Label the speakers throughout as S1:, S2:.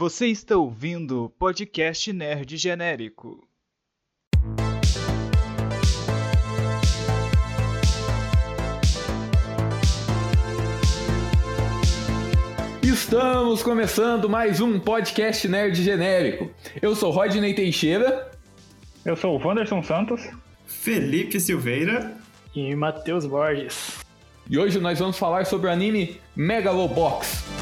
S1: Você está ouvindo o podcast Nerd Genérico.
S2: Estamos começando mais um podcast Nerd Genérico. Eu sou Rodney Teixeira.
S3: Eu sou o Wanderson Santos.
S4: Felipe Silveira.
S5: E Matheus Borges.
S2: E hoje nós vamos falar sobre o anime Megalobox.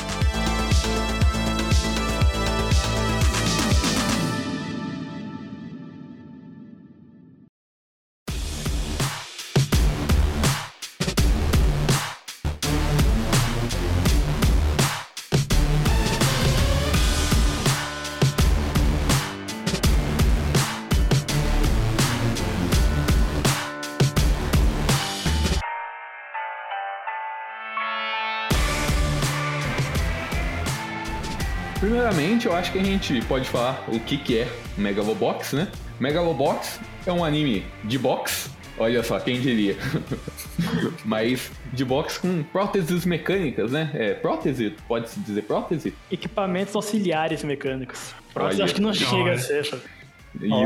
S2: Eu acho que a gente pode falar o que, que é Megalobox, né? Megalobox é um anime de box, olha só, quem diria. Mas de box com próteses mecânicas, né? É, prótese, pode-se dizer prótese?
S5: Equipamentos auxiliares mecânicos. Prótese
S2: Olha,
S5: acho que não chega a
S4: olha.
S5: ser, sabe?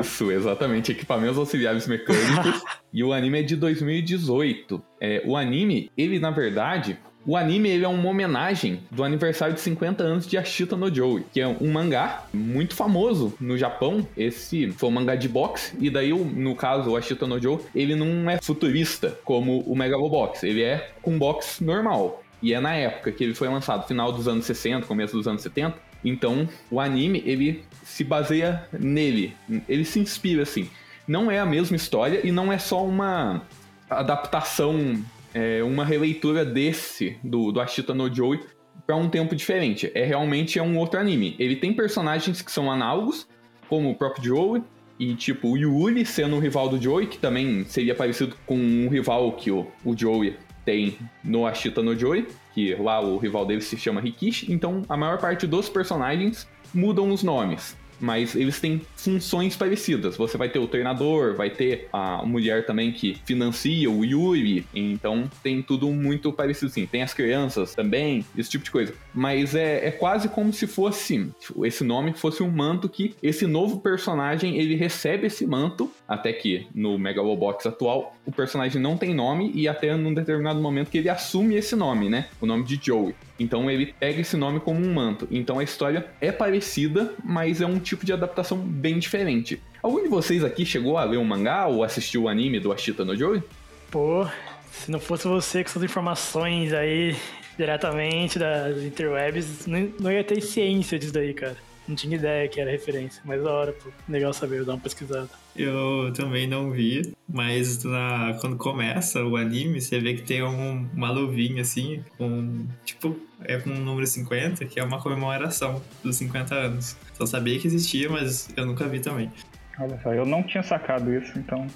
S2: Isso, exatamente, equipamentos auxiliares mecânicos. e o anime é de 2018. É, o anime, ele na verdade, o anime ele é uma homenagem do aniversário de 50 anos de Ashita no Joe, que é um mangá muito famoso no Japão. Esse foi um mangá de boxe, e daí, no caso, o Ashita no Joe, ele não é futurista como o Megalobox, ele é com boxe normal. E é na época que ele foi lançado, final dos anos 60, começo dos anos 70. Então, o anime, ele se baseia nele. Ele se inspira, assim. Não é a mesma história e não é só uma adaptação, é, uma releitura desse, do, do Ashita no Joe, para um tempo diferente. É realmente é um outro anime. Ele tem personagens que são análogos, como o próprio Joey, e tipo o Yuri sendo um rival do Joey, que também seria parecido com um rival que o, o Joey tem no Ashita no Joey, que lá o rival dele se chama Rikishi. Então a maior parte dos personagens mudam os nomes. Mas eles têm funções parecidas. Você vai ter o treinador, vai ter a mulher também que financia o Yuri. Então tem tudo muito parecido assim. Tem as crianças também, esse tipo de coisa. Mas é, é quase como se fosse esse nome fosse um manto que esse novo personagem ele recebe esse manto. Até que no Megalobox atual o personagem não tem nome e até num determinado momento que ele assume esse nome, né? O nome de Joey. Então ele pega esse nome como um manto. Então a história é parecida, mas é um tipo de adaptação bem diferente. Algum de vocês aqui chegou a ler um mangá ou assistiu o anime do Ashita no Joey?
S5: Pô, se não fosse você com suas informações aí diretamente das interwebs, não ia ter ciência disso daí, cara. Não tinha ideia que era referência, mas da hora, pô. Legal saber, eu dar uma pesquisada.
S4: Eu também não vi, mas na- quando começa o anime, você vê que tem um- uma luvinha assim, com. Tipo, é com o número 50, que é uma comemoração dos 50 anos. Só sabia que existia, mas eu nunca vi também.
S3: Olha só, eu não tinha sacado isso, então.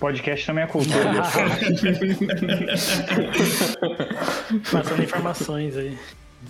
S3: Podcast também é cultura.
S5: Passando informações aí.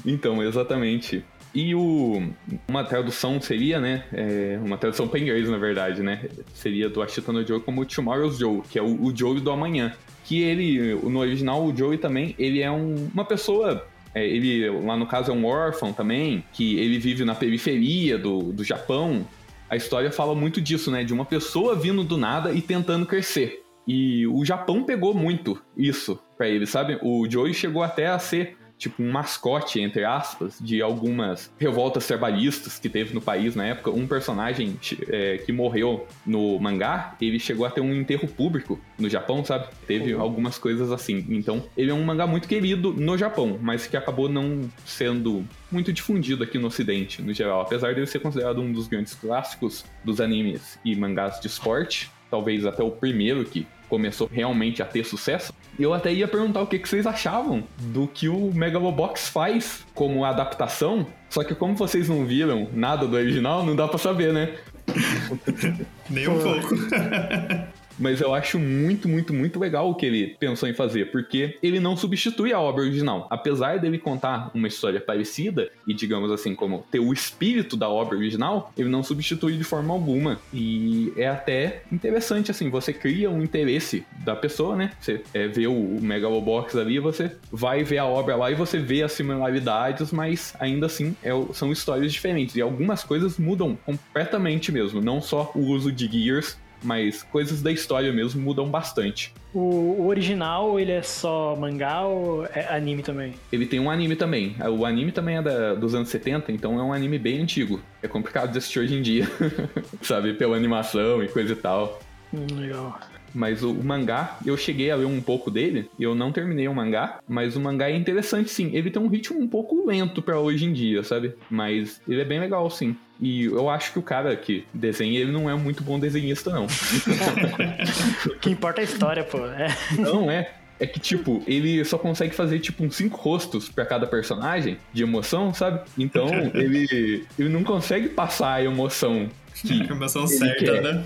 S2: Então, exatamente. E o, uma tradução seria, né? é, uma tradução para inglês, na verdade, né? Seria do Ashita no Joe como Tomorrow's Joe, que é o, o Joe do amanhã. Que ele, no original, o Joey também, ele é um- uma pessoa. é, ele, lá no caso, é um órfão também, que ele vive na periferia do, do Japão. A história fala muito disso, né? De uma pessoa vindo do nada e tentando crescer. E o Japão pegou muito isso pra ele, sabe? O Joey chegou até a ser tipo um mascote, entre aspas, de algumas revoltas trabalhistas que teve no país na época. Um personagem é, que morreu no mangá, ele chegou a ter um enterro público no Japão, sabe? Teve algumas coisas assim. Então, ele é um mangá muito querido no Japão, mas que acabou não sendo muito difundido aqui no ocidente, no geral. Apesar de ele ser considerado um dos grandes clássicos dos animes e mangás de esporte, talvez até o primeiro que começou realmente a ter sucesso. Eu até ia perguntar o que, que vocês achavam do que o Megalobox faz como adaptação, só que como vocês não viram nada do original, não dá pra saber, né?
S4: Nem um pouco.
S2: Mas eu acho muito, muito, muito legal o que ele pensou em fazer, porque ele não substitui a obra original. Apesar dele contar uma história parecida e, digamos assim, como ter o espírito da obra original, ele não substitui de forma alguma. E é até interessante, assim, você cria um interesse da pessoa, né? Você é, vê o, Megalobox ali, você vai ver a obra lá e você vê as similaridades, mas ainda assim é, são histórias diferentes. E algumas coisas mudam completamente mesmo, não só o uso de Gears mas coisas da história mesmo mudam bastante.
S5: O, o, original, ele é só mangá ou é anime também?
S2: Ele tem um anime também. O anime também é da, dos anos 70, então é um anime bem antigo. É complicado de assistir hoje em dia, sabe? Pela animação e coisa e tal.
S5: Hum, legal.
S2: Mas o, o, mangá, eu cheguei a ler um pouco dele, eu não terminei o mangá, mas o mangá é interessante sim. Ele tem um ritmo um pouco lento para hoje em dia, sabe? Mas ele é bem legal sim. E eu acho que o cara que desenha, ele não é muito bom desenhista, não.
S5: o que importa é a história, pô. É.
S2: Não, é. É que, tipo, ele só consegue fazer, tipo, uns cinco rostos para cada personagem de emoção, sabe? Então, ele, ele não consegue passar a emoção
S4: que a emoção certa, quer. né?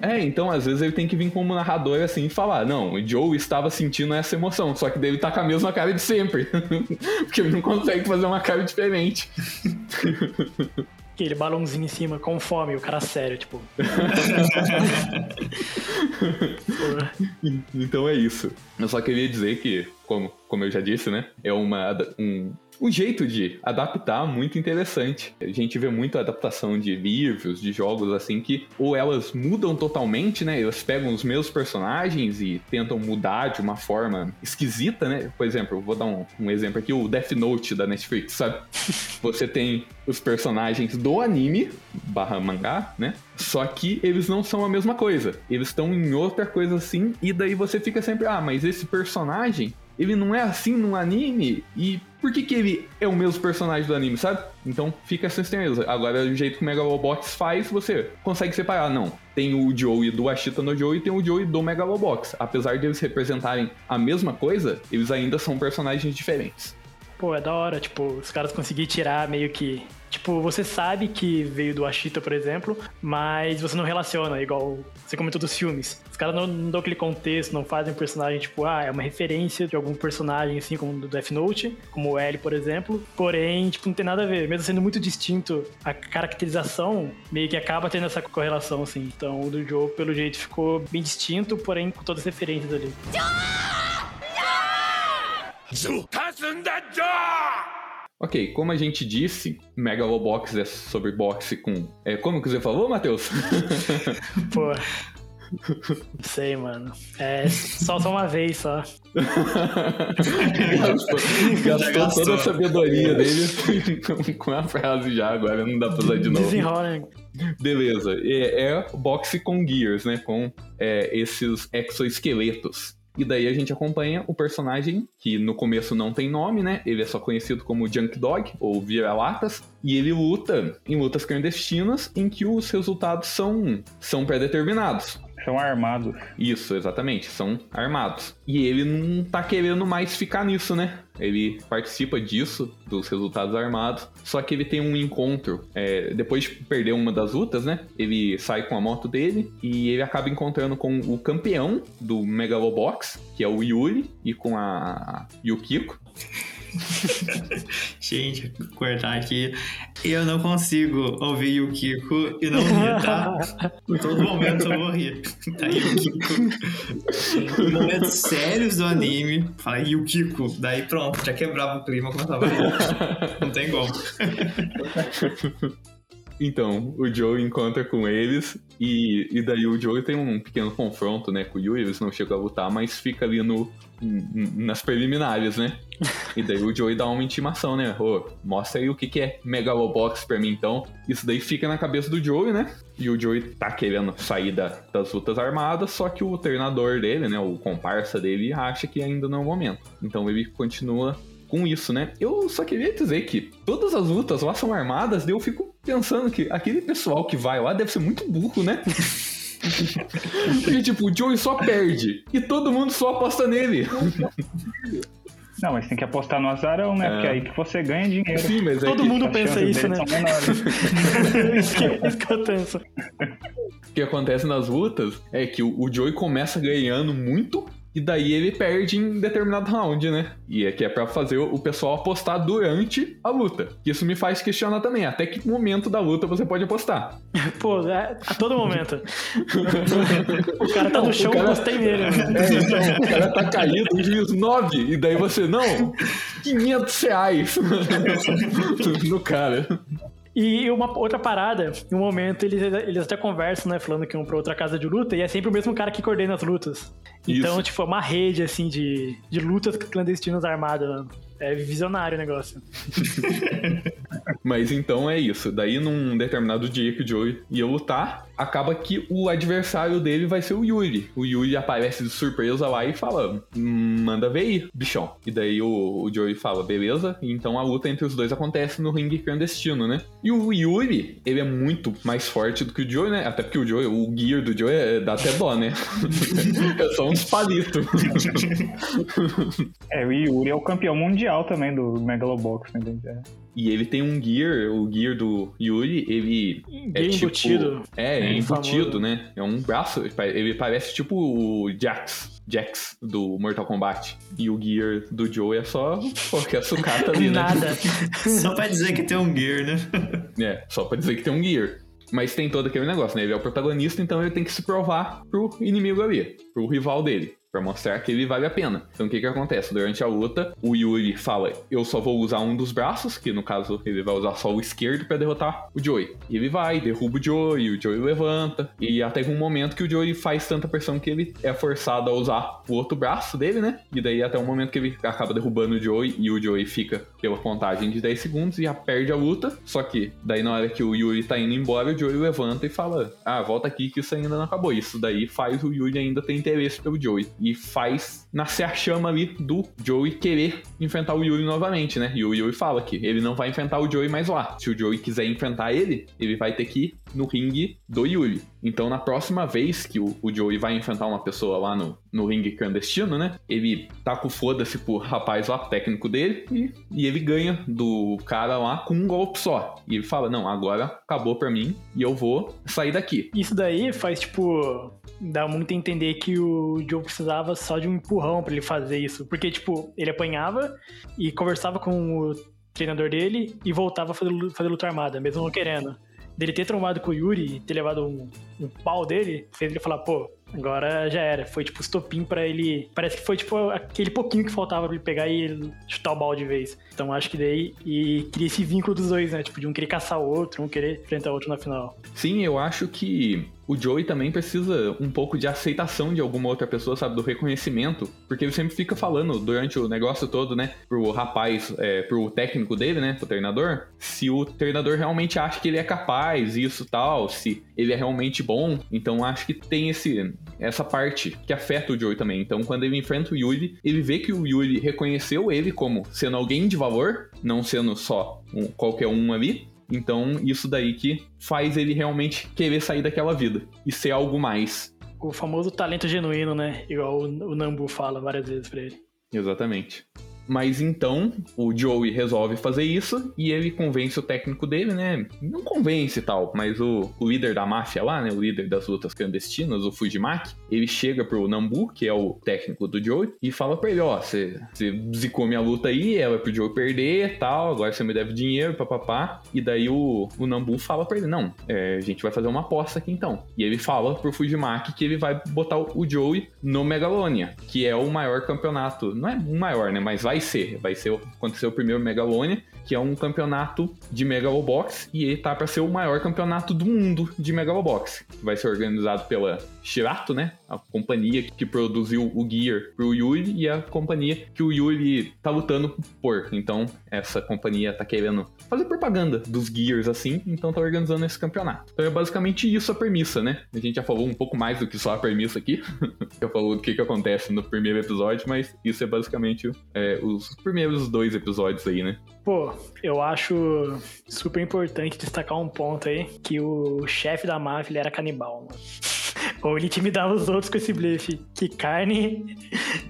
S2: É, então às vezes ele tem que vir como narrador assim e falar: Não, o Joe estava sentindo essa emoção, só que dele tá com a mesma cara de sempre. Porque ele não consegue fazer uma cara diferente.
S5: Aquele balãozinho em cima com fome, o cara sério, tipo.
S2: então é isso. Eu só queria dizer que, como, como eu já disse, né? É uma, um, um jeito de adaptar muito interessante. A gente vê muita adaptação de livros, de jogos assim que ou elas mudam totalmente, né? Elas pegam os mesmos personagens e tentam mudar de uma forma esquisita, né? Por exemplo, vou dar um, um exemplo aqui, o Death Note da Netflix, sabe? Você tem os personagens do anime barra mangá, né? Só que eles não são a mesma coisa. Eles estão em outra coisa assim, e daí você fica sempre, ah, mas esse personagem ele não é assim no anime? E por que, que ele é o mesmo personagem do anime, sabe? Então fica essa estranheza. Agora, do jeito que o Megalobox faz, você consegue separar. Não, tem o Joey do Ashita no Joey e tem o Joey do Megalobox. Apesar de eles representarem a mesma coisa, eles ainda são personagens diferentes.
S5: Pô, é da hora, tipo, os caras conseguirem tirar meio que Tipo, você sabe que veio do Ashita, por exemplo, mas você não relaciona, igual você comentou dos filmes. Os caras não, não dão aquele contexto, não fazem um personagem, tipo, ah, é uma referência de algum personagem, assim, como do Death Note, como o L, por exemplo. Porém, tipo, não tem nada a ver. Mesmo sendo muito distinto, a caracterização meio que acaba tendo essa correlação, assim. Então, o do jogo, pelo jeito, ficou bem distinto, porém com todas as referências ali.
S2: Ok, como a gente disse, Megalobox é sobre boxe com. É, como que você falou, Matheus?
S5: Pô. Sei, mano. É só, só uma vez só.
S2: gastou, gastou, toda a sabedoria dele com a frase já, agora não dá pra usar de novo.
S5: Desenrola.
S2: Beleza. É, é boxe com gears, né? Com é, esses exoesqueletos. E daí a gente acompanha o personagem que no começo não tem nome, né? Ele é só conhecido como Junk Dog ou Vira-Latas. E ele luta em lutas clandestinas em que os resultados são, são pré-determinados.
S3: São armados.
S2: Isso, exatamente, são armados. E ele não tá querendo mais ficar nisso, né? Ele participa disso, dos resultados armados. Só que ele tem um encontro. É, depois de perder uma das lutas, né? Ele sai com a moto dele e ele acaba encontrando com o campeão do Megalobox, que é o Yuri, e com a Yukiko.
S4: Gente, cortar aqui. Eu não consigo ouvir o Kiko e não rir, tá? Em todo momento eu vou rir. Tá aí o Kiko. Em momentos sérios do anime, fala aí o Kiko. Daí pronto, já quebrava o clima, começava a rir. Não tem como.
S2: Então, o Joe encontra com eles e, e daí o Joe tem um pequeno confronto, né, com o Yui, eles não chegam a lutar, mas fica ali no, nas preliminares, né? E daí o Joey dá uma intimação, né? Ô, mostra aí o que, que é Megalobox pra mim, então. Isso daí fica na cabeça do Joey, né? E o Joey tá querendo sair da, das lutas armadas, só que o treinador dele, né? O comparsa dele, acha que ainda não é o momento. Então ele continua com isso, né? Eu só queria dizer que todas as lutas lá são armadas, e eu fico pensando que aquele pessoal que vai lá deve ser muito burro, né? Porque, tipo, o Joey só perde e todo mundo só aposta nele.
S3: Não, mas tem que apostar no azarão, né? É. Porque é aí que você ganha dinheiro.
S5: Sim, mas Todo mundo pensa isso, né? isso que eu penso.
S2: que acontece nas lutas é que o, o Joey começa ganhando muito e daí ele perde em determinado round, né? E é que é pra fazer o pessoal apostar durante a luta. Isso me faz questionar também, até que momento da luta você pode apostar.
S5: Pô, é, a todo momento. o cara tá no chão,
S2: cara-
S5: eu gostei nele.
S2: É, então, o cara tá caído, o juiz 9, e daí você, não, 500 reais no cara.
S5: E uma outra parada, em um momento eles, eles até conversam, né? Falando que iam pra outra casa de luta, e é sempre o mesmo cara que coordena as lutas. Então,
S2: Isso.
S5: tipo, é uma rede, assim, de, de lutas clandestinas armadas, mano. É visionário o negócio.
S2: Mas então é isso. Daí, num determinado dia que o Joey ia lutar, acaba que o adversário dele vai ser o Yuri. O Yuri aparece de surpresa lá e fala: "Hum, manda ver aí, bichão. E daí o, o Joey fala: beleza. Então a luta entre os dois acontece no ringue clandestino, né? E o Yuri, ele é muito mais forte do que o Joey, né? Até porque o Joey, o gear do Joey é, dá até dó, né? é só uns palitos.
S3: É, o Yuri é o campeão mundial também do Megalobox, né? É.
S2: E ele tem um gear, o gear do Yuri, ele é
S5: Gear
S2: tipo...
S5: embutido.
S2: É, é
S5: É,
S2: embutido,
S5: famoso.
S2: né? É um braço, ele pare- ele parece tipo o Jax, Jax do Mortal Kombat. E o gear do Joe é só qualquer sucata ali, né?
S5: Nada.
S4: Só pra dizer que tem um gear, né?
S2: É, só pra dizer que tem um gear. Mas tem todo aquele negócio, né? Ele é o protagonista, então ele tem que se provar pro inimigo ali, pro rival dele. Pra mostrar que ele vale a pena. Então o que que acontece? Durante a luta, o Yuri fala: Eu só vou usar um dos braços, que no caso ele vai usar só o esquerdo pra derrotar o Joey. E ele vai, derruba o Joey, o Joey levanta. E até um momento que o Joey faz tanta pressão que ele é forçado a usar o outro braço dele, né? E daí até um momento que ele acaba derrubando o Joey e o Joey fica pela contagem de 10 segundos e já perde a luta. Só que daí na hora que o Yuri tá indo embora, o Joey levanta e fala: Ah, volta aqui que isso ainda não acabou. Isso daí faz o Yuri ainda ter interesse pelo Joey. E faz nascer a chama ali do Joey querer enfrentar o Yuri novamente, né? E o Yuri fala que ele não vai enfrentar o Joey mais lá. Se o Joey quiser enfrentar ele, ele vai ter que ir no ringue do Yuri. Então, na próxima vez que o, Joey vai enfrentar uma pessoa lá no, no ringue clandestino, né? Ele tá com foda-se pro rapaz lá, técnico dele, e, e ele ganha do cara lá com um golpe só. E ele fala: Não, agora acabou pra mim e eu vou sair daqui.
S5: Isso daí faz, tipo, dá muito a entender que o Joe precisava só de um empurrão pra ele fazer isso. Porque, tipo, ele apanhava e conversava com o treinador dele e voltava a fazer, fazer luta armada, mesmo não querendo. Dele ter trombado com o Yuri e ter levado um, um pau dele, fez ele falar, pô, agora já era. Foi tipo estopim pra ele. Parece que foi tipo aquele pouquinho que faltava pra ele pegar e chutar o balde de vez. Então acho que daí. E cria esse vínculo dos dois, né? Tipo, de um querer caçar o outro, um querer enfrentar o outro na final.
S2: Sim, eu acho que o Joey também precisa um pouco de aceitação de alguma outra pessoa, sabe? Do reconhecimento. Porque ele sempre fica falando durante o negócio todo, né? Pro rapaz, é, pro técnico dele, né? Pro treinador. Se o treinador realmente acha que ele é capaz, isso tal, se ele é realmente bom. Então acho que tem esse, essa parte que afeta o Joey também. Então quando ele enfrenta o Yuri, ele vê que o Yuri reconheceu ele como sendo alguém de valor, não sendo só um- qualquer um ali. Então, isso daí que faz ele realmente querer sair daquela vida e ser algo mais.
S5: O famoso talento genuíno, né? Igual o, Nambu fala várias vezes pra ele.
S2: Exatamente. Mas então, o Joey resolve fazer isso e ele convence o técnico dele, né? Não convence e tal, mas o, o líder da máfia lá, né? O líder das lutas clandestinas, o Fujimaki, ele chega pro Nambu, que é o técnico do Joey, e fala pra ele: Ó, você zicou minha luta aí, ela é pro Joey perder tal, agora você me deve dinheiro, papapá. E daí o, o Nambu fala pra ele: Não, é, a gente vai fazer uma aposta aqui então. E ele fala pro Fujimaki que ele vai botar o Joey no Megalonia, que é o maior campeonato. Não é o maior, né? Mas vai ser. Vai ser acontecer o primeiro Megalonia, que é um campeonato de Megalobox, e ele tá pra ser o maior campeonato do mundo de Megalobox. Vai ser organizado pela Shirato, né? A companhia que produziu o Gear pro Yuri e a companhia que o Yuri tá lutando por. Então, essa companhia tá querendo fazer propaganda dos Gears assim, então tá organizando esse campeonato. Então é basicamente isso a premissa, né? A gente já falou um pouco mais do que só a premissa aqui. já falou do que, que acontece no primeiro episódio, mas isso é basicamente é, os primeiros dois episódios aí, né?
S5: Pô, eu acho super importante destacar um ponto aí, que o chefe da máfia era canibal, mano. Ou ele intimidava os outros com esse blefe. Que carne.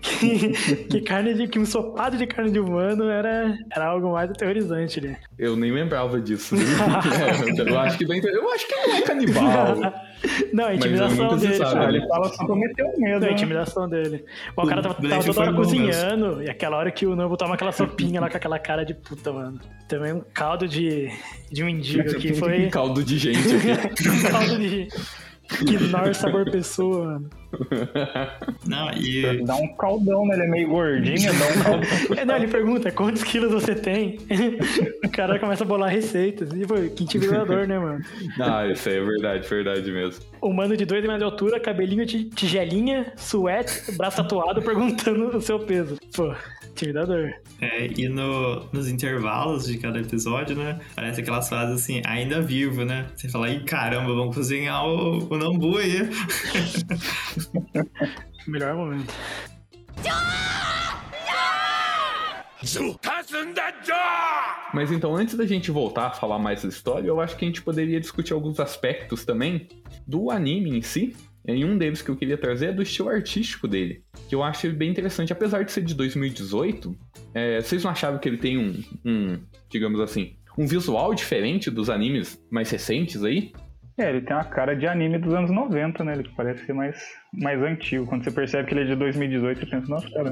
S5: Que, que carne de. Que um sopado de carne de humano era, era algo mais aterrorizante, né?
S2: Eu nem lembrava disso. É, eu acho que bem, Eu acho que não é canibal.
S5: Não, a
S2: Mas
S5: intimidação dele.
S2: sabe,
S5: cara.
S2: né?
S3: ele fala só pra meter o medo.
S5: Não, a
S3: né?
S5: intimidação dele. Bom, o cara tava,
S4: O
S5: tava toda hora cozinhando, e aquela hora que o Nambo toma aquela sopinha lá com aquela cara de puta, mano. Também um caldo de, de mendigo aqui foi.
S2: Um caldo de gente aqui.
S5: um caldo de. Que nor sabor pessoa, mano.
S4: Não, e
S3: Dá um caldão, né? Ele é meio gordinho, dá um caldão.
S5: É, não, ele pergunta quantos quilos você tem. o cara começa a bolar receitas. E, pô, que intimidador, né, mano?
S2: ah, isso aí é verdade, verdade mesmo.
S5: Humano de 2 metros de altura, cabelinho de tigelinha, suéte, braço tatuado, perguntando o seu peso. Pô, intimidador.
S4: É, e no- nos intervalos de cada episódio, né? Parece aquelas frases assim, ainda vivo, né? Você fala, ih, caramba, vamos cozinhar o, o Nambu aí.
S5: Melhor momento.
S2: Mas então, antes da gente voltar a falar mais da história, eu acho que a gente poderia discutir alguns aspectos também do anime em si. E um deles que eu queria trazer é do estilo artístico dele, que eu acho bem interessante. Apesar de ser de 2018, é, vocês não achavam que ele tem um, um, digamos assim, um visual diferente dos animes mais recentes aí?
S3: É, ele tem uma cara de anime dos anos 90, né? Ele parece ser mais, mais antigo. Quando você percebe que ele é de 2018, você pensa, nossa, cara,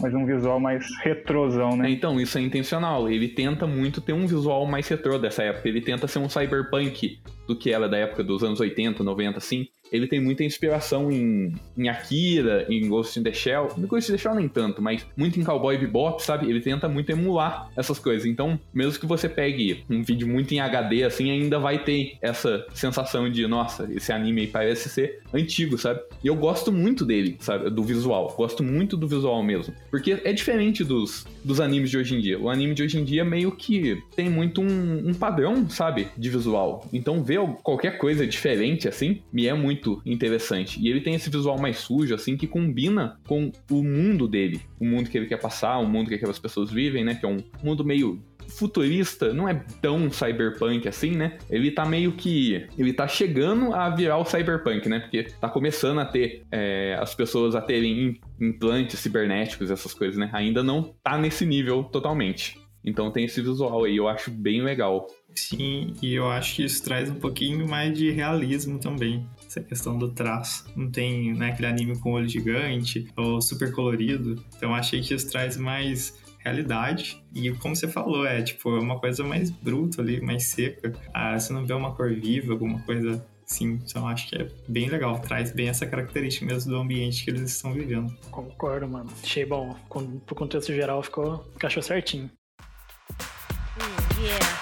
S3: mas um visual mais retrosão, né?
S2: Então, isso é intencional. Ele tenta muito ter um visual mais retrô dessa época. Ele tenta ser um cyberpunk do que ela da época dos anos 80, 90, assim. Ele tem muita inspiração em, em Akira, em Ghost in the Shell. No Ghost in the Shell nem tanto, mas muito em Cowboy Bebop, sabe? Ele tenta muito emular essas coisas. Então, mesmo que você pegue um vídeo muito em HD, assim, ainda vai ter essa sensação de, nossa, esse anime aí parece ser antigo, sabe? E eu gosto muito dele, sabe? Do visual. Gosto muito do visual mesmo. Porque é diferente dos, dos animes de hoje em dia. O anime de hoje em dia meio que tem muito um, um padrão, sabe? De visual. Então ver qualquer coisa diferente, assim, me é muito interessante. E ele tem esse visual mais sujo, assim, que combina com o mundo dele. O mundo que ele quer passar, o mundo que aquelas pessoas vivem, né? Que é um mundo meio futurista, não é tão cyberpunk assim, né? Ele tá meio que. Ele tá chegando a virar o cyberpunk, né? Porque tá começando a ter é, as pessoas a terem im- implantes cibernéticos, essas coisas, né? Ainda não tá nesse nível totalmente. Então tem esse visual aí, eu acho bem legal.
S4: Sim, e eu acho que isso traz um pouquinho mais de realismo também. Essa questão do traço. Não tem né, aquele anime com olho gigante ou super colorido. Então achei que isso traz mais realidade. E como você falou, é tipo, é uma coisa mais bruta ali, mais seca. Ah, você não vê uma cor viva, alguma coisa assim. Então acho que é bem legal. Traz bem essa característica mesmo do ambiente que eles estão vivendo.
S5: Concordo, mano. Achei bom. Pro contexto geral ficou. encaixou certinho.
S6: Mm, yeah.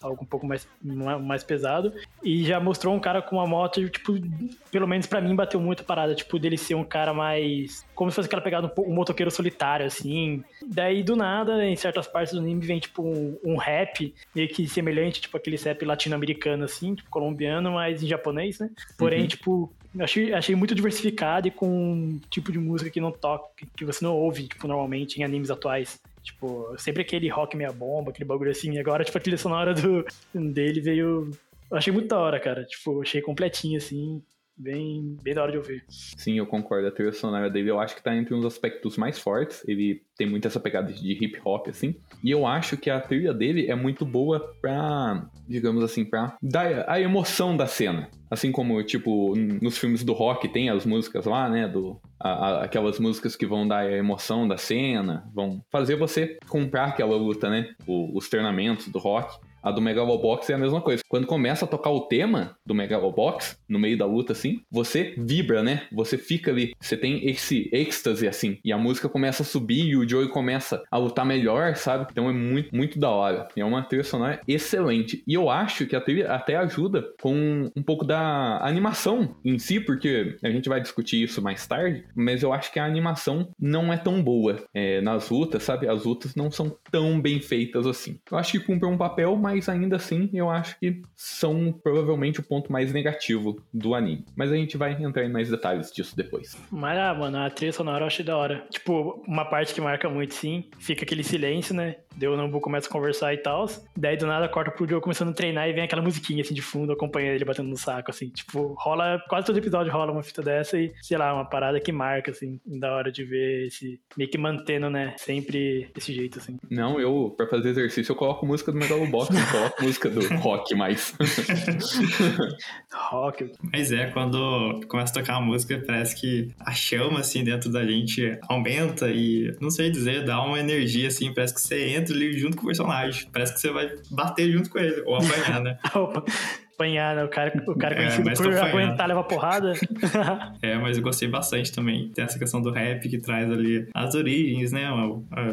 S5: Algo um pouco mais, mais pesado. E já mostrou um cara com uma moto, tipo, pelo menos pra mim bateu muito a parada, tipo, dele ser um cara mais. Como se fosse aquela pegada um, um motoqueiro solitário, assim. Daí, do nada, em certas partes do anime vem, tipo, um, um rap meio que semelhante, tipo, aquele rap latino-americano, assim, tipo, colombiano, mas em japonês, né? Porém, tipo, achei, achei muito diversificado e com um tipo de música que não toca, que você não ouve, tipo, normalmente em animes atuais. Tipo, sempre aquele rock meia bomba, aquele bagulho assim. E agora, tipo, a trilha sonora do, dele veio. Eu achei muito da hora, cara. Tipo, achei completinho, assim. Bem, bem da hora de ouvir.
S2: Sim, eu concordo. A trilha sonora dele eu acho que tá entre uns aspectos mais fortes. Ele tem muito essa pegada de hip hop, assim. E eu acho que a trilha dele é muito boa pra, digamos assim, pra dar a emoção da cena. Assim como, tipo, nos filmes do rock tem as músicas lá, né? Do, a- a- aquelas músicas que vão dar a emoção da cena, vão fazer você comprar aquela luta, né? O- os treinamentos do rock. A do Megalobox é a mesma coisa. Quando começa a tocar o tema do Megalobox, no meio da luta, assim, você vibra, né? Você fica ali, você tem esse êxtase, assim, e a música começa a subir e o Joey começa a lutar melhor, sabe? Então é muito, muito da hora. É uma trilha sonora excelente. E eu acho que a trilha até ajuda com um pouco da animação em si, porque a gente vai discutir isso mais tarde, mas eu acho que a animação não é tão boa é, nas lutas, sabe? As lutas não são tão bem feitas assim. Eu acho que cumpre um papel, mas ainda assim eu acho que são provavelmente o ponto mais negativo do anime. Mas a gente vai entrar em mais detalhes disso depois.
S5: Mas, ah, mano, a trilha sonora eu achei da hora. Tipo, uma parte que marca muito, sim, fica aquele silêncio, né? Deu o Nambu começa a conversar e tal. Daí do nada corta pro Joe começando a treinar e vem aquela musiquinha assim de fundo, acompanhando ele batendo no saco, assim. Tipo, rola. Quase todo episódio rola uma fita dessa e, sei lá, uma parada que marca, assim, da hora de ver esse. meio que mantendo, né? Sempre desse jeito, assim.
S2: Não, eu, pra fazer exercício, eu coloco música do Megalobox, não coloco música do rock mais.
S5: Rock.
S4: Mas é, quando começa a tocar a música, parece que a chama, assim, dentro da gente aumenta e, não sei dizer, dá uma energia, assim, parece que você entra ali junto com o personagem. Parece que você vai bater junto com ele, ou apanhar, né?
S5: Opa. Apanhar, né? O cara, o cara
S4: É,
S5: conhecido por aguentar levar porrada.
S4: É, mas eu gostei bastante também. Tem essa questão do rap que traz ali as origens, né?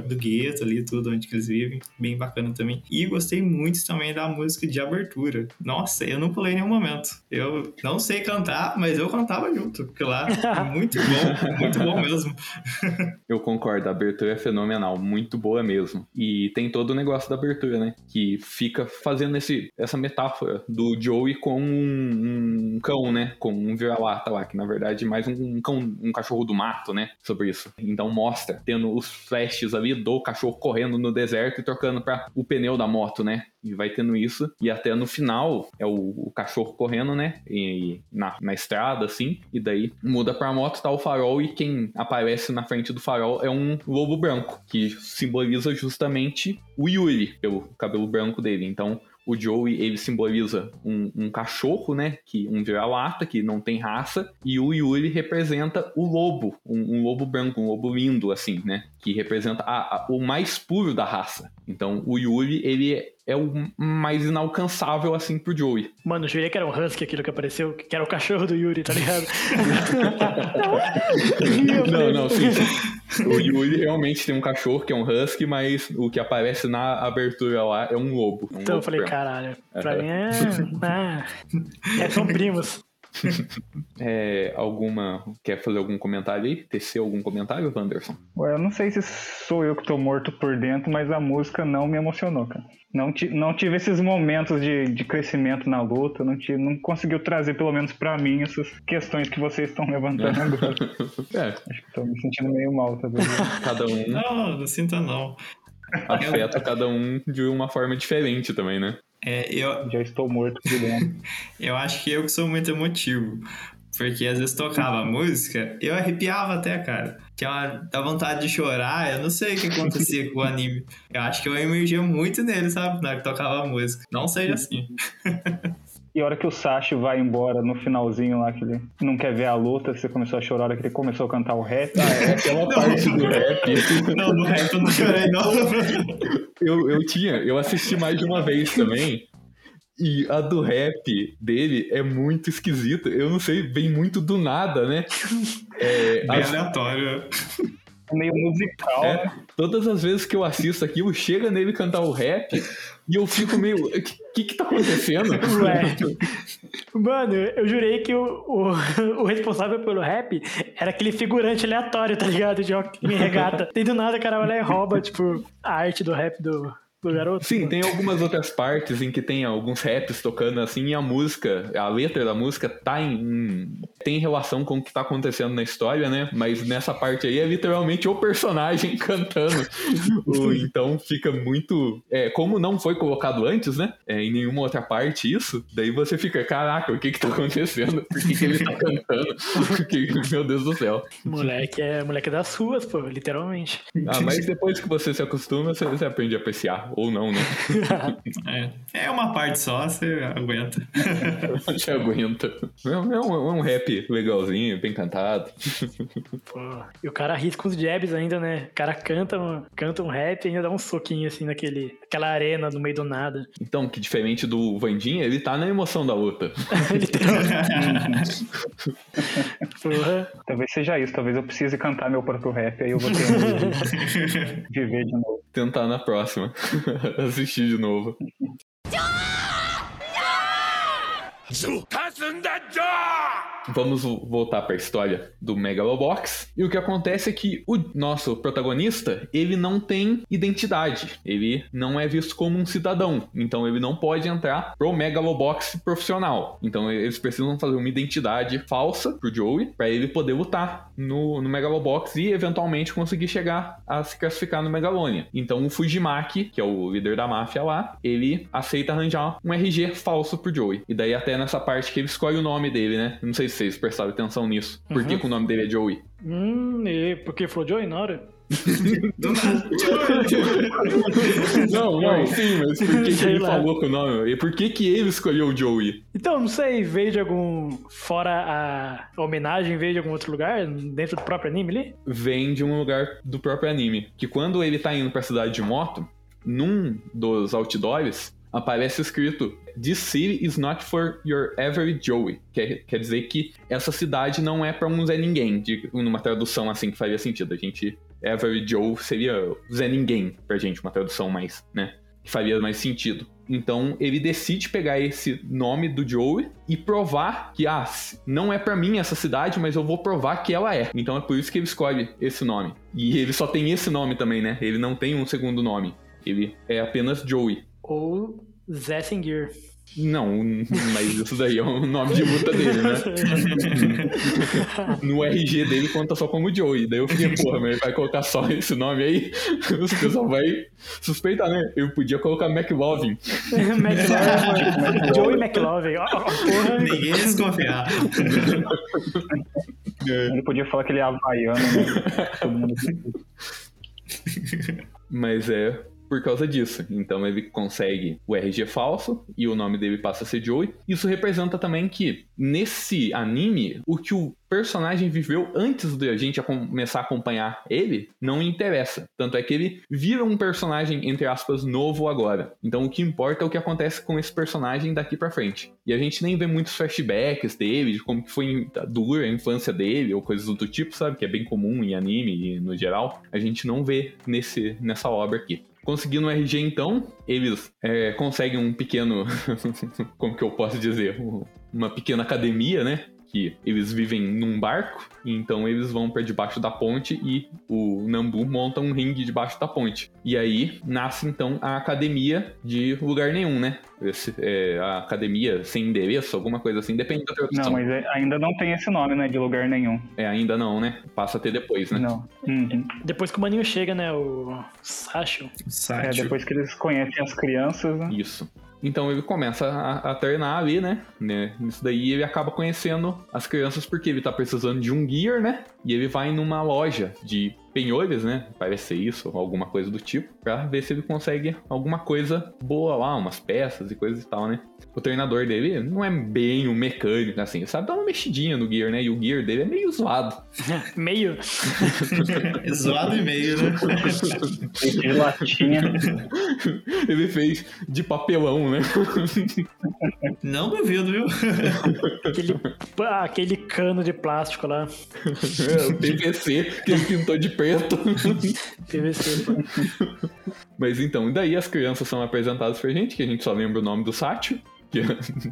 S4: Do gueto ali, tudo onde que eles vivem. Bem bacana também. E gostei muito também da música de abertura. Nossa, eu não pulei em nenhum momento. Eu não sei cantar, mas eu cantava junto. Porque lá, muito bom, muito bom mesmo.
S2: Eu concordo, a abertura é fenomenal, muito boa mesmo. E tem todo o negócio da abertura, né? Que fica fazendo esse, essa metáfora do Joey com um, um cão, né? Com um vira-lata lá, que na verdade é mais um cão, um cachorro do mato, né? Sobre isso. Então mostra, tendo os flashes ali do cachorro correndo no deserto e trocando para o pneu da moto, né? E vai tendo isso. E até no final é o, o cachorro correndo, né? E, na, na estrada, assim. E daí muda pra moto, tá o farol. E quem aparece na frente do farol é um lobo branco. Que simboliza justamente o Yuri, pelo cabelo branco dele. Então. O Joey, ele simboliza um, um cachorro, né? Que, um vira-lata, que não tem raça. E o Yuri representa o lobo. Um, um lobo branco, um lobo lindo, assim, né? Que representa a- a- o mais puro da raça. Então, o Yuri, ele é, é o mais inalcançável, assim, pro Joey.
S5: Mano, eu jurei que era um husky aquilo que apareceu, que era o cachorro do Yuri, tá ligado?
S2: Não, não, sim, sim. O Yuri realmente tem um cachorro que é um husky, mas o que aparece na abertura lá é um lobo. um
S5: Então eu
S2: lobo
S5: falei,
S2: branco.
S5: caralho, pra
S2: Aham.
S5: mim é. Ah, é, são primos.
S2: É, alguma. Quer fazer algum comentário aí? Tecer algum comentário, Wanderson?
S3: Ué, eu não sei se sou eu que tô morto por dentro, mas a música não me emocionou, cara. Não, não tive esses momentos de, de crescimento na luta, não, tive, não conseguiu trazer, pelo menos pra mim, essas questões que vocês estão levantando agora.
S2: É,
S3: Acho que tô me sentindo meio mal, tá vendo?
S2: cada um
S4: Não, não sinta não.
S2: afeta cada um de uma forma diferente também, né?
S4: É, eu,
S3: Já estou morto por dentro.
S4: Eu acho que eu que sou muito emotivo. Porque às vezes tocava a música, eu arrepiava até, cara. Tinha uma, dá vontade de chorar, eu não sei o que acontecia com o anime. Eu acho que eu emergia muito nele, sabe? Na hora que tocava a música. Não seja assim.
S3: E a hora que o Sashi vai embora no finalzinho lá, que ele não quer ver a luta, você começou a chorar a hora que ele começou a cantar o rap.
S2: Aquela parte do rap.
S4: Não, no rap eu não chorei, não.
S2: Eu, eu tinha, eu assisti mais de uma vez também. E a do rap dele é muito esquisita. Eu não sei, vem muito do nada, né? É,
S4: Bem
S2: as-
S4: aleatório.
S3: É meio musical,
S2: É,
S3: né?
S2: todas as vezes que eu assisto aquilo, chega nele cantar o rap e eu fico meio. O que, que que tá acontecendo?
S5: Ué. Mano, eu jurei que o, o, o responsável pelo rap era aquele figurante aleatório, tá ligado? De óculos regata. E do nada o cara vai lá e rouba, tipo, a arte do rap do, do garoto.
S2: Sim, tem algumas outras partes em que tem alguns raps tocando assim, e a música, a letra da música tá em. em- tem relação com o que tá acontecendo na história, né? Mas nessa parte aí é literalmente o personagem cantando. Então fica muito. É, como não foi colocado antes, né? É, em nenhuma outra parte isso, daí você fica, caraca, o que que tá acontecendo? Por que, que ele tá cantando? Porque, meu Deus do céu.
S5: Moleque é moleque das ruas, pô, literalmente.
S2: Ah, mas depois que você se acostuma, você, você aprende a apreciar ou não, né?
S4: É, é uma parte só, você aguenta.
S2: Você aguenta. É um, é um- é um rap legalzinho, bem cantado.
S5: Pô, E o cara arrisca os jabs ainda, né? O cara canta, um- canta um rap e ainda dá um soquinho assim naquele, aquela arena no meio do nada.
S2: Então, que diferente do Vandinha, ele tá na emoção da luta.
S5: Literalmente. Porra.
S3: Talvez seja isso, talvez eu precise cantar meu próprio rap, aí eu vou ter que viver de novo.
S2: Tentar na próxima. Assistir de novo. Vamos vo- voltar para a história do Megalobox. E o que acontece é que o nosso protagonista, ele não tem identidade. Ele não é visto como um cidadão. Então ele não pode entrar pro Megalobox profissional. Então eles precisam fazer uma identidade falsa pro Joey para ele poder lutar no, no Megalobox e eventualmente conseguir chegar a se classificar no Megalonia. Então o Fujimaki, que é o líder da máfia lá, ele aceita arranjar um RG falso pro Joey. E daí até nessa parte que ele escolhe o nome dele, né? Não sei se vocês prestaram atenção nisso. Por que,
S5: Uhum.
S2: que o nome dele é Joey?
S5: Hum, e por que falou Joey na hora?
S2: Não, não, sim, mas por que, que ele
S5: lá.
S2: falou com o nome? E por que, que ele escolheu o Joey?
S5: Então, não sei, veio de algum. Fora a homenagem, veio de algum outro lugar, dentro do próprio anime ali?
S2: Vem de um lugar do próprio anime. Que quando ele tá indo pra cidade de moto, num dos outdoors, aparece escrito This city is not for your average Joey. Quer, quer dizer que essa cidade não é pra um Zé Ninguém, de, numa tradução assim que faria sentido. A gente, average Joe seria Zé Ninguém pra gente, uma tradução mais, né? Que faria mais sentido. Então ele decide pegar esse nome do Joey e provar que, ah, não é pra mim essa cidade, mas eu vou provar que ela é. Então é por isso que ele escolhe esse nome. E ele só tem esse nome também, né? Ele não tem um segundo nome. Ele é apenas Joey.
S5: Ou Zé Sem.
S2: Não, mas isso daí é o nome de luta dele, né? No RG dele conta só como Joey. Daí eu fiquei, porra, mas ele vai colocar só esse nome aí? Os pessoal vai suspeitar, né? Eu podia colocar McLovin.
S5: McLovin. Joey McLovin. Ó, porra.
S4: Ninguém ia desconfiar.
S3: Ele podia falar que ele é havaiano, né? Todo mundo
S2: Mas é por causa disso. Então ele consegue o RG falso e o nome dele passa a ser Joey. Isso representa também que nesse anime, o que o personagem viveu antes de a gente começar a acompanhar ele não interessa. Tanto é que ele vira um personagem, entre aspas, novo agora. Então o que importa é o que acontece com esse personagem daqui pra frente. E a gente nem vê muitos flashbacks dele, de como que foi dura a infância dele, ou coisas do tipo, sabe? Que é bem comum em anime e no geral. A gente não vê nesse, nessa obra aqui. Conseguindo um RG, então, eles é, conseguem um pequeno. como que eu posso dizer? Uma pequena academia, né? Que eles vivem num barco, então eles vão para debaixo da ponte e o Nambu monta um ringue debaixo da ponte. E aí nasce então a academia de lugar nenhum, né? Esse, é, a academia sem endereço, alguma coisa assim, depende da tradução.
S3: Não, mas é- ainda não tem esse nome, né? De lugar nenhum.
S2: É, ainda não, né? Passa a ter depois, né?
S3: Não. Uhum.
S5: Depois que o maninho chega, né? O Sacho.
S3: É,
S4: Sátio.
S3: depois que eles conhecem as crianças, né?
S2: Isso. Então ele começa a, a treinar ali, né? né? Isso daí ele acaba conhecendo as crianças porque ele tá precisando de um gear, né? E ele vai numa loja de penhores, né? Parece ser isso, ou alguma coisa do tipo, pra ver se ele consegue alguma coisa boa lá, umas peças e coisas e tal, né? O treinador dele não é bem um mecânico, assim, ele sabe dar uma mexidinha no gear, né? E o gear dele é meio zoado.
S5: Meio.
S4: Zoado e meio, né?
S3: De latinha.
S2: ele fez de papelão, né?
S4: Não duvido, viu?
S5: Aquele, ah, aquele cano de plástico lá.
S2: O PVC que ele pintou de preto.
S5: PVC.
S2: Mas então, daí as crianças são apresentadas pra gente, que a gente só lembra o nome do Sátio.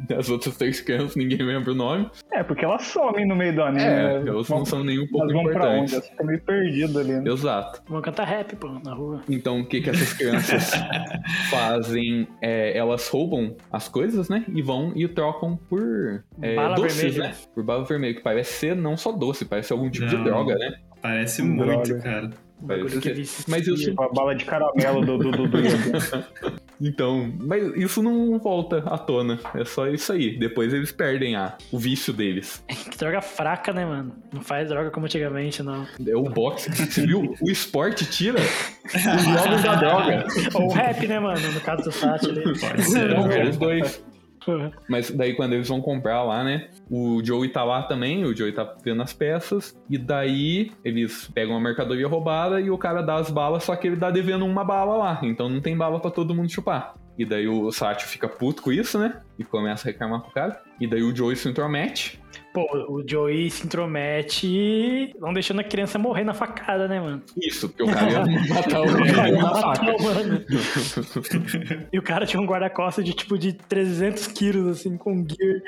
S2: Que as outras três crianças ninguém lembra o nome.
S3: É, porque elas somem no meio do anime.
S2: É,
S3: né?
S2: elas não são nem um pouco
S3: Elas vão pra onde?
S2: importantes.
S3: Elas ficam meio perdidas ali, né?
S2: Exato.
S5: Vamos cantar rap, pô, na rua.
S2: Então, o que, que essas crianças fazem? É, elas roubam as coisas, né? E vão e trocam por é,
S5: Bala
S2: doces,
S5: vermelha.
S2: né? Por bala vermelha, que parece ser não só doce, parece algum tipo de
S4: Não.
S2: droga, né?
S4: Parece
S3: Droga.
S4: muito, cara.
S2: Parece
S5: que.
S2: Mas eu
S3: a bala de caramelo do do, do, do.
S2: Então, mas isso não volta à tona. É só isso aí. Depois eles perdem a, o vício deles.
S5: Que droga fraca, né, mano? Não faz droga como antigamente, não.
S2: É o boxe. Você viu? O esporte tira os jogos da droga.
S5: Ou o rap, né, mano? No caso do Sat ali.
S4: Pode ser.
S2: Não,
S4: né?
S2: os dois.
S5: Porra.
S2: Mas daí quando eles vão comprar lá, né? O Joey tá lá também, o Joey tá vendo as peças. E daí eles pegam a mercadoria roubada e o cara dá as balas, só que ele dá devendo uma bala lá. Então não tem bala pra todo mundo chupar. E daí o Satio fica puto com isso, né? E começa a reclamar com o cara. E daí o Joey se intromete.
S5: Pô, o Joey se intromete não deixando a criança morrer na facada, né, mano?
S2: Isso, porque o cara ia matar o
S5: cara mano. E o cara tinha um guarda-costas de tipo de 300 quilos, assim, com gear.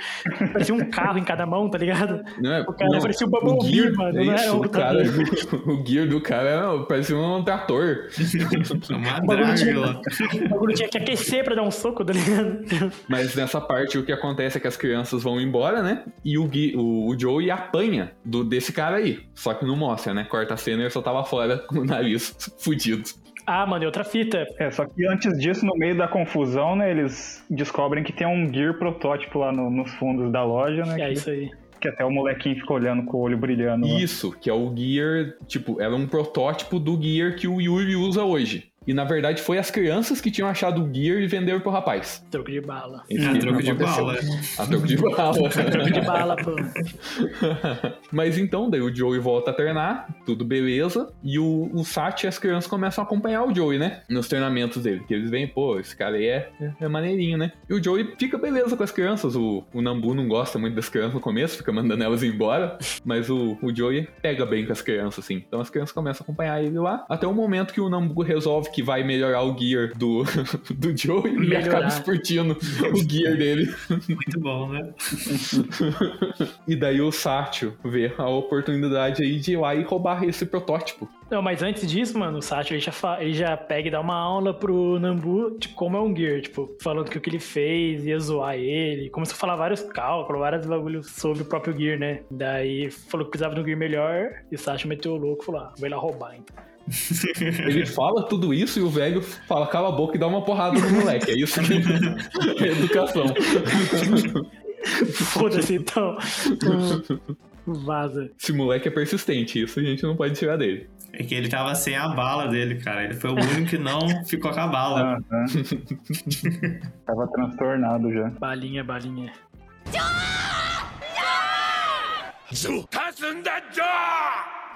S5: Parecia um carro em cada mão, tá ligado?
S2: Não é,
S5: O cara
S2: não,
S5: parecia o Bumblebee, mano,
S2: é
S5: não era
S2: isso, o, cara, o gear do cara era- parecia um trator.
S4: Uma
S5: O bagulho tinha-. O bagulho tinha que aquecer pra dar um soco, tá ligado?
S2: Mas nessa parte o que acontece é que as crianças vão embora, né? E o, Gui, o, o Joey apanha do, desse cara aí. Só que não mostra, né? Corta a cena e ele só tava fora com o nariz fudido.
S5: Ah, mano, e outra fita.
S3: É, só que antes disso, no meio da confusão, né, eles descobrem que tem um Gear protótipo lá no- nos fundos da loja, né?
S5: É
S3: que,
S5: isso aí.
S3: que até o molequinho fica olhando com o olho brilhando. lá.
S2: Isso, que é o Gear, tipo, era um protótipo do Gear que o Yuri usa hoje. E na verdade foi as crianças que tinham achado o Gear e venderam pro rapaz.
S5: Troco de bala.
S2: Isso
S4: Ah,
S2: que
S4: troco de bala.
S2: A troco de bala.
S5: Troco de bala, pô.
S2: Mas então, daí o Joey volta a treinar, tudo beleza. E o, o Sati e as crianças começam a acompanhar o Joey, né? Nos treinamentos dele. Que eles veem, pô, esse cara aí é, é, é maneirinho, né? E o Joey fica beleza com as crianças. O, o Nambu não gosta muito das crianças no começo, fica mandando elas embora. Mas o, o Joey pega bem com as crianças, assim. Então as crianças começam a acompanhar ele lá. Até o momento que o Nambu resolve que vai melhorar o gear do, do Joey e
S5: Melhorar.
S2: acaba exportando o gear dele.
S4: Muito bom, né?
S2: E daí o Satio vê a oportunidade aí de ir lá e roubar esse protótipo.
S5: Não, mas antes disso, mano, o Sachi ele já, fa- ele já pega e dá uma aula pro Nambu de como é um Gear, tipo, falando que o que ele fez ia zoar ele. Começou a falar vários cálculos, vários bagulhos sobre o próprio Gear, né? Daí falou que precisava de um Gear melhor e o Sachi meteu o louco e falou: ah, vai lá roubar então.
S2: Ele fala tudo isso e o velho fala cala a boca e dá uma porrada no moleque. É isso que é educação.
S5: Foda-se então. Vaza.
S2: Esse moleque é persistente, isso a gente não pode tirar dele.
S4: É que ele tava sem a bala dele, cara. Ele foi o único que não ficou com a bala.
S3: Tava transtornado já.
S5: Balinha, balinha.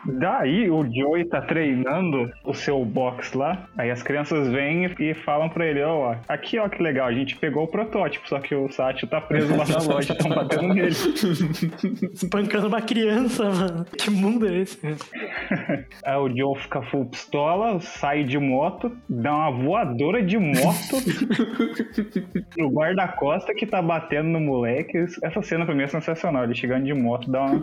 S3: Daí o Joey tá treinando o seu box lá. Aí as crianças vêm e falam pra ele: Ó, aqui ó que legal, a gente pegou o protótipo, só que o Satio tá preso lá na loja, estão batendo nele.
S5: Espancando uma criança, mano. Que mundo é esse?
S3: Aí o Joe fica full pistola, sai de moto, dá uma voadora de moto no guarda-costa que tá batendo no moleque. Essa cena pra mim é sensacional. Ele chegando de moto, dá uma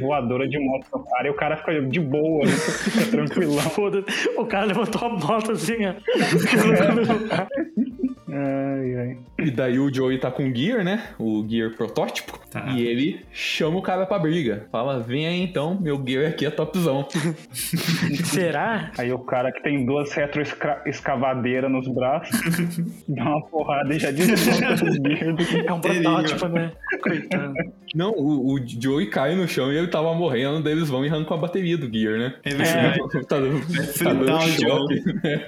S3: voadora de moto no cara e o cara fica de boa, né? fica tranquilão.
S5: Foda-se. O cara levantou a moto assim, ó.
S3: Ai, ai.
S2: E daí o Joey tá com o Gear, né? O Gear protótipo.
S4: Tá.
S2: E ele chama o cara pra briga. Fala, vem aí então, meu Gear aqui é topzão.
S5: Será?
S3: Aí o cara que tem duas retroescavadeiras nos braços dá uma porrada e já desmonta o dedo.
S5: É um protótipo, né? Coitado.
S2: Não, o, o Joey cai no chão e ele tava morrendo, daí eles vão e arrancam a bateria do Gear, né?
S4: É verdade.
S2: tá, dando-
S4: fritar
S2: tá dando
S4: o
S2: choque, né?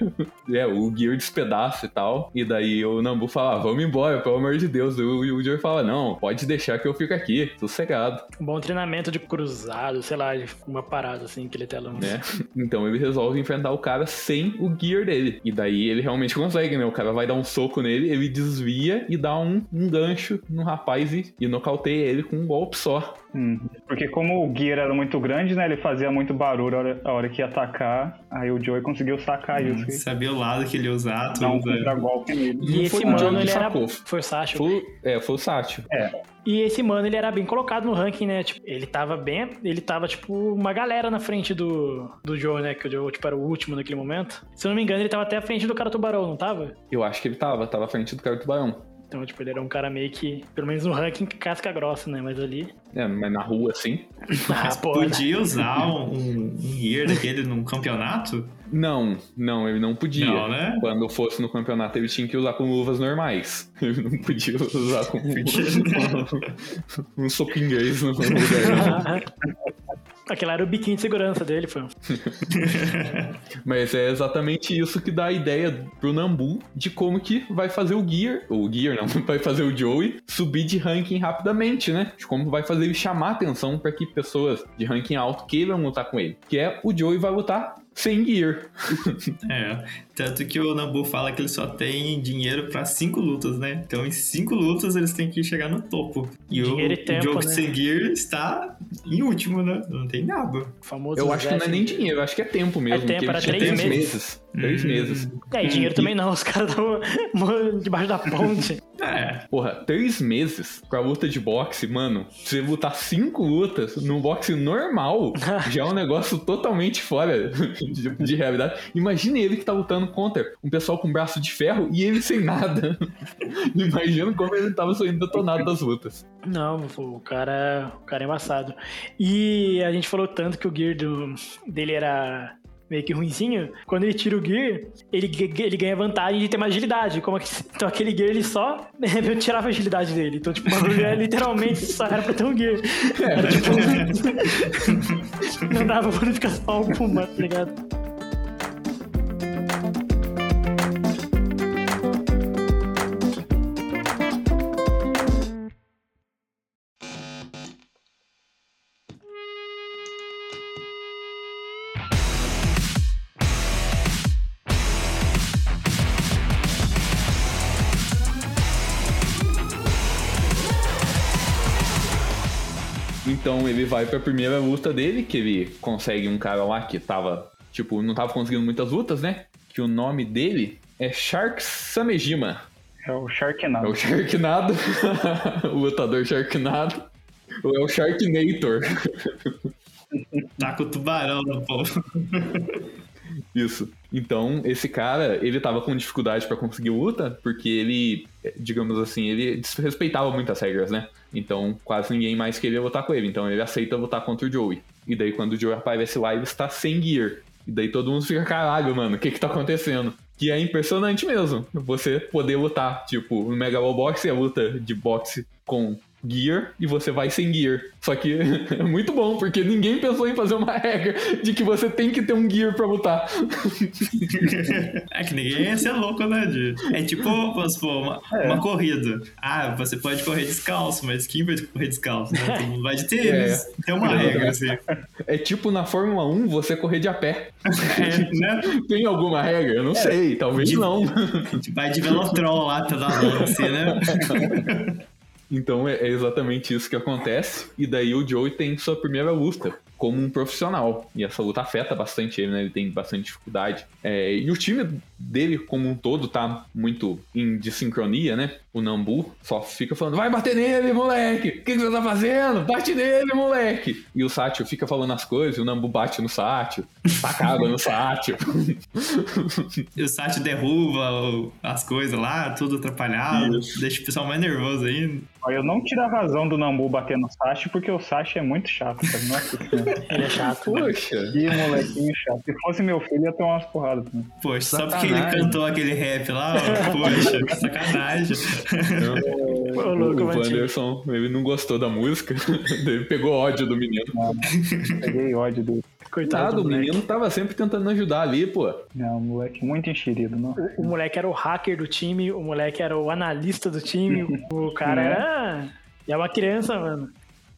S2: É, o Gear despedaça e tal. E daí o Nambu fala, ah, vamos embora, pelo amor de Deus. E o, e Joey fala, não, pode deixar que eu fico aqui, sossegado,
S5: Um bom treinamento de cruzado, sei lá, uma parada assim que ele até lança.
S2: né? Então ele resolve enfrentar o cara sem o Gear dele. E daí ele realmente consegue, né? O cara vai dar um soco nele, ele desvia e dá um, um gancho no rapaz e, e nocauteia ele com um golpe só.
S3: Hum, Porque como o Gear era muito grande, né? Ele fazia muito barulho a hora, a hora que ia atacar. Aí o Joey conseguiu sacar isso. e
S4: Sabia o lado que ele ia usar,
S3: Dar um
S4: tudo.
S3: contra-golpe nele.
S5: E
S2: Não
S5: esse mano,
S2: que
S5: ele era. Foi o.
S2: Foi, é, foi o Satio.
S5: E esse mano, ele era bem colocado no ranking, né? Tipo, ele tava bem. Ele tava, tipo, uma galera na frente do, do Joe, né? Que o Joe, tipo, era o último naquele momento. Se eu não me engano, ele tava até à frente do cara tubarão, não tava?
S2: Eu acho que ele tava, tava à frente do cara do tubarão.
S5: Então, tipo, ele era um cara meio que, pelo menos no ranking, casca grossa, né? Mas ali.
S2: É, mas na rua, assim.
S5: Ah,
S4: Mas
S5: pô,
S4: podia usar um, um gear daquele num campeonato?
S2: Não, não, ele não podia.
S4: Não, né?
S2: Quando fosse no campeonato, ele tinha que usar com luvas normais. Ele não podia usar com um soco inglês no lugar.
S5: Aquele era o biquinho de segurança dele, foi.
S2: Mas é exatamente isso que dá a ideia pro Nambu de como que vai fazer o Gear, o Gear não, vai fazer o Joey subir de ranking rapidamente, né? De como vai fazer ele chamar atenção para que pessoas de ranking alto queiram lutar com ele. Que é o Joey vai lutar sem Gear.
S4: É, tanto que o Nambu fala que ele só tem dinheiro pra cinco lutas, né? Então em cinco lutas eles têm que chegar no topo. E
S5: Dinheiro
S4: o,
S5: e tempo,
S4: o jogo
S5: né?
S4: sem gear está em último, né? Não tem nada.
S5: Famoso
S2: Eu acho que não é nem dinheiro, eu acho que é tempo mesmo.
S5: É tempo, era três
S2: três
S5: meses.
S2: Três
S4: Hum.
S2: meses.
S5: É, e dinheiro também não, os caras estavam debaixo da ponte.
S4: É,
S2: Porra, três meses pra luta de boxe, mano. Você lutar cinco lutas num boxe normal já é um negócio totalmente fora de, de realidade. Imagine ele que tá lutando contra um pessoal com braço de ferro e ele sem nada. Imagina como ele tava saindo detonado das lutas.
S5: Não, o cara, o cara é embaçado. E a gente falou tanto que o gear do, dele era meio que ruinzinho. Quando ele tira o gear, ele, ele ganha vantagem de ter mais agilidade. Como é que, então aquele gear ele só tirava a agilidade dele. Então, tipo, o bagulho é literalmente só era pra ter um gear. Era, tipo, não dava bonificação alguma, tá ligado?
S2: Ele vai pra primeira luta dele, que ele consegue um cara lá que tava, tipo, não tava conseguindo muitas lutas, né? Que o nome dele é Shark Samejima.
S3: É o
S2: É
S3: Sharknado.
S2: o Sharknado, o lutador Sharknado. Ou é o Sharknator.
S4: tá com o tubarão no povo.
S2: Isso. Então, esse cara, ele tava com dificuldade pra conseguir luta, porque ele, digamos assim, ele desrespeitava muitas regras, né? Então, quase ninguém mais queria lutar com ele. Então, ele aceita lutar contra o Joey. E daí, quando o Joey aparece lá, ele está sem gear. E daí todo mundo fica, caralho, mano, o que que tá acontecendo? Que é impressionante mesmo, você poder lutar. Tipo, no Megalobox é luta de boxe com gear e você vai sem gear. Só que é muito bom, porque ninguém pensou em fazer uma regra de que você tem que ter um gear pra lutar.
S4: É que ninguém ia ser louco, né? De... É tipo, vamos supor, uma, uma corrida. Ah, você pode correr descalço, mas quem vai correr descalço? Né? Todo mundo vai de tênis. Tem uma regra, assim.
S2: É tipo na Fórmula 1 você correr de a pé.
S4: É, né?
S2: Tem alguma regra? Eu não sei, talvez
S4: De-
S2: não.
S4: Vai de velotrol lá, tá dando assim, né?
S2: Então é é exatamente isso que acontece. E daí o Joey tem sua primeira luta como um profissional. E essa luta afeta bastante ele, né? Ele tem bastante dificuldade. É, e o time dele, como um todo, tá muito em desincronia, né? O Nambu só fica falando: vai bater nele, moleque! O que, que você tá fazendo? Bate nele, moleque! E o Sátio fica falando as coisas, e o Nambu bate no Sátio, taca água no Sátio.
S4: E o Sátio derruba as coisas lá, tudo atrapalhado. Deixa o pessoal mais nervoso ainda.
S3: Eu não tiro a razão do Nambu bater no Sashi, porque o Sashi é muito chato. Nossa senhora.
S5: Ele é chato.
S2: Poxa.
S3: Que molequinho chato. Se fosse meu filho, ia tomar umas porradas.
S4: Poxa, só porque ele cantou aquele rap lá, ó, poxa, que sacanagem.
S5: Ô,
S2: O,
S5: louco,
S2: o. Wanderson, ele não gostou da música, ele pegou ódio do menino.
S3: Peguei ódio dele.
S5: Coitado
S2: Nada,
S5: do
S2: o
S5: moleque.
S2: menino tava sempre tentando ajudar ali, pô.
S3: Não, moleque muito enxerido, não.
S5: O, o moleque era o hacker do time, o moleque era o analista do time, o cara era. E é uma criança, mano.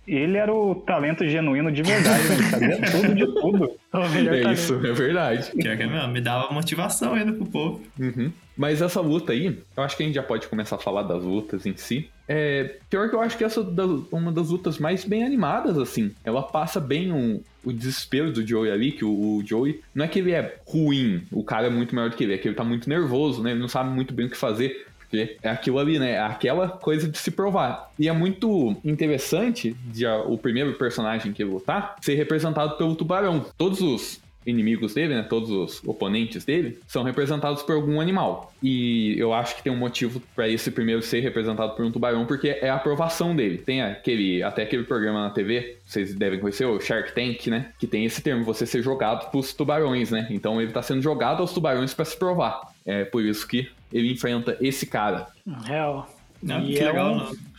S3: Ele era o talento genuíno de verdade? Ele sabia tudo de tudo.
S5: O
S2: É
S5: talento.
S2: isso, é verdade.
S4: Que é mesmo, me dava motivação ainda pro povo.
S2: Uhum. Mas essa luta aí, eu acho que a gente já pode começar a falar das lutas em si. É, pior que eu acho que essa é uma das lutas mais bem animadas, assim. Ela passa bem um- o desespero do Joey ali, que o, o Joey. Não é que ele é ruim, o cara é muito melhor do que ele, é que ele tá muito nervoso, né? Ele não sabe muito bem o que fazer. Porque é aquilo ali, né? É aquela coisa de se provar. E é muito interessante de a- o primeiro personagem que lutar ser representado pelo tubarão. Todos os inimigos dele, né? Todos os oponentes dele são representados por algum animal. E eu acho que tem um motivo para esse primeiro ser representado por um tubarão, porque é a aprovação dele. Tem aquele, até aquele programa na TV, vocês devem conhecer, o Shark Tank, né? Que tem esse termo, você ser jogado pros tubarões, né? Então ele tá sendo jogado aos tubarões para se provar. É por isso que ele enfrenta esse cara.
S5: Real.
S4: Não,
S5: E
S4: que
S5: é
S4: legal,
S5: um-
S4: não.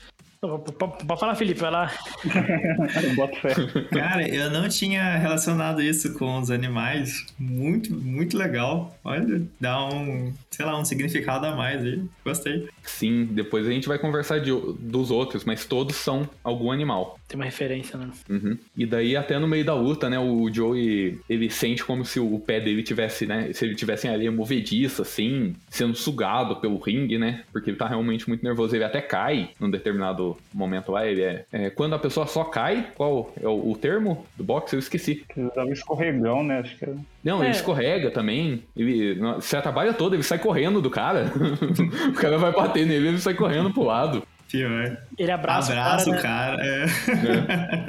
S5: Pode falar, Felipe, vai lá.
S3: Bota fé.
S4: Cara, eu não tinha relacionado isso com os animais. Muito, muito legal. Olha, dá um, sei lá, um significado a mais aí. Gostei.
S2: Sim, depois a gente vai conversar de, dos outros, mas todos são algum animal.
S5: Tem uma referência, né?
S2: Uhum. E daí até no meio da luta, né, o Joey, ele sente como se o pé dele tivesse, né, se ele tivesse em areia movediça, assim, sendo sugado pelo ringue, né, porque ele tá realmente muito nervoso, ele até cai num determinado momento lá, ele é, é, quando a pessoa só cai, qual é o, o termo do boxe? Eu esqueci.
S3: Que usava escorregão, né? Acho que era.
S2: Não, ele
S5: É.
S2: escorrega também, ele, se trabalha todo, ele sai correndo do cara, o cara vai bater nele, ele sai correndo pro lado.
S4: Pior.
S5: Ele abraça,
S4: Abraço
S5: o
S4: o
S5: cara,
S4: cara.
S5: né?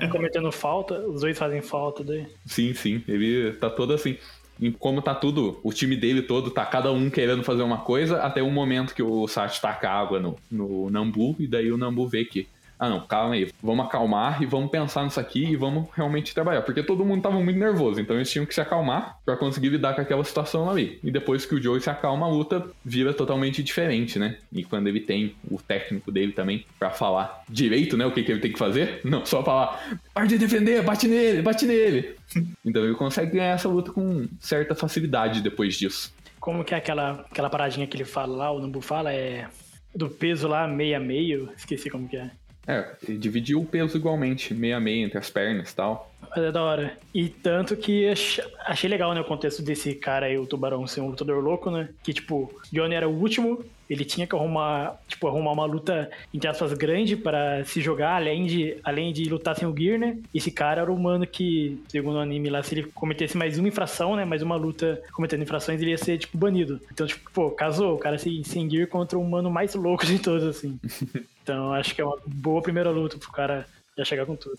S4: É.
S5: cometendo falta. Os dois fazem falta daí.
S2: Sim, sim. Ele tá todo assim. E como tá tudo, o time dele todo, tá cada um querendo fazer uma coisa, até o momento que o Sati taca água no, no Nambu, e daí o Nambu vê que, ah não, calma aí, vamos acalmar e vamos pensar nisso aqui e vamos realmente trabalhar. Porque todo mundo tava muito nervoso, então eles tinham que se acalmar pra conseguir lidar com aquela situação ali. E depois que o Joey se acalma, a luta vira totalmente diferente, né? E quando ele tem o técnico dele também pra falar direito, né, o que, que ele tem que fazer, não só falar, pode de defender, bate nele, bate nele. Então ele consegue ganhar essa luta com certa facilidade depois disso.
S5: Como que é aquela, aquela paradinha que ele fala lá, o Nambu fala, é do peso lá, meio a meio. Esqueci como que é.
S2: É, dividiu o peso igualmente, meio a meio entre as pernas e tal.
S5: Mas é da hora. E tanto que ach- achei legal, né, o contexto desse cara aí, o tubarão, ser um lutador louco, né? Que, tipo, Johnny era o último, ele tinha que arrumar, tipo, arrumar uma luta, entre aspas, grande para se jogar, além de, além de lutar sem o Gear, né? Esse cara era o humano que, segundo o anime lá, se ele cometesse mais uma infração, né? Mais uma luta cometendo infrações, ele ia ser, tipo, banido. Então, tipo, pô, casou, o cara sem, sem Gear contra o humano mais louco de todos, assim. Então, acho que é uma boa primeira luta pro cara já chegar com tudo.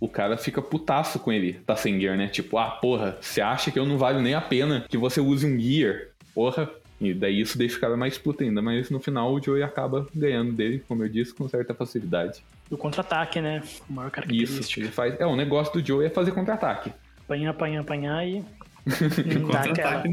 S2: O cara fica putaço com ele, tá sem gear, né? Tipo, ah, porra, você acha que eu não vale nem a pena que você use um gear? Porra. E daí isso deixa o cara mais puto ainda, mas no final o Joey acaba ganhando dele, como eu disse, com certa facilidade.
S5: O contra-ataque, né? O maior
S2: Isso,
S5: característica.
S2: ele faz. É, o negócio do Joey é fazer contra-ataque.
S5: Apanhar, apanhar, apanhar e.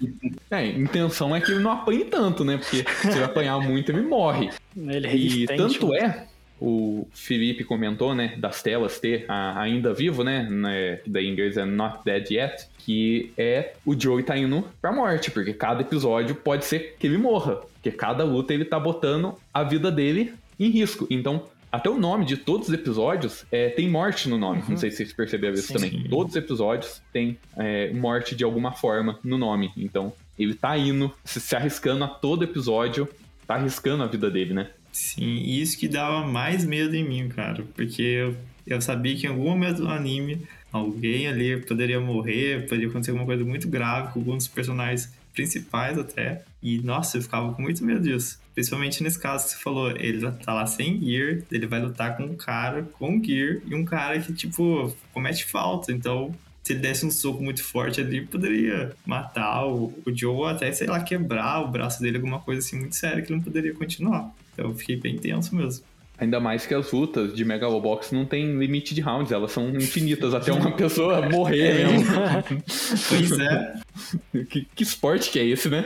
S4: E.
S2: É, a intenção é que ele não apanhe tanto, né? Porque se ele apanhar muito, ele morre.
S5: Ele é
S2: E tanto é, o Felipe comentou, né, das telas ter a- ainda vivo, né, né, em inglês é not dead yet, que é o Joey tá indo pra morte, porque cada episódio pode ser que ele morra, porque cada luta ele tá botando a vida dele em risco. Então, até o nome de todos os episódios é, tem morte no nome. Não sei se vocês perceberam isso
S5: Sim.
S2: também. Todos os episódios têm é, morte de alguma forma no nome. Então, ele tá indo, se, se arriscando a todo episódio, tá arriscando a vida dele, né?
S4: Sim, isso que dava mais medo em mim, cara. Porque eu, eu sabia que em algum momento do anime alguém ali poderia morrer, poderia acontecer alguma coisa muito grave com alguns dos personagens principais até. E nossa, eu ficava com muito medo disso. Principalmente nesse caso que você falou, ele tá lá sem gear, ele vai lutar com um cara com gear e um cara que, tipo, comete falta. Então, se ele desse um soco muito forte ali, poderia matar o, o Joe até, sei lá, quebrar o braço dele, alguma coisa assim muito séria que ele não poderia continuar. Então eu fiquei bem tenso mesmo.
S2: Ainda mais que as lutas de Megalobox não tem limite de rounds, elas são infinitas até uma pessoa morrer mesmo.
S4: Pois é.
S2: que, que esporte que é esse, né?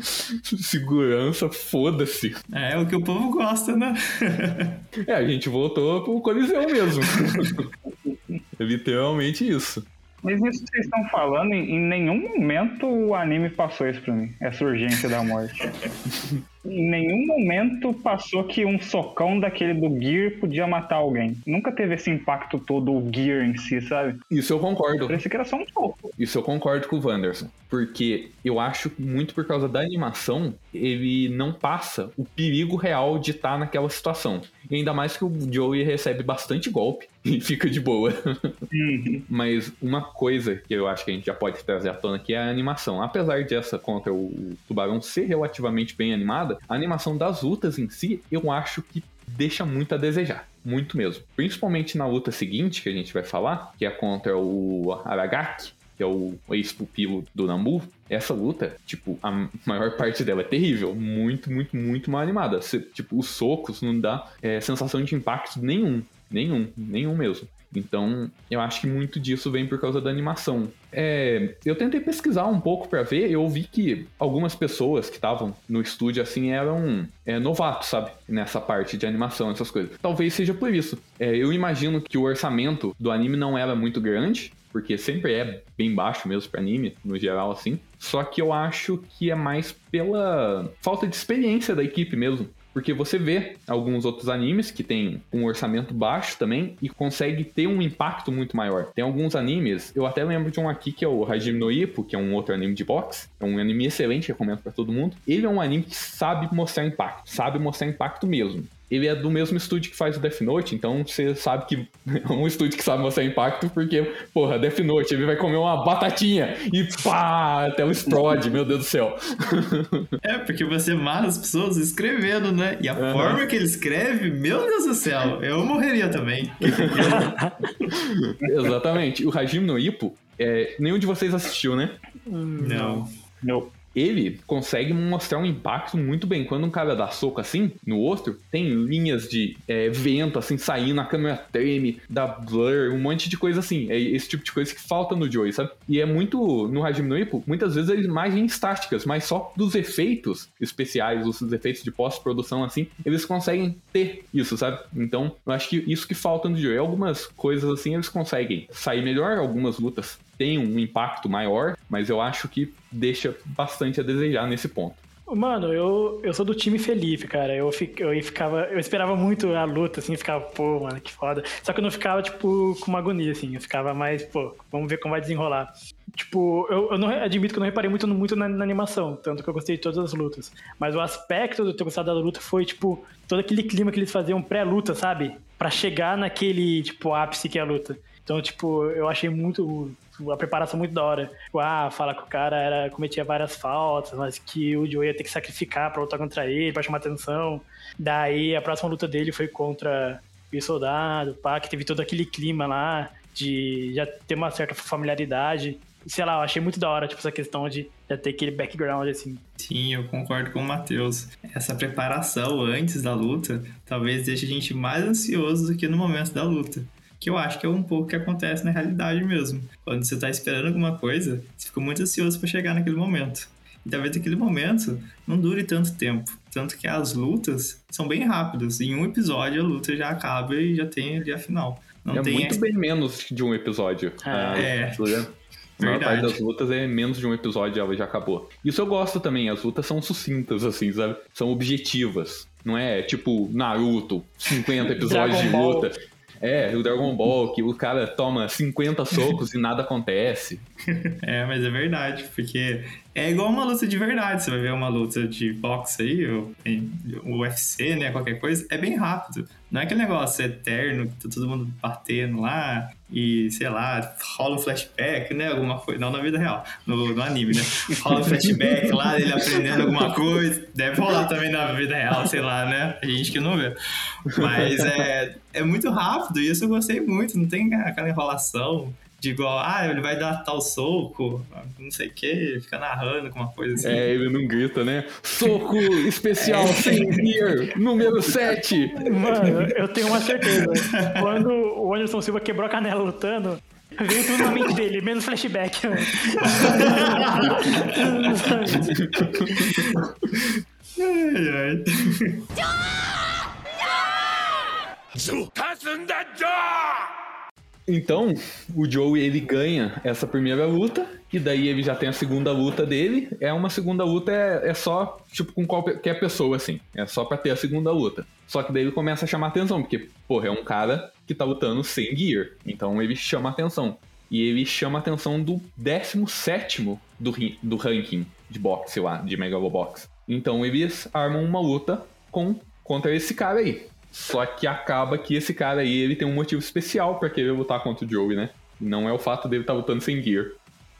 S2: Segurança, foda-se.
S4: É o que o povo gosta, né?
S2: É, a gente voltou pro Coliseu mesmo. É literalmente isso.
S3: Mas isso que vocês estão falando, em em nenhum momento o anime passou isso pra mim, essa urgência da morte. Em nenhum momento passou que um socão daquele do Gear podia matar alguém. Nunca teve esse impacto todo, o Gear em si, sabe?
S2: Isso eu concordo.
S3: Parecia que era só um soco.
S2: Isso eu concordo com o Wanderson. Porque eu acho muito por causa da animação, ele não passa o perigo real de estar naquela situação. E ainda mais que o Joey recebe bastante golpe e fica de boa.
S3: Uhum.
S2: Mas uma coisa que eu acho que a gente já pode trazer à tona aqui é a animação. Apesar dessa contra o Tubarão ser relativamente bem animada, a animação das lutas em si, eu acho que deixa muito a desejar. Muito mesmo. Principalmente na luta seguinte que a gente vai falar, que é contra o Aragaki, que é o ex-pupilo do Nambu, essa luta, tipo, a maior parte dela é terrível. Muito, muito, muito mal animada. Tipo, os socos não dá é, sensação de impacto nenhum. Nenhum, nenhum mesmo. Então, eu acho que muito disso vem por causa da animação. É, eu tentei pesquisar um pouco para ver, eu vi que algumas pessoas que estavam no estúdio assim eram é, novatos, sabe? Nessa parte de animação, essas coisas. Talvez seja por isso. É, eu imagino que o orçamento do anime não era muito grande, porque sempre é bem baixo mesmo para anime, no geral, assim. Só que eu acho que é mais pela falta de experiência da equipe mesmo. Porque você vê alguns outros animes que tem um orçamento baixo também e consegue ter um impacto muito maior. Tem alguns animes, eu até lembro de um aqui que é o Hajime no Ippo, que é um outro anime de boxe. É um anime excelente, recomendo para todo mundo. Ele é um anime que sabe mostrar impacto, sabe mostrar impacto mesmo ele é do mesmo estúdio que faz o Death Note, então você sabe que é um estúdio que sabe mostrar impacto, porque, porra, Death Note, ele vai comer uma batatinha e pá, a tela explode, meu Deus do céu.
S4: É, porque você mata as pessoas escrevendo, né? E a uhum. forma que ele escreve, meu Deus do céu, eu morreria também.
S2: Exatamente. O Hajime no Ippo, é, nenhum de vocês assistiu, né?
S4: Não.
S3: Não
S2: ele consegue mostrar um impacto muito bem. Quando um cara dá soco assim no outro, tem linhas de é, vento assim saindo, a câmera treme, dá blur, um monte de coisa assim. É esse tipo de coisa que falta no Joey, sabe? E é muito no Hajime no Ippo, muitas vezes é imagens estáticas, mas só dos efeitos especiais, os efeitos de pós-produção assim, eles conseguem ter isso, sabe? Então, eu acho que isso que falta no Joey. Algumas coisas assim eles conseguem sair melhor, algumas lutas tem um impacto maior, mas eu acho que deixa bastante a desejar nesse ponto.
S5: Mano, eu, eu sou do time Felipe, cara. Eu, eu ficava. Eu esperava muito a luta, assim, ficava, pô, mano, que foda. Só que eu não ficava, tipo, com uma agonia, assim. Eu ficava mais, pô, vamos ver como vai desenrolar. Tipo, eu, eu não admito que eu não reparei muito, muito na, na, animação, tanto que eu gostei de todas as lutas. Mas o aspecto de ter gostado da luta foi, tipo, todo aquele clima que eles faziam pré-luta, sabe? para chegar naquele, tipo, ápice que é a luta. Então, tipo, eu achei muito a preparação muito da hora. Tipo, ah, fala que o cara era, cometia várias faltas, mas que o Joe ia ter que sacrificar pra lutar contra ele, pra chamar atenção. Daí a próxima luta dele foi contra o soldado, pá, que teve todo aquele clima lá de já ter uma certa familiaridade. Sei lá, eu achei muito da hora, tipo, essa questão de já ter aquele background, assim.
S4: Sim, eu concordo com o Matheus. Essa preparação antes da luta talvez deixe a gente mais ansioso do que no momento da luta que eu acho que é um pouco que acontece na realidade mesmo. Quando você está esperando alguma coisa, você fica muito ansioso para chegar naquele momento. E talvez aquele momento não dure tanto tempo. Tanto que as lutas são bem rápidas. Em um episódio a luta já acaba e já tem ali a final. Não
S2: é
S4: tem
S2: muito bem menos de um episódio.
S4: Ah, é.
S2: A maior parte das lutas é menos de um episódio, ela já acabou. Isso eu gosto também, as lutas são sucintas, assim, sabe? São objetivas. Não é tipo Naruto, 50 episódios de luta. É, o Dragon Ball, que o cara toma 50 socos e nada acontece.
S4: É, mas é verdade, porque é igual uma luta de verdade. Você vai ver uma luta de boxe aí, o UFC, né? Qualquer coisa, é bem rápido. Não é aquele negócio eterno que tá todo mundo batendo lá e, sei lá, rola um flashback, né? Alguma coisa. Não na vida real, no, no anime, né? Rola um flashback lá, ele aprendendo alguma coisa. Deve rolar também na vida real, sei lá, né? A gente que não vê. Mas é, é muito rápido e isso eu gostei muito. Não tem aquela enrolação de igual, ah, ele vai dar tal soco, não sei o que, fica narrando alguma coisa assim.
S2: É, ele não grita, né? Soco especial é. sem gear, número 7.
S5: Mano, eu tenho uma certeza. Quando o Anderson Silva quebrou a canela lutando, Veio tudo na mente dele, menos flashback. ai, ai.
S2: Então, o Joey ele ganha essa primeira luta, e daí ele já tem a segunda luta dele. É uma segunda luta, é, é só, tipo, com qualquer pessoa, assim. É só pra ter a segunda luta. Só que daí ele começa a chamar atenção, porque, porra, é um cara que tá lutando sem gear. Então ele chama atenção. E ele chama atenção do 17 do, do ranking de boxe lá, de Megalobox. Então eles armam uma luta com, contra esse cara aí. Só que acaba que esse cara aí, ele tem um motivo especial para querer lutar contra o Joey, né? Não é o fato dele estar tá lutando sem gear.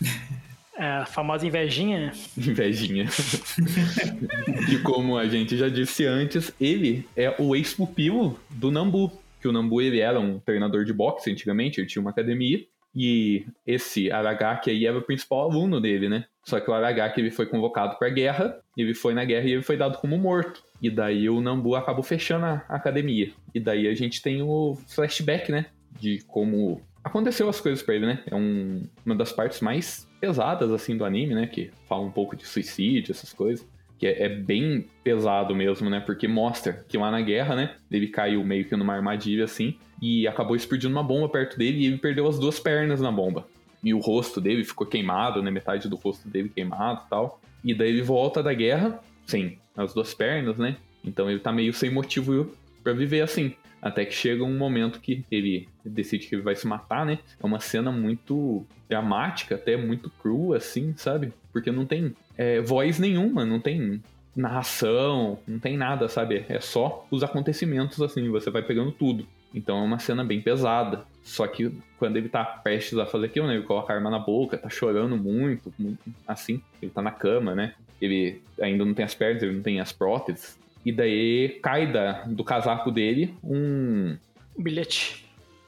S5: É a famosa invejinha.
S2: Invejinha. e como a gente já disse antes, ele é o ex-pupilo do Nambu. Que o Nambu ele era um treinador de boxe antigamente, ele tinha uma academia. E esse Aragaki aí era o principal aluno dele, né? Só que o Aragaki ele foi convocado para guerra, ele foi na guerra e ele foi dado como morto. E daí o Nambu acabou fechando a academia. E daí a gente tem o flashback, né? De como aconteceu as coisas para ele, né? É um, uma das partes mais pesadas, assim, do anime, né? Que fala um pouco de suicídio, essas coisas. Que é, é, bem pesado mesmo, né? Porque mostra que lá na guerra, né? Ele caiu meio que numa armadilha, assim, e acabou explodindo uma bomba perto dele e ele perdeu as duas pernas na bomba. E o rosto dele ficou queimado, né? Metade do rosto dele queimado e tal. E daí ele volta da guerra, sem as duas pernas, né? Então ele tá meio sem motivo para viver assim. Até que chega um momento que ele decide que ele vai se matar, né? É uma cena muito dramática, até muito crua, assim, sabe? Porque não tem é, voz nenhuma, não tem narração, não tem nada, sabe? É só os acontecimentos, assim, você vai pegando tudo. Então é uma cena bem pesada. Só que quando ele tá prestes a fazer aquilo, né? Ele coloca a arma na boca, tá chorando muito, muito assim. Ele tá na cama, né? Ele ainda não tem as pernas, ele não tem as próteses. E daí cai da, do casaco dele um.
S5: Bilhete.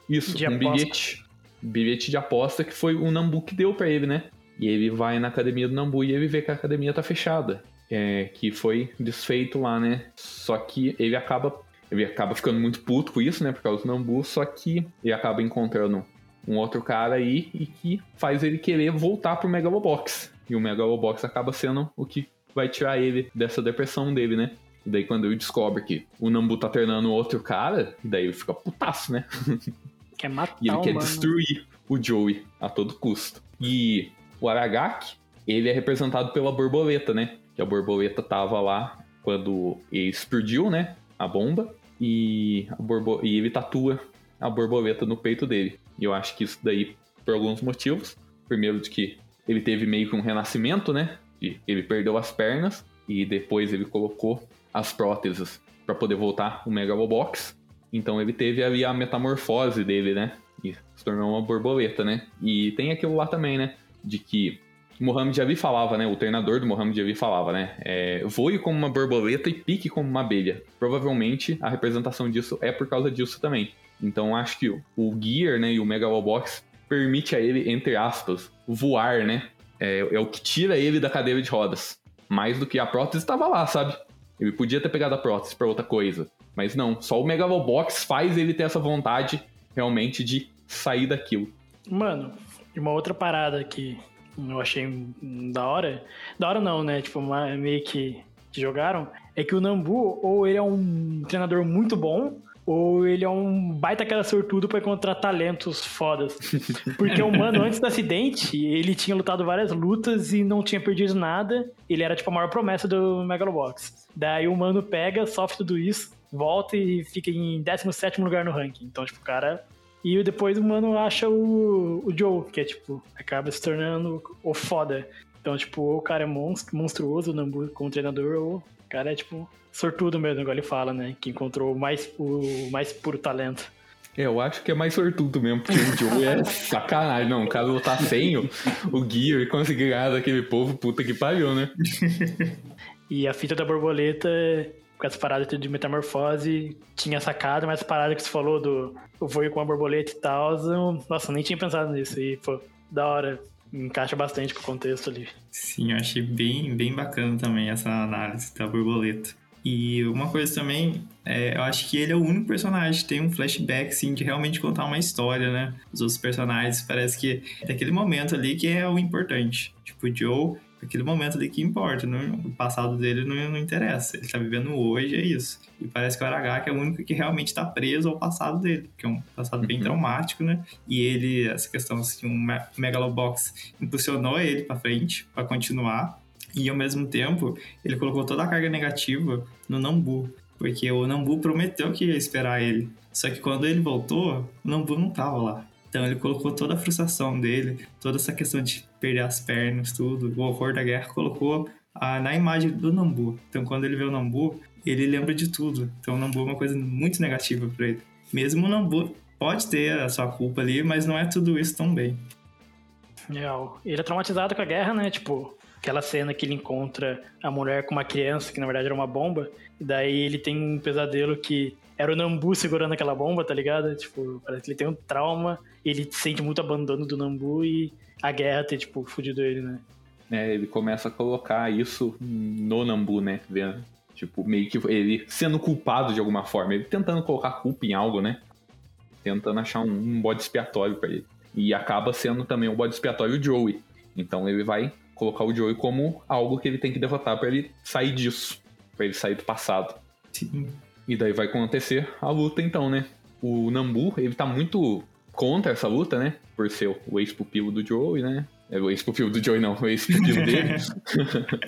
S2: Isso,
S5: De
S2: um
S5: aposta.
S2: bilhete. Bilhete de aposta que foi o Nambu que deu pra ele, né? E ele vai na academia do Nambu e ele vê que a academia tá fechada. É, que foi desfeito lá, né? Só que ele acaba. Ele acaba ficando muito puto com isso, né? Por causa do Nambu, só que ele acaba encontrando um outro cara aí e que faz ele querer voltar pro Megalobox. E o Megalobox acaba sendo o que vai tirar ele dessa depressão dele, né? E daí quando ele descobre que o Nambu tá treinando outro cara, daí ele fica putaço, né?
S5: Quer matar
S2: E ele quer
S5: mano.
S2: destruir o Joey a todo custo. E o Aragaki, ele é representado pela borboleta, né? Que a borboleta tava lá quando explodiu, né? A bomba. E, a borbo... e ele tatua a borboleta no peito dele. E eu acho que isso daí, por alguns motivos. Primeiro de que ele teve meio que um renascimento, né? E ele perdeu as pernas. E depois ele colocou as próteses para poder voltar o Megalobox. Então ele teve ali a metamorfose dele, né? E se tornou uma borboleta, né? E tem aquilo lá também, né? De que Mohamed Ali falava, né? O treinador do Mohamed Ali falava, né? É, voe como uma borboleta e pique como uma abelha. Provavelmente a representação disso é por causa disso também. Então acho que o Gear, né? E o Megalobox permite a ele, entre aspas, voar, né? É, é o que tira ele da cadeira de rodas. Mais do que a prótese estava lá, sabe? Ele podia ter pegado a prótese para outra coisa. Mas não, só o Megalobox faz ele ter essa vontade realmente de sair daquilo.
S5: Mano, e uma outra parada que eu achei da hora. Da hora não, né? Tipo, meio que, que jogaram. É que o Nambu, ou ele é um treinador muito bom, ou ele é um baita cara sortudo pra encontrar talentos fodas. Porque o mano, antes do acidente, ele tinha lutado várias lutas e não tinha perdido nada. Ele era, tipo, a maior promessa do Megalobox. Daí o mano pega, sofre tudo isso, volta e fica em 17 lugar no ranking. Então, tipo, o cara e depois o mano acha o, o Joe, que é tipo, acaba se tornando o foda. Então, tipo, ou o cara é monstruoso, o Nambu como treinador, ou o cara é tipo sortudo mesmo, igual ele fala, né? Que encontrou o mais, o mais puro talento.
S2: É, eu acho que é mais sortudo mesmo, porque o Joe é sacanagem. Não, o cara lutar sem o, o Gear e conseguir ganhar daquele povo, puta que pariu, né?
S5: E a fita da borboleta, com essa parada de metamorfose, tinha sacado, mas essa parada que você falou do ir com a borboleta e tal, nossa, nem tinha pensado nisso. E, pô, da hora. Encaixa bastante com o contexto ali.
S4: Sim, eu achei bem, bem bacana também essa análise da borboleta. E uma coisa também, é, eu acho que ele é o único personagem que tem um flashback, assim, de realmente contar uma história, né? Os outros personagens, parece que é daquele momento ali que é o importante. Tipo, o Joe, aquele momento ali que importa. Não, o passado dele não, não interessa. Ele tá vivendo hoje, é isso. E parece que o Aragaki é o único que realmente tá preso ao passado dele, que é um passado bem
S2: Uhum.
S4: traumático, né? E ele, essa questão, assim, um me- Megalobox impulsionou ele pra frente, pra continuar. E ao mesmo tempo, ele colocou toda a carga negativa no Nambu. Porque o Nambu prometeu que ia esperar ele. Só que quando ele voltou, o Nambu não tava lá. Então ele colocou toda a frustração dele, toda essa questão de perder as pernas, tudo, o horror da guerra, colocou na imagem do Nambu. Então quando ele vê o Nambu, ele lembra de tudo. Então o Nambu é uma coisa muito negativa pra ele. Mesmo o Nambu pode ter a sua culpa ali, mas não é tudo isso também.
S5: Real. Ele é traumatizado com a guerra, né? Tipo, aquela cena que ele encontra a mulher com uma criança, que na verdade era uma bomba. E daí ele tem um pesadelo que era o Nambu segurando aquela bomba, tá ligado? Tipo, parece que ele tem um trauma, ele sente muito abandono do Nambu e a guerra ter, tipo, fudido ele, né?
S2: É, ele começa a colocar isso no Nambu, né? Vendo, tipo, meio que ele sendo culpado de alguma forma. Ele tentando colocar culpa em algo, né? Tentando achar um, um bode expiatório para ele. E acaba sendo também o bode expiatório o Joey. Então ele vai colocar o Joey como algo que ele tem que derrotar para ele sair disso. para ele sair do passado.
S4: Sim.
S2: E daí vai acontecer a luta então, né? O Nambu, ele tá muito contra essa luta, né? Por ser o ex-pupilo do Joey, né? É o ex-pupilo do Joey, não, o ex-pupilo dele.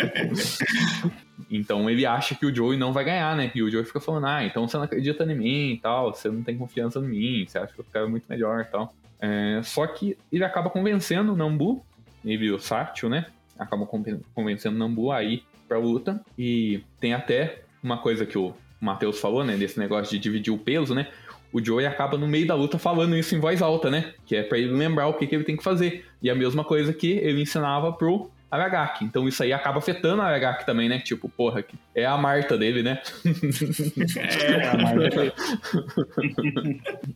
S2: então ele acha que o Joey não vai ganhar, né? E o Joey fica falando, ah, então você não acredita em mim e tal, você não tem confiança em mim, você acha que eu quero muito melhor e tal. É, só que ele acaba convencendo o Nambu, ele o Satchel, né? Acabam convencendo o Nambu aí pra luta. E tem até uma coisa que o Matheus falou, né? Desse negócio de dividir o peso, né? O Joey acaba no meio da luta falando isso em voz alta, né? Que é para ele lembrar o que, que ele tem que fazer. E a mesma coisa que ele ensinava pro Aragaki. Então isso aí acaba afetando a Aragaki também, né? Tipo, porra, é a Marta dele, né?
S3: É, a Marta.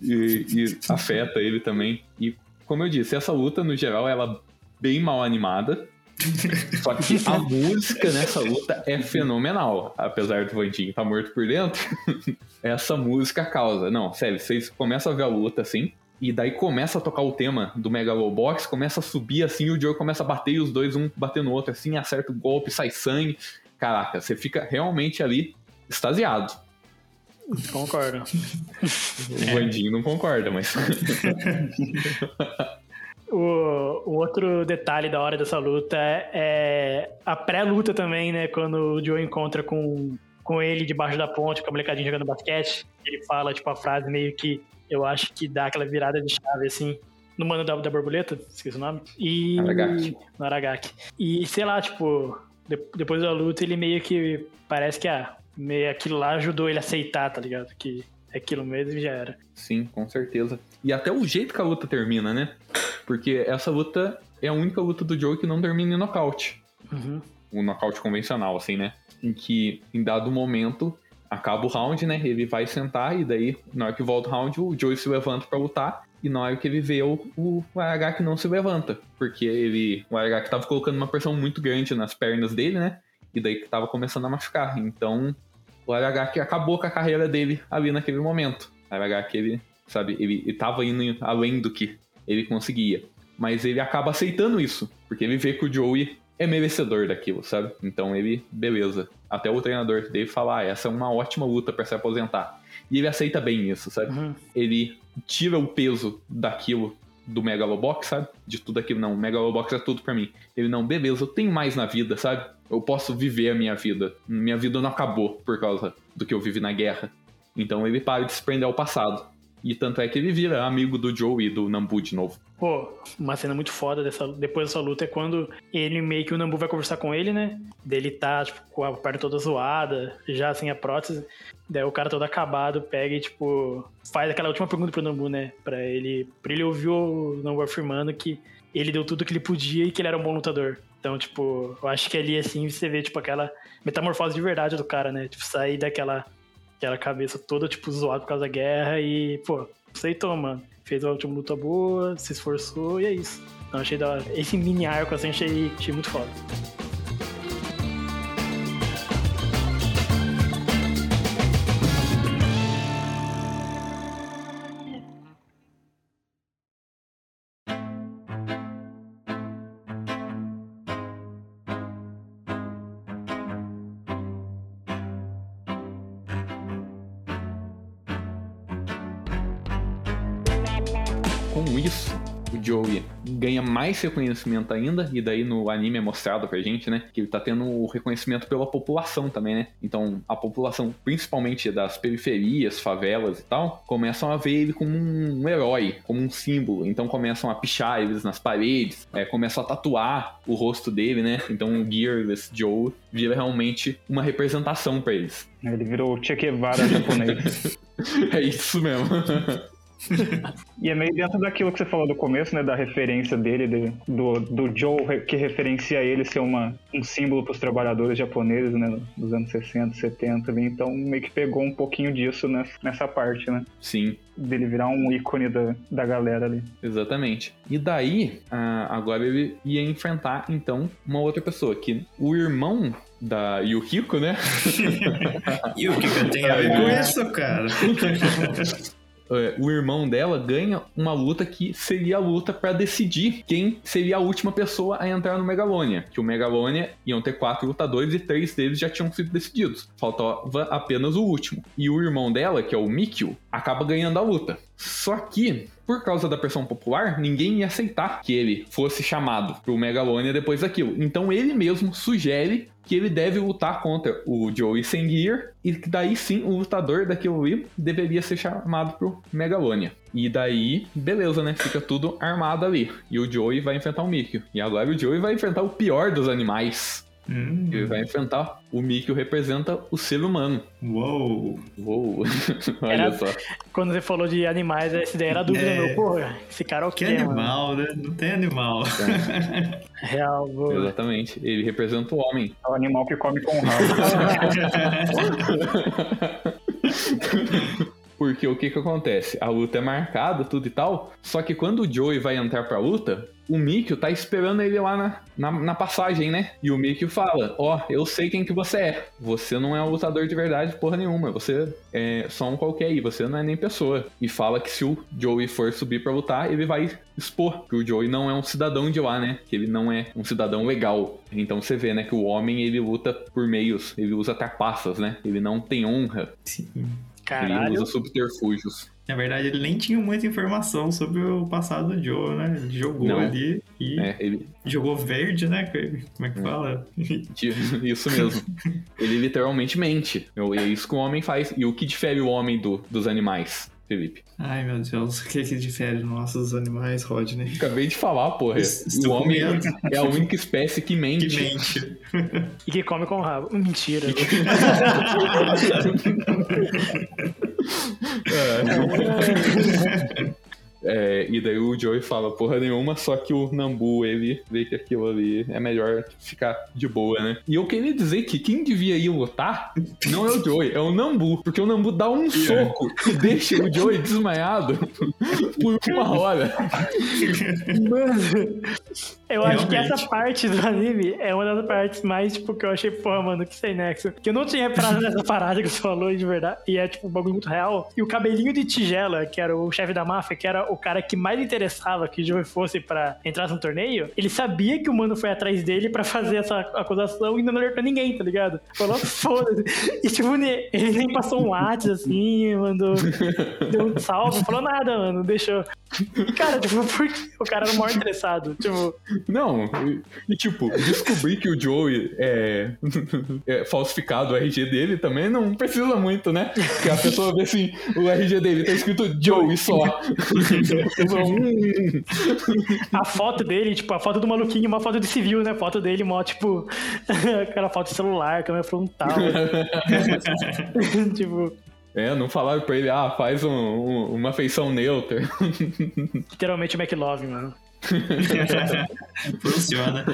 S2: e, e afeta ele também. E como eu disse, essa luta, no geral, ela é bem mal animada. Só que a música nessa luta é fenomenal. Apesar do Vandinho estar tá morto por dentro, essa música causa. Não, sério, vocês começam a ver a luta assim, e daí começa a tocar o tema do Megalobox, começa a subir assim, e o Joe começa a bater, e os dois, um batendo no outro assim, acerta o golpe, sai sangue. Caraca, você fica realmente ali extasiado.
S5: Concordo.
S2: O Vandinho não concorda, mas.
S5: O, o, outro detalhe da hora dessa luta é a pré-luta também, né? Quando o Joe encontra com, com ele debaixo da ponte, com a molecadinha jogando basquete. Ele fala, tipo, a frase meio que eu acho que dá aquela virada de chave, assim. No Mano da, da Borboleta, esqueci o nome. E.
S2: Aragaki.
S5: No Aragaki. E, sei lá, tipo, de, depois da luta, ele meio que parece que, ah, meio aquilo lá ajudou ele a aceitar, tá ligado? Que é aquilo mesmo e já era.
S2: Sim, com certeza. E até o jeito que a luta termina, né? Porque essa luta é a única luta do Joe que não termina em nocaute.
S5: Uhum.
S2: Um nocaute convencional, assim, né? Em que, em dado momento, acaba o round, né? Ele vai sentar e daí, na hora que volta o round, o Joe se levanta para lutar. E na hora que ele vê o, o, o Aragaki não se levanta. Porque ele. O Aragaki tava colocando uma pressão muito grande nas pernas dele, né? E daí que tava começando a machucar. Então, o Aragaki acabou com a carreira dele ali naquele momento. O Aragaki, ele, sabe, ele, ele tava indo além do que ele conseguia. Mas ele acaba aceitando isso, porque ele vê que o Joey é merecedor daquilo, sabe? Então ele, beleza. Até o treinador dele fala, ah, essa é uma ótima luta para se aposentar. E ele aceita bem isso, sabe?
S5: Uhum.
S2: Ele tira o peso daquilo do Megalobox, sabe? De tudo aquilo, não. Megalobox é tudo para mim. Ele, não, beleza, eu tenho mais na vida, sabe? Eu posso viver a minha vida. Minha vida não acabou por causa do que eu vivi na guerra. Então ele para de se prender ao passado. E tanto é que ele vira amigo do Joe e do Nambu de novo.
S5: Pô, uma cena muito foda dessa, depois dessa luta é quando ele meio que o Nambu vai conversar com ele, né? Dele tá, tipo, com a perna toda zoada, já sem a prótese. Daí o cara todo acabado pega e, tipo, faz aquela última pergunta pro Nambu, né? Pra ele, pra ele ouvir o Nambu afirmando que ele deu tudo que ele podia e que ele era um bom lutador. Então, tipo, eu acho que ali, assim, você vê, tipo, aquela metamorfose de verdade do cara, né? Tipo, sair daquela aquela cabeça toda, tipo, zoada por causa da guerra e, pô, aceitou, mano. Fez uma última luta boa, se esforçou e é isso. Então achei da hora. Esse mini arco, assim, achei, achei muito foda.
S2: Mais reconhecimento ainda, e daí no anime é mostrado pra gente, né? Que ele tá tendo o reconhecimento pela população também, né? Então a população, principalmente das periferias, favelas e tal, começam a ver ele como um herói, como um símbolo. Então começam a pichar eles nas paredes, é, começam a tatuar o rosto dele, né? Então o Gearless Joe vira realmente uma representação para eles.
S3: Ele virou o Che Guevara japonês.
S2: é isso mesmo.
S3: E é meio dentro daquilo que você falou do começo, né? Da referência dele, de- do, do Joe, que referencia ele ser uma, um símbolo para os trabalhadores japoneses, né? Nos anos 60, 70 ali. Então meio que pegou um pouquinho disso nessa, nessa parte, né?
S2: Sim,
S3: Dele virar um ícone da, da galera ali.
S2: exatamente. E daí, ah, agora ele ia enfrentar, então, uma outra pessoa, que o irmão da Yukiko, né?
S4: O que, que tem a ver com isso, cara?
S2: É, o irmão dela ganha uma luta que seria a luta pra decidir quem seria a última pessoa a entrar no Megalônia. Que o Megalônia iam ter quatro lutadores e três deles já tinham sido decididos. Faltava apenas o último. E o irmão dela, que é o Mikio, acaba ganhando a luta. Só que, por causa da pressão popular, ninguém ia aceitar que ele fosse chamado pro Megalônia depois daquilo. Então ele mesmo sugere que ele deve lutar contra o Joey Sengear e que daí sim o lutador daquilo ali deveria ser chamado pro Megalônia. E daí, beleza, né? Fica tudo armado ali. E o Joey vai enfrentar o Mikio. E agora o Joey vai enfrentar o pior dos animais.
S4: Hum,
S2: Ele vai enfrentar o Mikio representa o ser humano.
S4: uou.
S2: Uou! Olha
S5: Era-
S2: só.
S5: Quando você falou de animais, essa ideia era dúvida,
S4: É.
S5: meu. Porra, esse cara é o
S4: Que
S5: quê, mano?
S4: animal, né? Não tem animal.
S5: Real, boa.
S2: Exatamente. Ele representa o homem.
S3: É o animal que come com o rabo.
S2: Porque o que que acontece? A luta é marcada, tudo e tal. Só que quando o Joey vai entrar pra luta, o Mikio tá esperando ele lá na, na, na passagem, né? E o Mikio fala: Ó, eu sei quem que você é. Você não é um lutador de verdade, porra nenhuma. Você é só um qualquer aí. Você não é nem pessoa. E fala que se o Joey for subir pra lutar, ele vai expor que o Joey não é um cidadão de lá, né? Que ele não é um cidadão legal. Então você vê, né, que o homem ele luta por meios, ele usa trapaças, né? Ele não tem honra,
S4: Sim.
S2: Ele
S5: Caralho.
S2: usa subterfúgios.
S4: Na verdade, ele nem tinha muita informação sobre o passado do Joe, né? Ele jogou
S2: Não.
S4: ali e
S2: É, ele,
S4: jogou verde, né? Como é que fala?
S2: Isso mesmo. Ele literalmente mente. É isso que o homem faz. E o que difere o homem do, dos animais, Felipe?
S4: Ai, meu Deus, o que que difere nossos animais, Rodney?
S2: Acabei de falar, porra.
S4: Estou
S2: o homem
S4: com medo.
S2: é a única espécie que mente.
S4: Que mente.
S5: E que come com o rabo. Mentira.
S2: É, e daí o Joey fala porra nenhuma, só que o Nambu, ele vê que aquilo ali é melhor ficar de boa, né? E eu queria dizer que quem devia ir lutar não é o Joey, é o Nambu, porque o Nambu dá um soco e deixa o Joey desmaiado por uma hora.
S5: Mano, eu acho que essa parte do anime é uma das partes mais, tipo, que eu achei, porra, mano, que sem nexo. Que eu não tinha reparado nessa parada que você falou de verdade. E é, tipo, um bagulho muito real. E o cabelinho de tigela, que era o chefe da máfia, que era o cara que mais interessava que o fosse pra entrar no torneio, ele sabia que o mano foi atrás dele pra fazer essa acusação e não alertou ninguém, tá ligado? Falou, foda-se. E, tipo, ele nem passou um WhatsApp assim, mandou. Deu um salve, falou nada, mano, deixou. E, cara, tipo, por que o cara era o maior interessado? Tipo,
S2: Não, e, e, tipo, descobrir que o Joey é, é falsificado o RG dele também não precisa muito, né? Porque a pessoa vê assim, o RG dele tá escrito Joey só. A
S5: foto dele, tipo, a foto do maluquinho, uma foto de civil, né? Foto dele, mó, tipo, aquela foto de celular, câmera frontal. tipo,
S2: É, não falaram pra ele, ah, faz um- um- uma feição neutra.
S5: literalmente o McLove, mano.
S4: Funciona.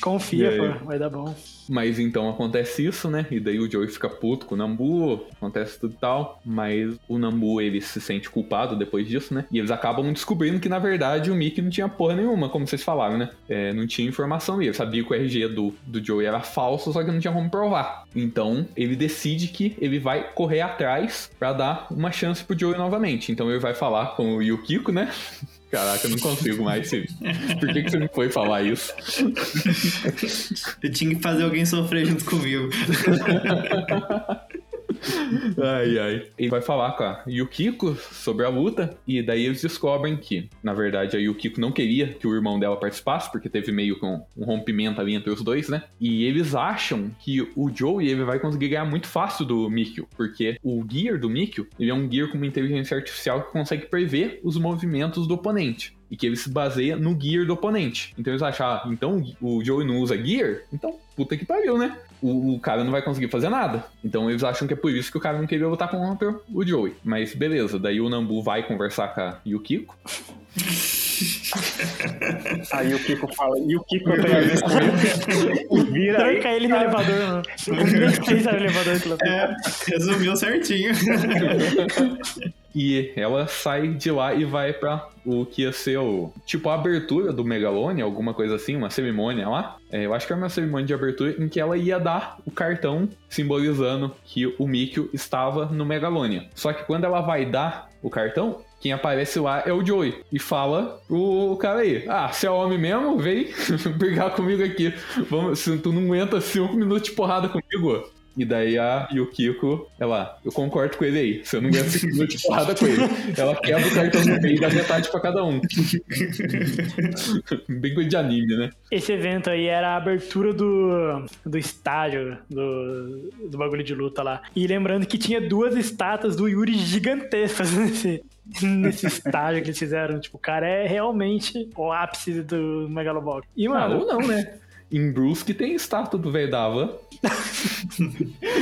S5: Confia, pô, vai dar bom.
S2: Mas então acontece isso, né? E daí o Joey fica puto com o Nambu, acontece tudo e tal. Mas o Nambu, ele se sente culpado depois disso, né? E eles acabam descobrindo que, na verdade, o Mickey não tinha porra nenhuma, como vocês falaram, né? É, não tinha informação ali. Ele sabia que o RG do, do Joey era falso, só que não tinha como provar. Então, ele decide que ele vai correr atrás pra dar uma chance pro Joey novamente. Então, ele vai falar com o Yukiko, né? Caraca, eu não consigo mais. Por que, que você não foi falar isso?
S4: Eu tinha que fazer alguém sofrer junto comigo.
S2: Ai, ai. Ele vai falar com a Yukiko sobre a luta, e daí eles descobrem que, na verdade, a Yukiko não queria que o irmão dela participasse, porque teve meio com um rompimento ali entre os dois, né? E eles acham que o Joey ele vai conseguir ganhar muito fácil do Mikio, porque o Gear do Mikio, ele é um Gear com uma inteligência artificial que consegue prever os movimentos do oponente. e que ele se baseia no gear do oponente. Então eles acham, ah, então o Joey não usa gear? Então, puta que pariu, né? O, o cara não vai conseguir fazer nada. Então eles acham que é por isso que o cara não queria lutar contra o Joey. Mas beleza, daí o Nambu vai conversar com a Yukiko.
S3: Aí o Kiko fala, e o Kiko tem a ver com isso? Vira aí,
S5: Tranca ele no elevador, mano. Elevador
S4: É, resumiu certinho.
S2: E ela sai de lá e vai pra o que ia ser o. Tipo a abertura do Megalonia, alguma coisa assim, uma cerimônia lá. É, eu acho que era uma cerimônia de abertura em que ela ia dar o cartão simbolizando que o Mikio estava no Megalonia. Só que quando ela vai dar o cartão, quem aparece lá é o Joey. E fala o cara aí: Ah, se é homem mesmo, vem brigar comigo aqui. Vamos, tu não aguenta cinco minutos de porrada comigo. E daí a Yukiko, ela, eu concordo com ele aí. Se eu não ganhar 5 minutos de porrada com ele, ela quebra o cartão no meio e dá metade pra cada um. Bem coisa de anime, né?
S5: Esse evento aí era a abertura do, do estádio do, do bagulho de luta lá. E lembrando que tinha duas estátuas do Yuri gigantescas nesse, nesse estádio que eles fizeram. Tipo, o cara é realmente o ápice do Megalobox. E,
S2: Ah,
S5: mano,
S2: ou não, né? Em Brusque tem estátua do velho da Havan.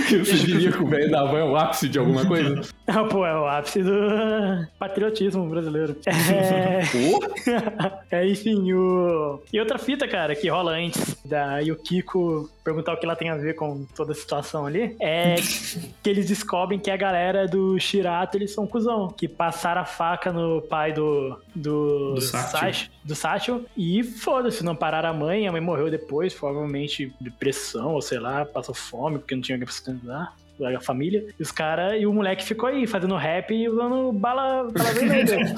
S2: que você diria que o velho da Havan é o ápice de alguma coisa?
S5: Ah, pô, é o ápice do patriotismo brasileiro. É... É, enfim, o... E outra fita, cara, que rola antes da Yukiko perguntar o que ela tem a ver com toda a situação ali, é que eles descobrem que a galera do Shirato, eles são cuzão, que passaram a faca no pai do... Do,
S4: Do Satchel.
S5: Do Satchel, e foda-se, não pararam a mãe, a mãe morreu depois, provavelmente depressão, ou sei lá, passou fome, porque não tinha alguém pra sustentar a família. E os caras, e o moleque ficou aí, fazendo rap e usando bala, bala vermelha.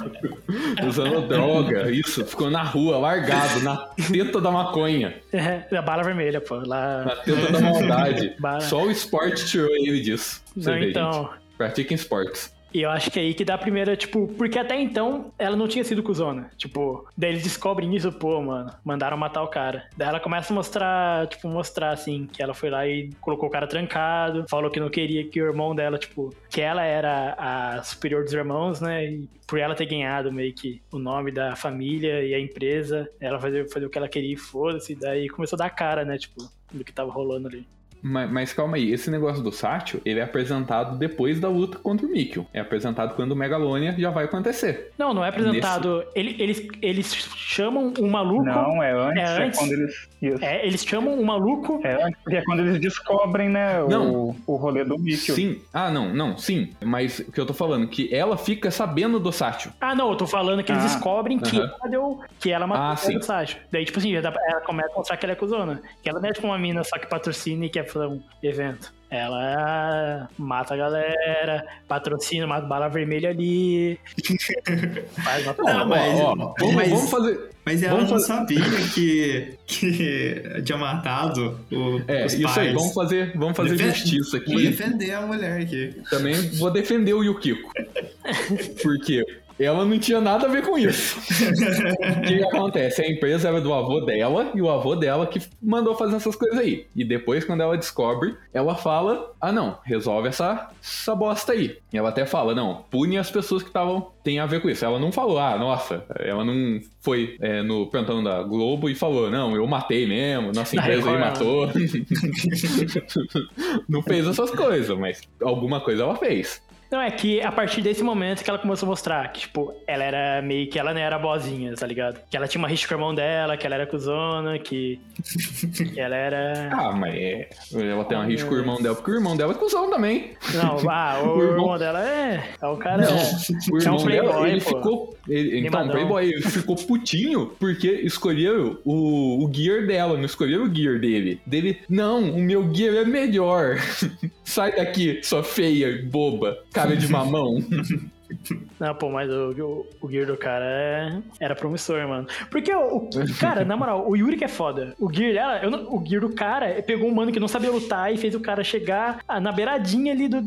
S2: usando droga, isso. Ficou na rua, largado, na teta da maconha.
S5: É, a bala vermelha, pô. Lá.
S2: Na teta da maldade. Só o esporte tirou ele disso. Você
S5: Não,
S2: vê,
S5: então.
S2: gente. Pratiquem esportes.
S5: E eu acho que é aí que dá a primeira, tipo, porque até então ela não tinha sido cuzona. Tipo, daí eles descobrem isso, pô, mano, mandaram matar o cara. Daí ela começa a mostrar, tipo, mostrar assim, que ela foi lá e colocou o cara trancado, falou que não queria que o irmão dela, tipo, que ela era a superior dos irmãos, né? E por ela ter ganhado meio que o nome da família e a empresa, ela fazer, fazer o que ela queria e foda-se. Daí começou a dar cara, né, tipo, do que tava rolando ali.
S2: Mas, mas calma aí, esse negócio do Satchel, ele é apresentado depois da luta contra o Mikio. É apresentado quando o Megalonia já vai acontecer.
S5: Não, não é apresentado. Ele- eles, eles chamam um maluco.
S3: Não, é antes,
S5: É
S3: é,
S5: antes?
S3: quando eles. Isso. É.
S5: É, eles chamam um maluco.
S3: antes, porque é quando eles descobrem, né,
S2: Não.
S3: o, o rolê do Mikio.
S2: Sim. Ah, não, não, sim. Mas o que eu tô falando, que ela fica sabendo do Satchel.
S5: Ah, não, eu tô falando que eles
S3: Ah,
S5: descobrem que
S2: aham.
S5: ela deu. Que ela matou
S2: Ah,
S5: o
S2: sim.
S5: Sasha. Daí, tipo assim, ela começa a mostrar que ela é cuzona. Que ela não é tipo uma mina só que patrocina e quer fazer um evento. Ela mata a galera, patrocina, mata bala vermelha ali. faz uma
S4: Não, mas-
S2: ó, vamos,
S4: mas-
S2: vamos fazer.
S4: Mas ela
S2: Vamos
S4: não
S2: fazer-
S4: sabia que, que tinha matado o,
S2: É,
S4: os
S2: isso
S4: pais.
S2: aí, vamos fazer, vamos fazer
S4: Defen-
S2: justiça
S4: Vou
S2: aqui.
S4: defender a mulher aqui.
S2: Também vou defender o Yukiko. Porque ela não tinha nada a ver com isso. O que acontece? A empresa era do avô dela e o avô dela que mandou fazer essas coisas aí. E depois, quando ela descobre, ela fala: Ah, não, resolve essa, essa bosta aí. E ela até fala: Não, pune as pessoas que estavam. tem a ver com isso. Ela não falou: Ah, nossa, ela não foi é, no plantão da Globo e falou: Não, eu matei mesmo, nossa empresa aí matou. não fez essas coisas, mas alguma coisa ela fez.
S5: Não, é que a partir desse momento que ela começou a mostrar que, tipo, ela era meio que ela não era boazinha, tá ligado? Que ela tinha uma rixa com o irmão dela, que ela era cuzona, que, que ela era.
S2: Ah, mas é, ela tem uma rixa com o irmão dela, porque o irmão dela é cuzão também.
S5: Não, ah, o,
S2: O irmão-
S5: irmão dela é. É o cara.
S2: Não,
S5: é,
S2: o
S5: é
S2: irmão
S5: um playboy,
S2: dela, ele
S5: pô.
S2: ficou. ele- então,
S5: Mimadão.
S2: Playboy, ele ficou putinho porque escolheram o, o gear dela, não escolheram o gear dele. Dele, não, o meu gear é melhor. Sai daqui, sua feia, boba, cara de mamão.
S5: Não, pô, mas o, o, o gear do cara é- era promissor, mano. Porque o, o- Cara, na moral, o Yuri que é foda. O gear dela, eu não- o gear do cara pegou um mano que não sabia lutar e fez o cara chegar ah, na beiradinha ali do,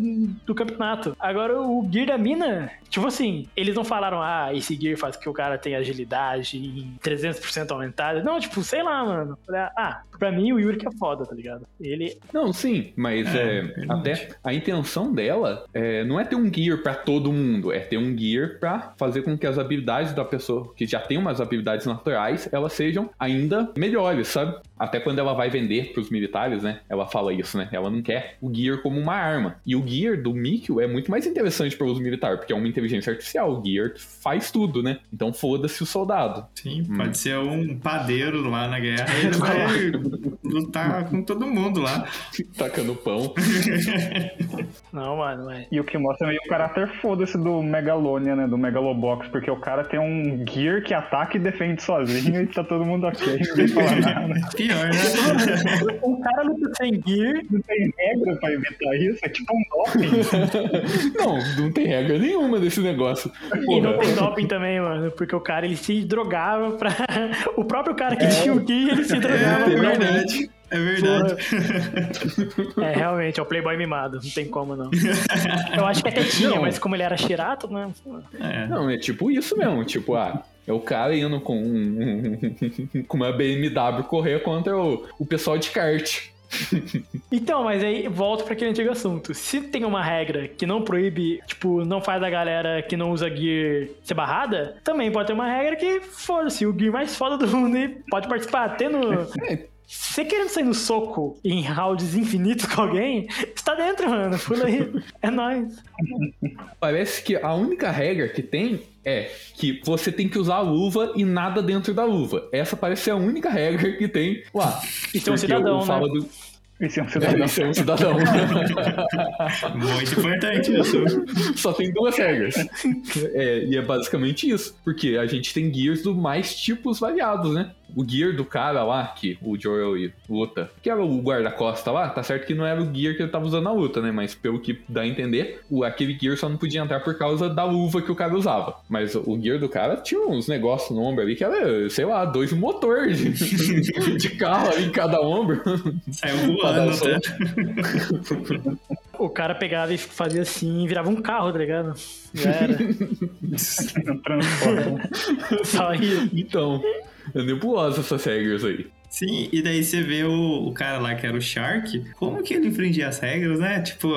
S5: do campeonato. Agora, o gear da mina, tipo assim, eles não falaram, ah, esse gear faz que o cara tenha agilidade em 300% aumentada. Não, tipo, sei lá, mano. Ah, pra mim o Yuri que é foda, tá ligado? Ele.
S2: Não, sim, mas
S4: É,
S2: é, até a intenção dela é, não é ter um gear pra todo mundo. Objetivo é ter um gear pra fazer com que as habilidades da pessoa que já tem umas habilidades naturais, elas sejam ainda melhores, sabe? Até quando ela vai vender pros militares, né? Ela fala isso, né? Ela não quer o gear como uma arma. E o gear do Mikio é muito mais interessante para uso militar, porque é uma inteligência artificial. O gear faz tudo, né? Então foda-se o soldado.
S4: Sim, pode ser um padeiro lá na guerra. Ele vai lutar com todo mundo lá.
S2: Tacando pão.
S5: Não, mano, mas.
S3: E o que mostra meio o caráter foda-se do Megalonia, né? Do Megalobox, porque o cara tem um gear que ataca e defende sozinho e tá todo mundo ok, fala nada.
S4: Pior, né?
S5: Um cara luta sem gear.
S3: Não tem regra pra evitar isso, é tipo um doping.
S2: não, não tem regra nenhuma desse negócio.
S5: E não
S2: Porra.
S5: tem doping também, mano. Porque o cara ele se drogava pra. O próprio cara que tinha o gear, ele se drogava
S4: É
S5: pra
S4: verdade. É verdade.
S5: É, realmente, é o Playboy mimado. Não tem como, não. Eu acho que até tinha,
S2: Não.
S5: mas como ele era chirato, né?
S4: É.
S2: Não, é tipo isso mesmo. Tipo, ah, é o cara indo com, um- com uma BMW correr contra o, o pessoal de kart.
S5: Então, mas aí volto pra aquele antigo assunto. Se tem uma regra que não proíbe, tipo, não faz a galera que não usa gear ser barrada, também pode ter uma regra que, foda-se, o gear mais foda do mundo e pode participar. Tendo. Você querendo sair no soco em rounds infinitos com alguém, está dentro, mano. Pula aí. É nóis.
S2: Parece que a única regra que tem é que você tem que usar a luva e nada dentro da luva. Essa parece ser a única regra que tem lá.
S5: E ser um cidadão, né?
S2: do...
S3: Esse é um
S2: É,
S3: cidadão.
S2: isso é um cidadão.
S4: Muito importante isso.
S2: Só tem duas regras. É, e é basicamente isso. Porque a gente tem gears do mais tipos variados, né? O gear do cara lá, que o Joel luta, que era o guarda-costa lá, tá certo que não era o gear que ele tava usando na luta, né? Mas pelo que dá a entender, o, aquele gear só não podia entrar por causa da luva que o cara usava. Mas o gear do cara tinha uns negócios no ombro ali que era, sei lá, dois motores de, de carro ali em cada ombro.
S4: Saiu voando
S2: som.
S4: até.
S5: O cara pegava e fazia assim e virava um carro, tá ligado? Já era.
S3: Transforma.
S5: Só isso.
S2: Então, é nebulosa essas regras aí.
S4: Sim, e daí você vê o, o cara lá que era o Shark, como que ele infringia as regras, né? Tipo,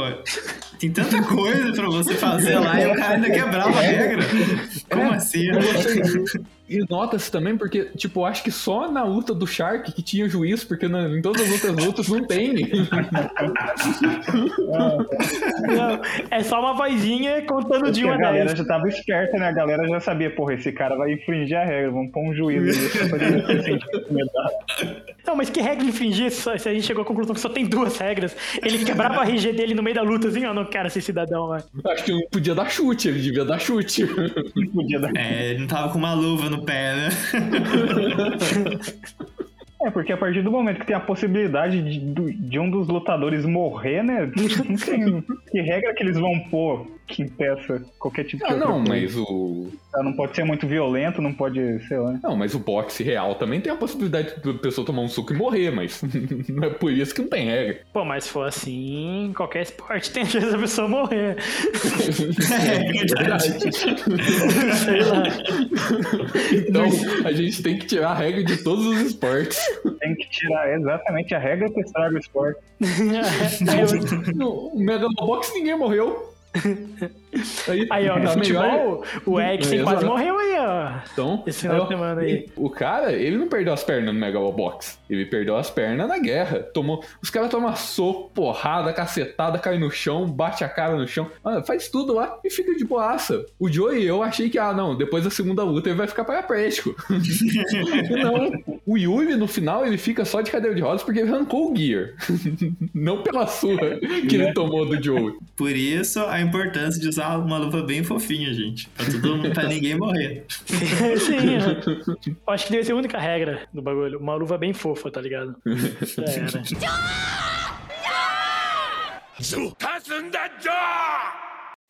S4: tem tanta coisa pra você fazer lá e o cara ainda quebrava a regra. Como assim?
S2: E nota-se também porque, tipo, acho que só na luta do Shark que tinha juiz, porque na- em todas as outras lutas não tem.
S5: Não, é só uma vozinha contando de
S3: Porque
S5: 1
S3: a
S5: a
S3: galera
S5: 10.
S3: já tava esperta, né? A galera já sabia, porra, esse cara vai infringir a regra, vamos pôr um juiz ele.
S5: Não, mas que regra infringir se se a gente chegou à conclusão que só tem duas regras? Ele quebrava a RG dele no meio da luta, assim, ó, não quero ser cidadão, mano.
S2: acho que não podia dar chute, ele devia dar chute.
S3: Não podia dar.
S4: É, ele não tava com uma luva no pé, né?
S3: É, porque a partir do momento que tem a possibilidade de, de um dos lutadores morrer, né? Não que regra que eles vão pôr que impeça qualquer tipo de
S2: Ah, não, mas o.
S3: Não pode ser muito violento, não pode, sei lá.
S2: Não, mas o boxe real também tem a possibilidade da pessoa tomar um suco e morrer, mas não é por isso que não tem regra.
S5: Pô, mas se for assim, qualquer esporte tem a chance da pessoa morrer.
S4: É verdade.
S5: Sei lá.
S2: Então a gente tem que tirar a regra de todos os esportes.
S3: Tem que tirar exatamente a regra que estraga o esporte.
S2: No Megalobox ninguém morreu. 哼 哼 Aí,
S5: Aí, ó, no
S2: tá melhor.
S5: futebol, o Eriksen
S2: É,
S5: quase morreu aí, ó.
S2: Então,
S5: Esse final
S2: aí,
S5: de semana aí.
S2: O cara, ele não perdeu as pernas no Megalobox. Ele perdeu as pernas na guerra. Tomou, os caras tomam soco, porrada, cacetada, cai no chão, bate a cara no chão. Mano, faz tudo lá e fica de boaça. O Joey, eu achei que, ah, não, depois da segunda luta ele vai ficar paraplético. não. O Yuri, no final, ele fica só de cadeira de rodas porque ele arrancou o gear. não pela surra que ele tomou do Joey.
S4: Por isso, a importância de usar uma luva bem fofinha, gente. Pra, todo mundo, pra ninguém morrer.
S5: Sim, ó. Eu Acho que deve ser a única regra do bagulho. Uma luva bem fofa, tá ligado? Já era.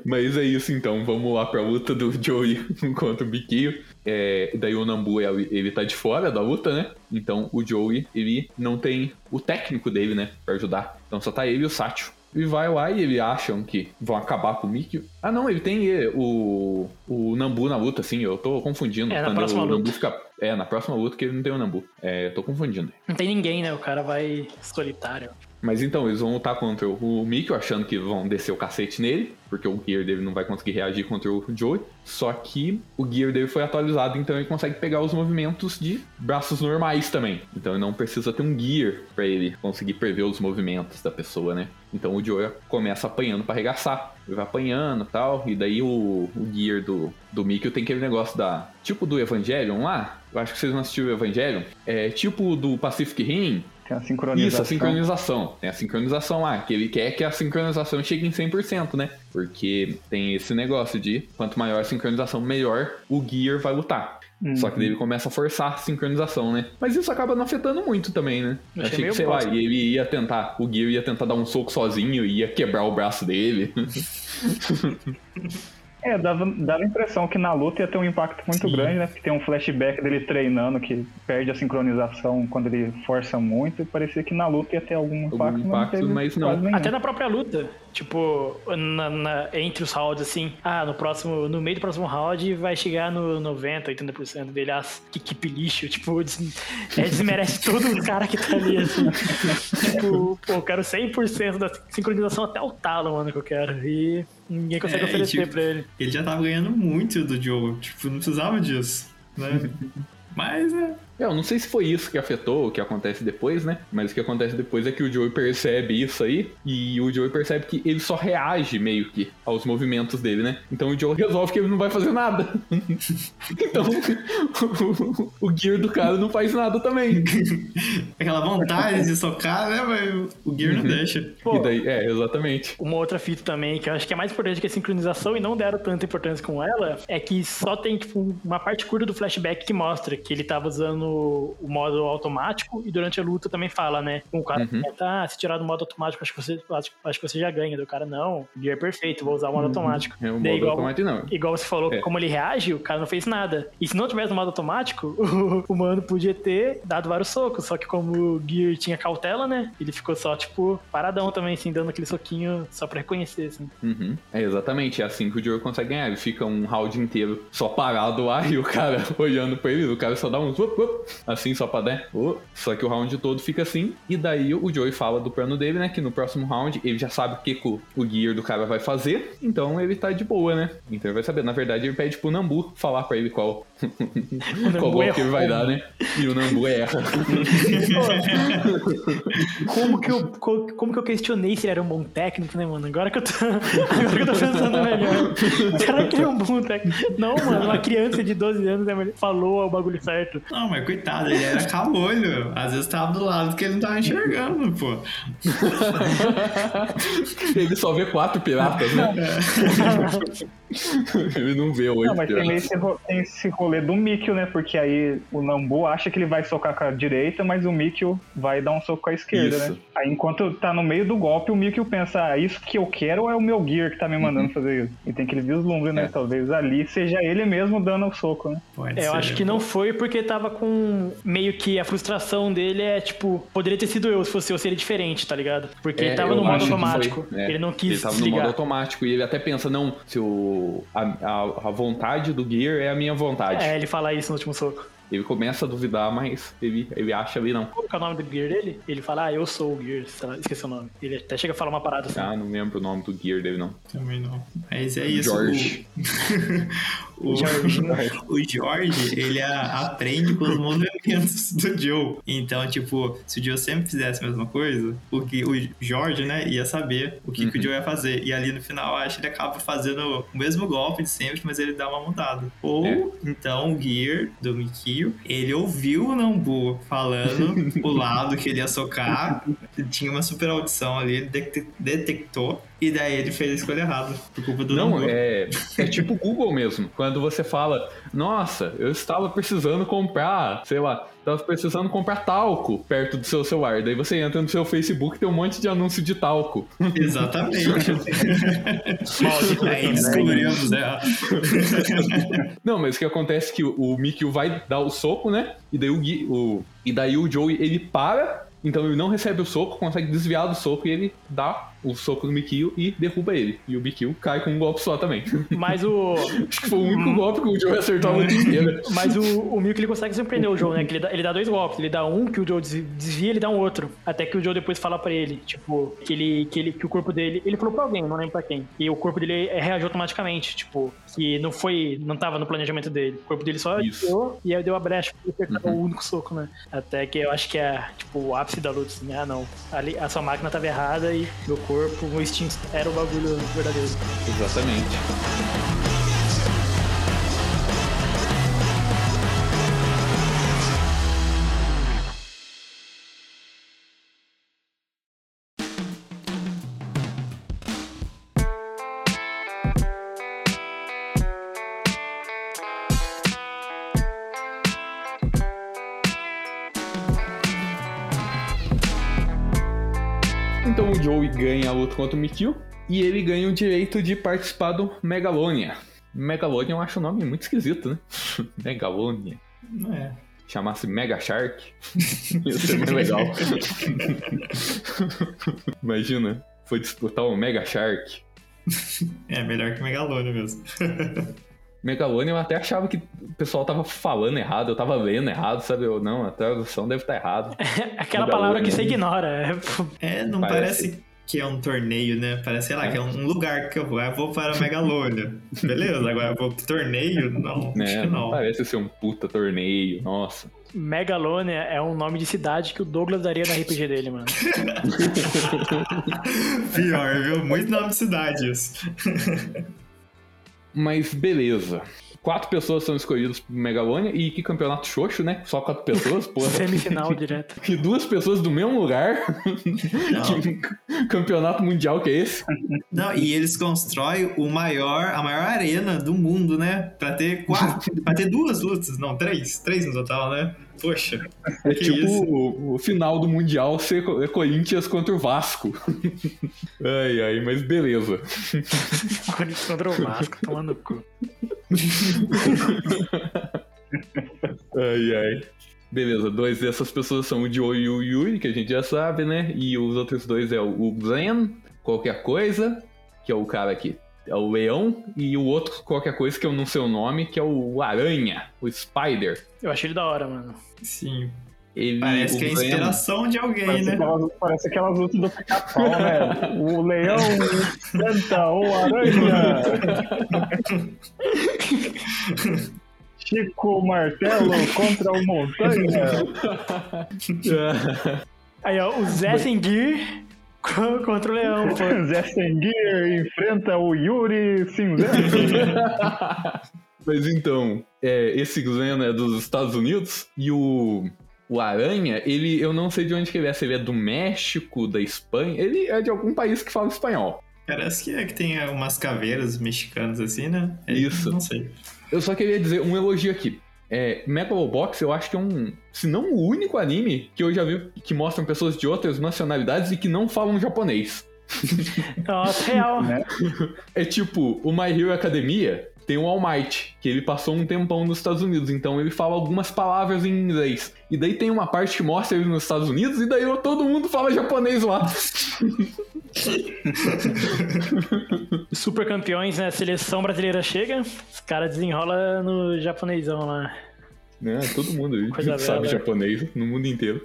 S2: Mas é isso então, vamos lá pra luta do Joey contra o Biquinho. É, daí o Nambu, ele, ele tá de fora da luta, né? Então o Joey, ele não tem o técnico dele, né? Pra ajudar. Então só tá ele e o Satchel. E vai lá e eles acham que vão acabar com o Mickey. Ah não, ele tem eh, o, o Nambu na luta, assim, eu tô confundindo.
S5: É, na
S2: Quando
S5: próxima
S2: o
S5: luta.
S2: Nambu fica. É, na próxima luta que ele não tem o Nambu. É, eu tô confundindo.
S5: Não tem ninguém, né? O cara vai solitário.
S2: Mas então, eles vão lutar contra o Mikio, achando que vão descer o cacete nele, porque o Gear dele não vai conseguir reagir contra o Joey. Só que o Gear dele foi atualizado, então ele consegue pegar os movimentos de braços normais também. Então ele não precisa ter um Gear pra ele conseguir prever os movimentos da pessoa, né? Então o Joey começa apanhando pra arregaçar. Ele vai apanhando tal, e daí o, o Gear do, do Mikio tem aquele negócio da... Tipo do Evangelion lá, eu acho que vocês não assistiram o Evangelion. É tipo do Pacific Rim,
S3: Tem a sincronização.
S2: isso, a sincronização. Tem a sincronização lá, que ele quer que a sincronização chegue em 100%, né? Porque tem esse negócio de quanto maior a sincronização, melhor o Gear vai lutar.
S3: Uhum.
S2: Só que daí ele começa a forçar a sincronização, né? Mas isso acaba não afetando muito também, né?
S5: Eu achei
S2: Achei que, sei
S5: bosta.
S2: lá, ele ia tentar, o Gear ia tentar dar um soco sozinho e ia quebrar o braço dele.
S3: É, dava, dava a impressão que na luta ia ter um impacto muito
S4: Sim.
S3: grande, né? Porque tem um flashback dele treinando que perde a sincronização quando ele força muito. E parecia que na luta ia ter algum impacto, mas não
S2: impacto, mas não.
S3: quase nenhum.
S5: Até na própria luta, tipo, na- na- entre os rounds, assim, ah, no próximo, no meio do próximo round vai chegar no 90, 80% dele, ah, que equipe lixo, tipo, des, é, desmerece todo o cara que tá ali, assim. tipo, pô, eu quero 100% da sincronização até o talo, mano, que eu quero. E ninguém consegue
S4: É,
S5: oferecer
S4: tipo,
S5: pra ele.
S4: Ele já tava ganhando muito do Joe. Tipo, não precisava disso, né? Mas, né?
S2: É, eu não sei se foi isso que afetou o que acontece depois, né? Mas o que acontece depois é que o Joey percebe isso aí e o Joey percebe que ele só reage meio que aos movimentos dele, né? Então o Joey resolve que ele não vai fazer nada. então o, o Gear do cara não faz nada também.
S4: Aquela vontade de socar, né? Mas o Gear não deixa.
S5: Pô,
S2: E daí, é, exatamente.
S5: Uma outra fita também, que eu acho que é mais importante que a sincronização e não deram tanta importância com ela, é que só tem, tipo, uma parte curta do flashback que mostra que ele tava usando o modo automático e durante a luta também fala, né? O cara
S2: Uhum.
S5: ah, se tirar do modo automático, acho que você, acho, acho que você já ganha. Do cara, não, o gear é perfeito, vou usar o modo automático.
S2: É o
S5: Daí,
S2: modo
S5: igual,
S2: automático, não.
S5: igual você falou,
S2: É.
S5: como ele reage, o cara não fez nada. E se não tivesse no modo automático, o, o mano podia ter dado vários socos. Só que como o Gear tinha cautela, né? Ele ficou só, tipo, paradão também, assim, dando aquele soquinho só pra reconhecer, assim.
S2: Uhum. É exatamente, é assim que o Joey consegue ganhar. Ele fica um round inteiro só parado lá e o cara olhando pra ele, o cara só dá um up, up, assim só pra dar. oh. Só que o round todo fica assim. E daí o Joey fala do plano dele, né? Que no próximo round ele já sabe o que, que o, o gear do cara vai fazer. Então ele tá de boa, né? Então ele vai saber. Na verdade, ele pede pro Nambu falar pra ele qual, qual
S5: Nambu
S2: golpe que ele vai dar, né? E o Nambu erra.
S5: Como que, eu, co- como que eu questionei se ele era um bom técnico, né, mano? Agora que eu tô, agora que eu tô pensando melhor. Será que ele é um bom técnico? Não, mano, uma criança de 12 anos né, falou o bagulho certo.
S4: Não, mas coitado, ele era caolho. Às vezes tava do lado que ele não tava enxergando, pô.
S2: ele só vê quatro piratas, né? ele não vê oito
S3: Não, mas tem
S2: piratas.
S3: esse, ro- tem esse rolê do Mikio, né? Porque aí o Nambu acha que ele vai socar com a direita, mas o Mikio vai dar um soco com a esquerda,
S2: Isso.
S3: né? Aí enquanto tá no meio do golpe, o Mikio pensa, ah, isso que eu quero ou é o meu Gear que tá me mandando fazer isso? E tem aquele vislumbre, né?
S2: É.
S3: Talvez ali seja ele mesmo dando o soco, né?
S4: Pode
S5: É, eu
S4: ser.
S5: acho que não foi porque tava com. Meio que a frustração dele é tipo, poderia ter sido eu se fosse eu seria diferente, tá ligado? Porque ele
S2: É,
S5: tava
S2: eu
S5: no modo automático.
S2: foi, é.
S5: Ele não quis
S2: Ele tava no modo
S5: desligar.
S2: automático e ele até pensa, não, se o, a, a, a vontade do Gear é a minha vontade.
S5: É, ele fala isso no último soco.
S2: Ele começa a duvidar, mas ele, ele acha ali não.
S5: Qual que é o nome do Gear dele? Ele fala, ah, eu sou o Gear, esqueci o nome. Ele até chega a falar uma parada assim.
S2: Ah, não lembro o nome do Gear dele, não.
S4: Também não. Mas é isso.
S2: George.
S4: O, o, o George, ele a- aprende com os movimentos do Joe. Então, tipo, se o Joe sempre fizesse a mesma coisa, o, que, o George, né, ia saber o que, que o Joe ia fazer. E ali no final, acho que ele acaba fazendo o mesmo golpe de sempre, mas ele dá uma mudada. Ou,
S2: É.
S4: então, o Gear do Mikio, ele ouviu o Nambu falando o lado que ele ia socar, tinha uma super audição ali, ele detec- detectou, e daí ele fez a escolha errada, por culpa do
S2: Não, é, é tipo Google mesmo. Quando você fala, nossa, eu estava precisando comprar, sei lá, estava precisando comprar talco perto do seu celular. Daí você entra no seu Facebook e tem um monte de anúncio de talco.
S4: Exatamente. Aí descobrimos, né?
S2: Não, mas o que acontece é que o, o Mikio vai dar o soco, né? E daí o, Gui- o, e daí o Joey, ele para, então ele não recebe o soco, consegue desviar do soco e ele dá o soco do Mikio e derruba ele. E o Mikio cai com um golpe só também.
S5: Mas o.
S2: Acho que foi o único golpe que o Joe acertou a luta inteira.
S5: Mas o, o Milk ele consegue surpreender o Joe, né? Que ele dá, ele dá dois golpes. Ele dá um que o Joe des- desvia, ele dá um outro. Até que o Joe depois fala pra ele, tipo, que ele, que ele, que o corpo dele. Ele falou pra alguém, não lembro pra quem. E o corpo dele reagiu automaticamente, tipo, que não foi. não tava no planejamento dele. O corpo dele só deu e aí deu a brecha pra ele acertar o único soco, né? Até que eu acho que é, tipo, o ápice da luta, assim, ah não. Ali, a sua máquina tava errada e meu corpo, o instinto era o bagulho verdadeiro.
S2: Exatamente. Ganha a luta contra o Mikio e ele ganha o direito de participar do Megalonia. Megalonia eu acho o nome muito esquisito, né? Megalonia.
S4: Não é.
S2: Chamasse Mega Shark. Ia ser mais legal. Imagina, foi disputar o Mega Shark.
S4: É melhor que Megalônia mesmo.
S2: Megalonia eu até achava que o pessoal tava falando errado, eu tava lendo errado, sabe? Eu, não, a tradução deve estar errada.
S5: Aquela
S2: Megalônia.
S5: palavra que você ignora. é,
S4: É, não
S2: Parece-
S4: parece, que é um torneio, né? Parece, sei lá, que é um lugar que eu vou. Ah, eu vou para Megalônia. Beleza, agora eu vou pro torneio? Não, acho
S2: Né?
S4: que
S2: Não
S4: não.
S2: parece ser um puta torneio, nossa.
S5: Megalonia é um nome de cidade que o Douglas daria no RPG dele, mano.
S4: Pior, viu? Muito nome de cidade isso.
S2: Mas beleza. Quatro pessoas são escolhidas pro Megalonia e que campeonato xoxo, né? Só quatro pessoas, porra.
S5: Semifinal direto.
S2: E duas pessoas do mesmo lugar.
S4: Não.
S2: que campeonato mundial que é esse?
S4: Não, e eles constroem o maior, a maior arena do mundo, né? Pra ter quatro, pra ter duas lutas, não, três, três no total, né? Poxa,
S2: É
S4: que
S2: tipo
S4: isso?
S2: o, o final do mundial ser é Corinthians contra o Vasco. ai, ai, mas beleza.
S5: Corinthians contra o Vasco, tomando no cu.
S2: Ai, ai. Beleza, dois dessas pessoas são o Joe e o Yuri, que a gente já sabe, né? E os outros dois é o Glenn, qualquer coisa, que é o cara que é o Leão, e o outro, qualquer coisa, que eu não sei o nome, que é o Aranha, o Spider.
S5: Eu achei ele da hora, mano.
S4: sim.
S2: Ele,
S4: Parece que é
S2: Glenn-
S4: inspiração de alguém,
S3: Parece,
S4: né?
S3: aquelas, parece aquelas lutas do pica-pau, né? O leão enfrenta o aranha. Chico Martelo contra o Montanha.
S5: Aí, ó, o Zé Senguir co- contra o Leão, pô.
S3: Zé Senguir enfrenta o Yuri Cinzento.
S2: Mas então, é, esse Glenn é dos Estados Unidos e o, o Aranha, ele, eu não sei de onde que ele é, se ele é do México, da Espanha, ele é de algum país que fala espanhol.
S4: Parece que é que tem umas caveiras mexicanas assim, né? É,
S2: Isso.
S4: Não sei.
S2: Eu só queria dizer um elogio aqui. É, Megalobox eu acho que é um, se não o único anime que eu já vi que mostram pessoas de outras nacionalidades e que não falam japonês.
S5: Nossa, real.
S3: Né?
S2: É tipo, o My Hero Academia tem o All Might, que ele passou um tempão nos Estados Unidos, então ele fala algumas palavras em inglês. E daí tem uma parte que mostra ele nos Estados Unidos, e daí todo mundo fala japonês lá.
S5: Super campeões, né? Seleção brasileira chega, os caras desenrolam no japonesão lá.
S2: Né? Todo mundo
S5: Coisa
S2: sabe
S5: bela.
S2: japonês no mundo inteiro.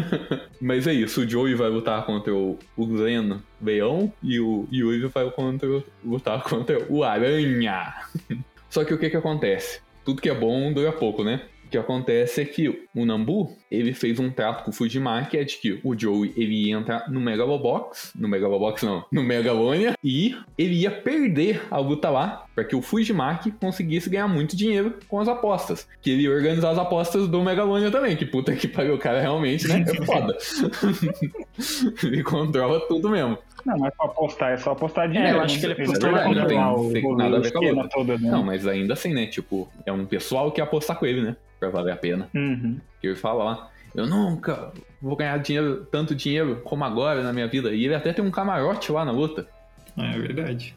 S2: Mas é isso, o Joey vai lutar contra o, o Glenn Leão e o Yuri vai contra, lutar contra o Aranha. Só que o que que acontece? Tudo que é bom dura pouco, né? O que acontece é que o Nambu, ele fez um trato com o Fujimaki, que é de que o Joey, ele ia entrar no Megalobox, no Megalobox não, no Megalonia, e ele ia perder a luta lá, para que o Fujimaki conseguisse ganhar muito dinheiro com as apostas. Que ele ia organizar as apostas do Megalonia também, que puta que pariu, o cara realmente, né, é foda. ele controla tudo mesmo.
S3: Não, não é só apostar, é só apostar dinheiro.
S5: eu acho que ele apostou
S3: vai
S2: não tem-
S3: o-
S2: tem
S3: o
S2: nada a ver com a luta.
S3: todo, né?
S2: Não, mas ainda assim, né, tipo, é um pessoal que ia apostar com ele, né, pra valer a pena.
S3: Uhum.
S2: Que ele fala lá, eu nunca vou ganhar dinheiro, tanto dinheiro como agora na minha vida. E ele até tem um camarote lá na luta.
S4: É verdade.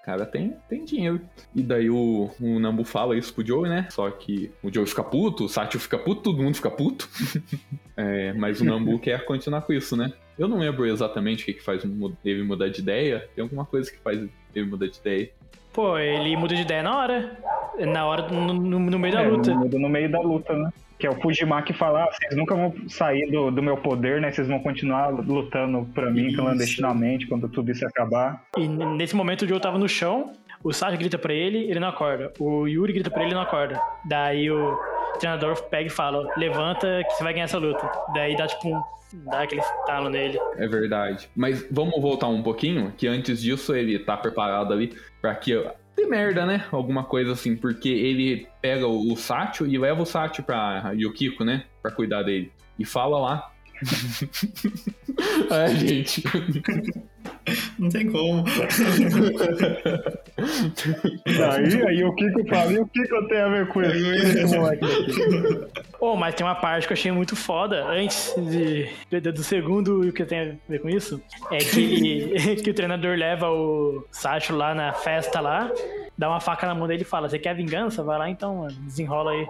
S2: O cara tem, tem dinheiro. E daí o, o Nambu fala isso pro Joey, né? Só que o Joey fica puto, o Satchel fica puto, todo mundo fica puto. É, mas o Nambu quer continuar com isso, né? Eu não lembro exatamente o que, que faz ele mudar de ideia. Tem alguma coisa que faz ele mudar de ideia.
S5: Pô, ele muda de ideia na hora. Na hora, no, no- no meio da
S3: É,
S5: luta.
S3: muda no meio da luta, né? Que é o Fujimaki falar, ah, vocês nunca vão sair do, do meu poder, né? Vocês vão continuar lutando pra mim
S4: Isso.
S3: clandestinamente quando tudo isso acabar.
S5: E nesse momento o Joe tava no chão, o Sasha grita pra ele, ele não acorda. O Yuri grita pra ele, ele não acorda. Daí o treinador pega e fala, levanta que você vai ganhar essa luta. Daí dá tipo um... dá aquele talo nele.
S2: É verdade. Mas vamos voltar um pouquinho, que antes disso ele tá preparado ali pra que dê merda, né? Alguma coisa assim, porque ele pega o, o Satchel e leva o Satchel pra Yukiko, né? Pra cuidar dele. E fala lá. é, gente.
S4: Não tem como.
S3: Aí, aí o Kiko fala, e o Kiko tem a ver com isso? Daqui.
S5: Oh, mas tem uma parte que eu achei muito foda, antes de, de- do segundo, e o que tem a ver com isso, é que, que o treinador leva o Sacho lá na festa lá, dá uma faca na mão dele e fala, você quer vingança? Vai lá então, mano, desenrola aí.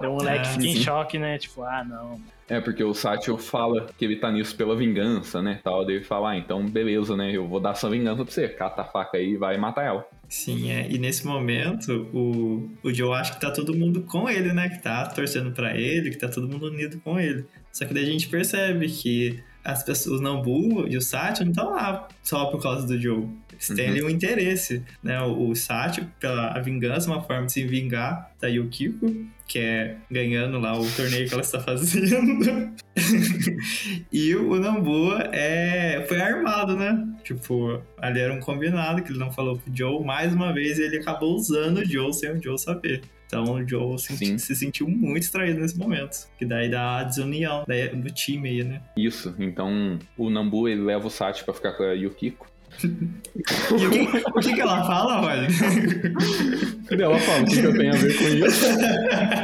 S5: O moleque
S4: Ah,
S5: fica em
S4: sim.
S5: choque, né? Tipo, ah, não.
S2: É, porque o Satchel fala que ele tá nisso pela vingança, né? Tal, daí ele fala, ah, então beleza, né? Eu vou dar essa vingança pra você. Cata a faca aí e vai matar ela.
S4: Sim, é. E nesse momento, o, o Joe acha que tá todo mundo com ele, né? Que tá torcendo pra ele, que tá todo mundo unido com ele. Só que daí a gente percebe que as pessoas, o Nambu e o Satya não estão lá só por causa do Joe. Eles têm
S2: Uhum.
S4: ali um interesse, né? O, o Satya, pela a vingança, uma forma de se vingar da Yukiko, que é ganhando lá o torneio que ela está fazendo. e o Nambu é, foi armado, né? Tipo, ali era um combinado que ele não falou pro Joe. Mais uma vez, ele acabou usando o Joe sem o Joe saber. Então o Joe se,
S2: Sim.
S4: se sentiu muito traído nesse momento. Que daí dá a desunião daí- do time aí, né?
S2: Isso, então o Nambu ele leva o Satchel pra ficar com a Yukiko.
S4: E o que, o que, que ela fala, olha?
S2: E ela fala, o que, que eu tenho a ver com isso?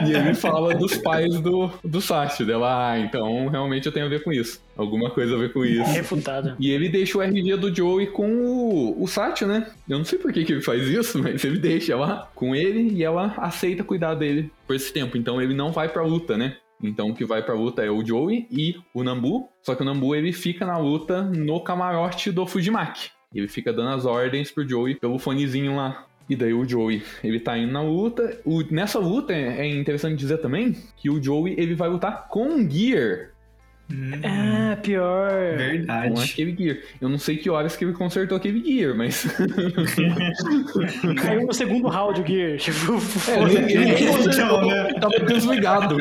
S2: e ele fala dos pais do, do Satchel. Dela, ah, então realmente eu tenho a ver com isso. Alguma coisa a ver com isso.
S5: Refutada.
S2: E ele deixa o RG do Joey com o, o Satchel, né? Eu não sei por que, que ele faz isso, mas ele deixa lá com ele e ela aceita cuidar dele por esse tempo. Então ele não vai pra luta, né? Então o que vai pra luta é o Joey e o Nambu. Só que o Nambu ele fica na luta no camarote do Fujimaki. Ele fica dando as ordens pro Joey pelo fonezinho lá. E daí o Joey, ele tá indo na luta. O- nessa luta é é interessante dizer também que o Joey ele vai lutar com Gear.
S4: Hum,
S5: Ah, pior.
S2: Com
S4: verdade.
S2: aquele Gear. Eu não sei que horas que ele consertou aquele Gear, mas.
S5: Caiu no segundo round o Gear. Tipo,
S2: É, ele nem
S4: Então,
S2: consertou,
S4: né?
S2: tava desligado.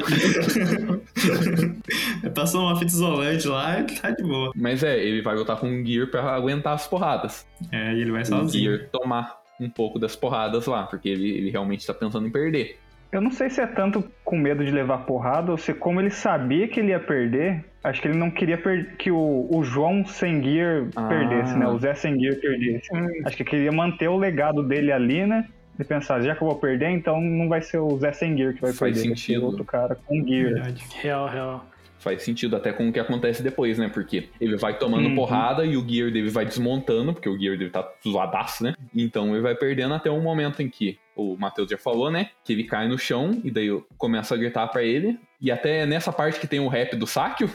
S4: Passou uma fita isolante lá e tá de boa.
S2: Mas é, ele vai lutar com o Gear pra aguentar as porradas.
S4: É, e ele vai
S2: O
S4: sozinho.
S2: Gear tomar um pouco das porradas lá, porque ele, ele realmente tá pensando em perder.
S3: Eu não sei se é tanto com medo de levar porrada ou se como ele sabia que ele ia perder, acho que ele não queria que o, o João sem gear
S2: Ah.
S3: perdesse, né? O Zé sem gear perdesse. Acho que queria manter o legado dele ali, né? E pensar, já que eu vou perder, então não vai ser o Zé sem gear que vai
S2: Faz
S3: perder, vai ser
S2: sentido.
S3: outro cara com gear.
S4: Verdade.
S5: real, real.
S2: Faz sentido até com o que acontece depois, né? Porque ele vai tomando
S3: Uhum.
S2: porrada e o Gear dele vai desmontando, porque o Gear dele tá zoadaço, né? Então ele vai perdendo até um momento em que o Matheus já falou, né? Que ele cai no chão e daí eu começo a gritar pra ele. E até nessa parte que tem o rap do Sáquio,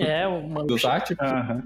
S5: É, uma
S2: do Sáquio,
S3: Aham.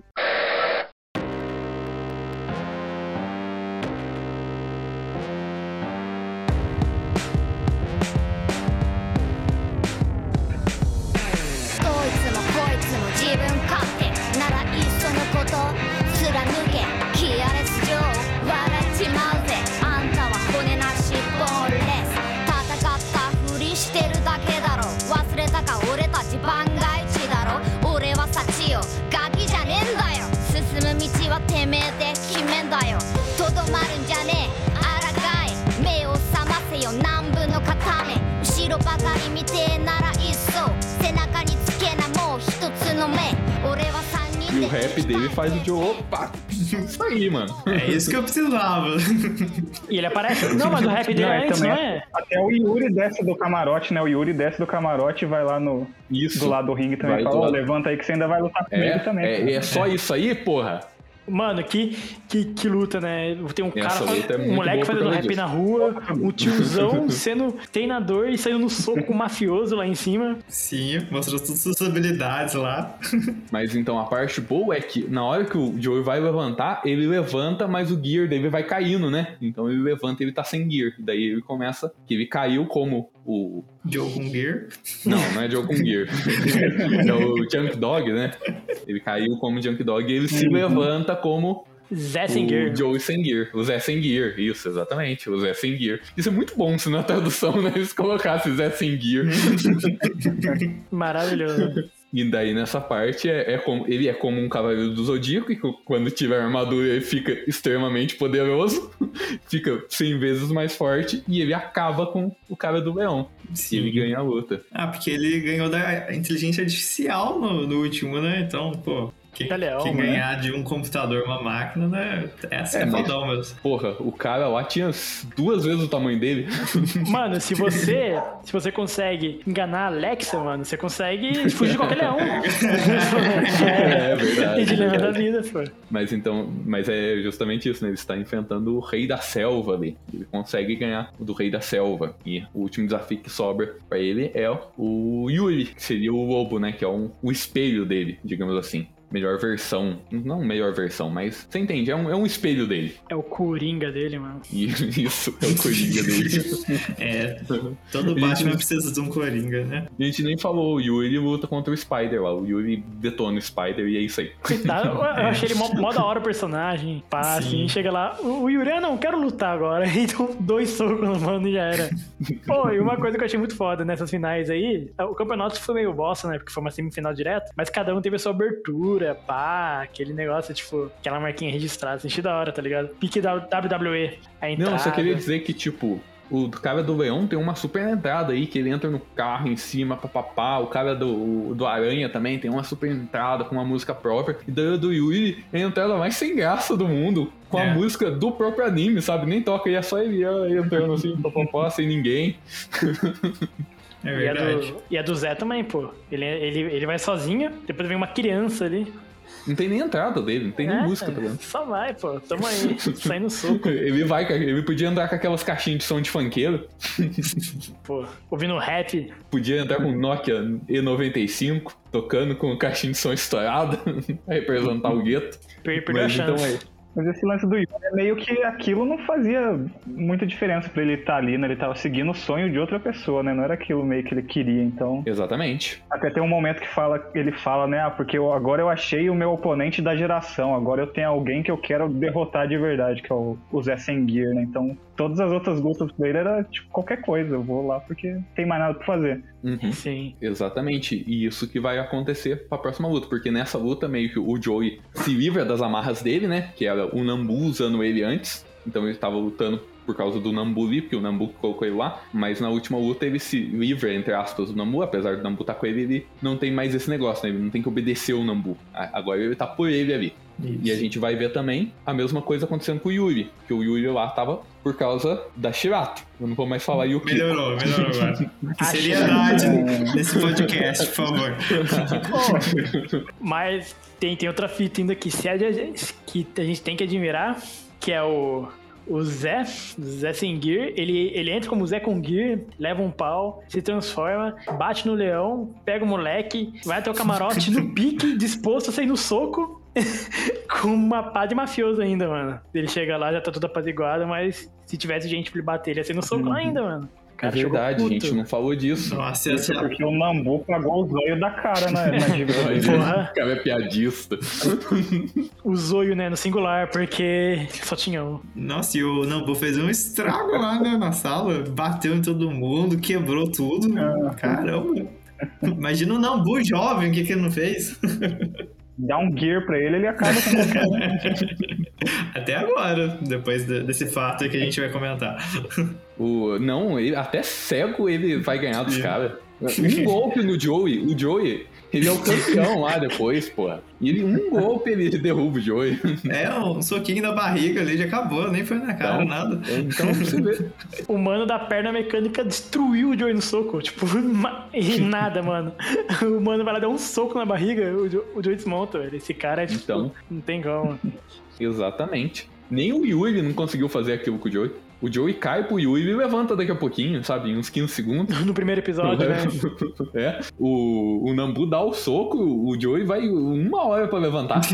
S4: Eu precisava.
S5: E ele aparece. Não, mas o rap dele
S3: Não,
S5: é
S3: é
S5: antes, não
S3: também-
S5: é?
S3: Até o Yuri desce do camarote, né? O Yuri desce do camarote e vai lá no,
S2: Isso.
S3: do lado do ringue também.
S2: Vai
S3: Fala,
S2: lado.
S3: levanta aí que você ainda vai lutar comigo
S2: É,
S3: também.
S2: é, é só isso aí, porra.
S5: Mano, que, que, que luta, né? Tem um
S2: Essa
S5: cara,
S2: é
S5: um moleque fazendo rap
S2: disso.
S5: na rua, um tiozão sendo treinador e saindo no soco com um mafioso lá em cima.
S4: Sim, mostrou todas as suas habilidades lá.
S2: Mas então a parte boa é que na hora que o Joey vai levantar, ele levanta, mas o gear dele vai caindo, né? Então ele levanta e ele tá sem gear. Daí ele começa que ele caiu como o.
S4: Joe Gear.
S2: Não, não é Joe gear. é o Junk Dog, né? Ele caiu como Junk Dog e ele se levanta como
S5: Zé
S2: o
S5: Singer.
S2: Joey sem gear. O Zé sem gear. Isso, exatamente. O Zé sem gear. Isso é muito bom se na tradução né, eles colocassem Zé sem gear.
S5: Maravilhoso.
S2: E daí nessa parte é, é como ele é como um cavaleiro do zodíaco que quando tiver armadura ele fica extremamente poderoso, fica 100 vezes mais forte e ele acaba com o cara do leão. E ele ganha a luta.
S4: Ah, porque ele ganhou da inteligência artificial no, no último, né? Então, pô.
S5: Leão,
S4: quem
S5: né?
S4: ganhar de um computador uma máquina, né? Essa é,
S2: É, mas-
S4: fodão mesmo.
S2: Porra, o cara lá tinha duas vezes o tamanho dele.
S5: Mano, se você, se você consegue enganar a Alexa, mano, você consegue fugir de qualquer leão.
S2: É verdade,
S5: Tem dilema da vida, pô.
S2: Mas então, mas é justamente isso, né? Ele está enfrentando o rei da selva ali. Ele consegue ganhar o do rei da selva. E o último desafio que sobra pra ele é o Yuri, que seria o lobo, né? Que é um, o espelho dele, digamos assim. Melhor versão. Não melhor versão, mas você entende, é um, é um espelho dele.
S5: É o Coringa dele, mano.
S2: Isso é o coringa dele.
S4: É, todo Batman precisa de um Coringa, né?
S2: A gente nem falou, o Yuri luta contra o Spider lá. O Yuri detona o Spider e é isso aí.
S5: Coitado, eu, eu achei ele mó, mó da hora o personagem. Pá, assim, chega lá, o, o Yuri, ah, não, quero lutar agora. Então, dois socos no mano e já era. Pô, e uma coisa que eu achei muito foda nessas finais aí, o campeonato foi meio bosta, né? Porque foi uma semifinal direto, mas cada um teve a sua abertura, pá, aquele negócio, tipo, aquela marquinha registrada, assim, achei da hora, tá ligado? Pique da WWE. A entrada.
S2: Não, só queria dizer que, tipo, o cara do Leão tem uma super entrada aí, que ele entra no carro em cima, papapá. O cara do, do Aranha também tem uma super entrada com uma música própria. E daí o do Yuri é a entrada mais sem graça do mundo, com a
S4: É.
S2: música do próprio anime, sabe? Nem toca, e é só ele ó, entrando assim, papapá, sem ninguém.
S4: É
S5: E a,
S4: verdade.
S5: do, e a do Zé também, pô. Ele, ele, ele vai sozinho, depois vem uma criança ali.
S2: Não tem nem entrada dele, não tem nem
S5: É,
S2: música pra dentro.
S5: Só vai, pô. Tamo aí, saindo soco.
S2: Ele vai, ele podia andar com aquelas caixinhas de som de funkeiro,
S5: Pô, ouvindo rap.
S2: podia entrar com o Nokia E95, tocando com caixinha de som estourada, pra representar o gueto.
S5: Per- Perdeu a
S2: Mas
S5: chance.
S2: então é.
S3: Mas esse lance do Yuri é meio que aquilo não fazia muita diferença pra ele estar ali, né? Ele tava seguindo o sonho de outra pessoa, né? Não era aquilo meio que ele queria, então.
S2: Exatamente.
S3: Até tem um momento que fala, ele fala, né? Ah, porque eu- agora eu achei o meu oponente da geração, agora eu tenho alguém que eu quero derrotar de verdade, que é o, o Zé Senguir, né? Então, todas as outras lutas dele era tipo qualquer coisa, eu vou lá porque não tem mais nada pra fazer.
S2: Uhum.
S5: Sim.
S2: Exatamente. E isso que vai acontecer pra próxima luta. Porque nessa luta, meio que o Joey se livra das amarras dele, né? Que era o Nambu usando ele antes. Então ele tava lutando por causa do Nambu ali, porque o Nambu colocou ele lá. Mas na última luta ele se livra, entre aspas, do Nambu. Apesar do Nambu estar com ele, ele não tem mais esse negócio, né? Ele não tem que obedecer o Nambu. Agora ele tá por ele ali. E a gente vai ver também a mesma coisa acontecendo com o Yuri. Que o Yuri lá tava por causa da Shirato. Eu não vou mais falar Yuki.
S4: Melhorou, melhorou agora. Seriedade nesse podcast, por favor.
S5: Mas tem, tem outra fita ainda que, se a, que a gente tem que admirar, que é o, o Zé, Zé sem gear. Ele, ele entra como Zé com gear, leva um pau, se transforma, bate no leão, pega o moleque, vai até o camarote no pique, disposto a sair no soco. com uma pá de mafioso ainda, mano. Ele chega lá, já tá tudo apaziguado, mas se tivesse gente pra ele bater, ele ia ser no soco lá ainda, mano.
S2: É
S5: cara chegou
S2: verdade, a gente não falou disso.
S4: Nossa,
S3: Isso
S4: essa,
S3: porque o Nambu pagou o zóio da cara na, na.
S5: Porra.
S2: O cara é piadista.
S5: O zoio, né, no singular, porque só tinha um.
S4: nossa, e o Nambu fez um estrago lá né, na sala. Bateu em todo mundo, quebrou tudo. Caramba. Imagina o Nambu jovem, o que, que ele não fez?
S3: Dá um gear pra ele, ele acaba com
S4: Até agora, depois de- desse fato que a gente vai comentar.
S2: O, não, ele, até cego ele vai ganhar dos caras. Um golpe no Joey. O Joey, Ele é o campeão lá depois, porra. E ele, um golpe, ele derruba o Joey.
S4: É, um soquinho na barriga ali já acabou, nem foi na cara,
S2: Então,
S4: nada.
S2: Então, você ver.
S5: O mano da perna mecânica destruiu o Joey no soco. Tipo, e nada, mano. O mano vai lá dar um soco na barriga, o, Jo- o Joey desmonta, velho. Esse cara é tipo.
S2: Então.
S5: Não tem como.
S2: Exatamente. Nem o Yui não conseguiu fazer aquilo com o Joey. O Joey cai pro Yui e levanta daqui a pouquinho, sabe? Em uns 15 segundos.
S5: No primeiro episódio, né?
S2: É. O, o Nambu dá o soco, o Joey vai uma hora pra levantar.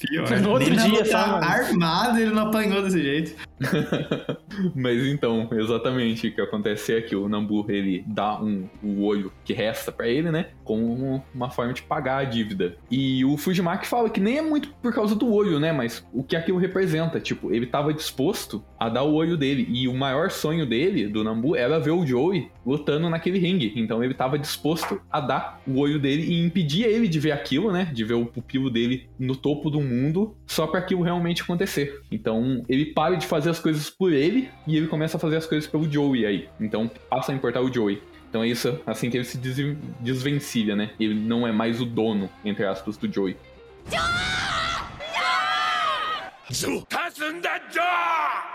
S4: Pior.
S5: No outro
S4: Nem
S5: dia, só, mano.
S4: armado ele não apanhou desse jeito.
S2: Mas então, exatamente o que acontece é que o Nambu ele dá um, o olho que resta pra ele, né? Como uma forma de pagar a dívida. E o Fujimaki fala que nem é muito por causa do olho, né? Mas o que aquilo representa. Tipo, ele tava disposto a dar o olho dele. E o maior sonho dele, do Nambu, era ver o Joey lutando naquele ringue. Então ele tava disposto a dar o olho dele e impedir ele de ver aquilo, né? De ver o pupilo dele no topo do mundo, só pra aquilo realmente acontecer. Então ele para de fazer as coisas por ele e ele começa a fazer as coisas pelo Joey aí. Então passa a importar o Joey. Então é isso, assim que ele se des- desvencilha, né? Ele não é mais o dono, entre aspas, do Joey.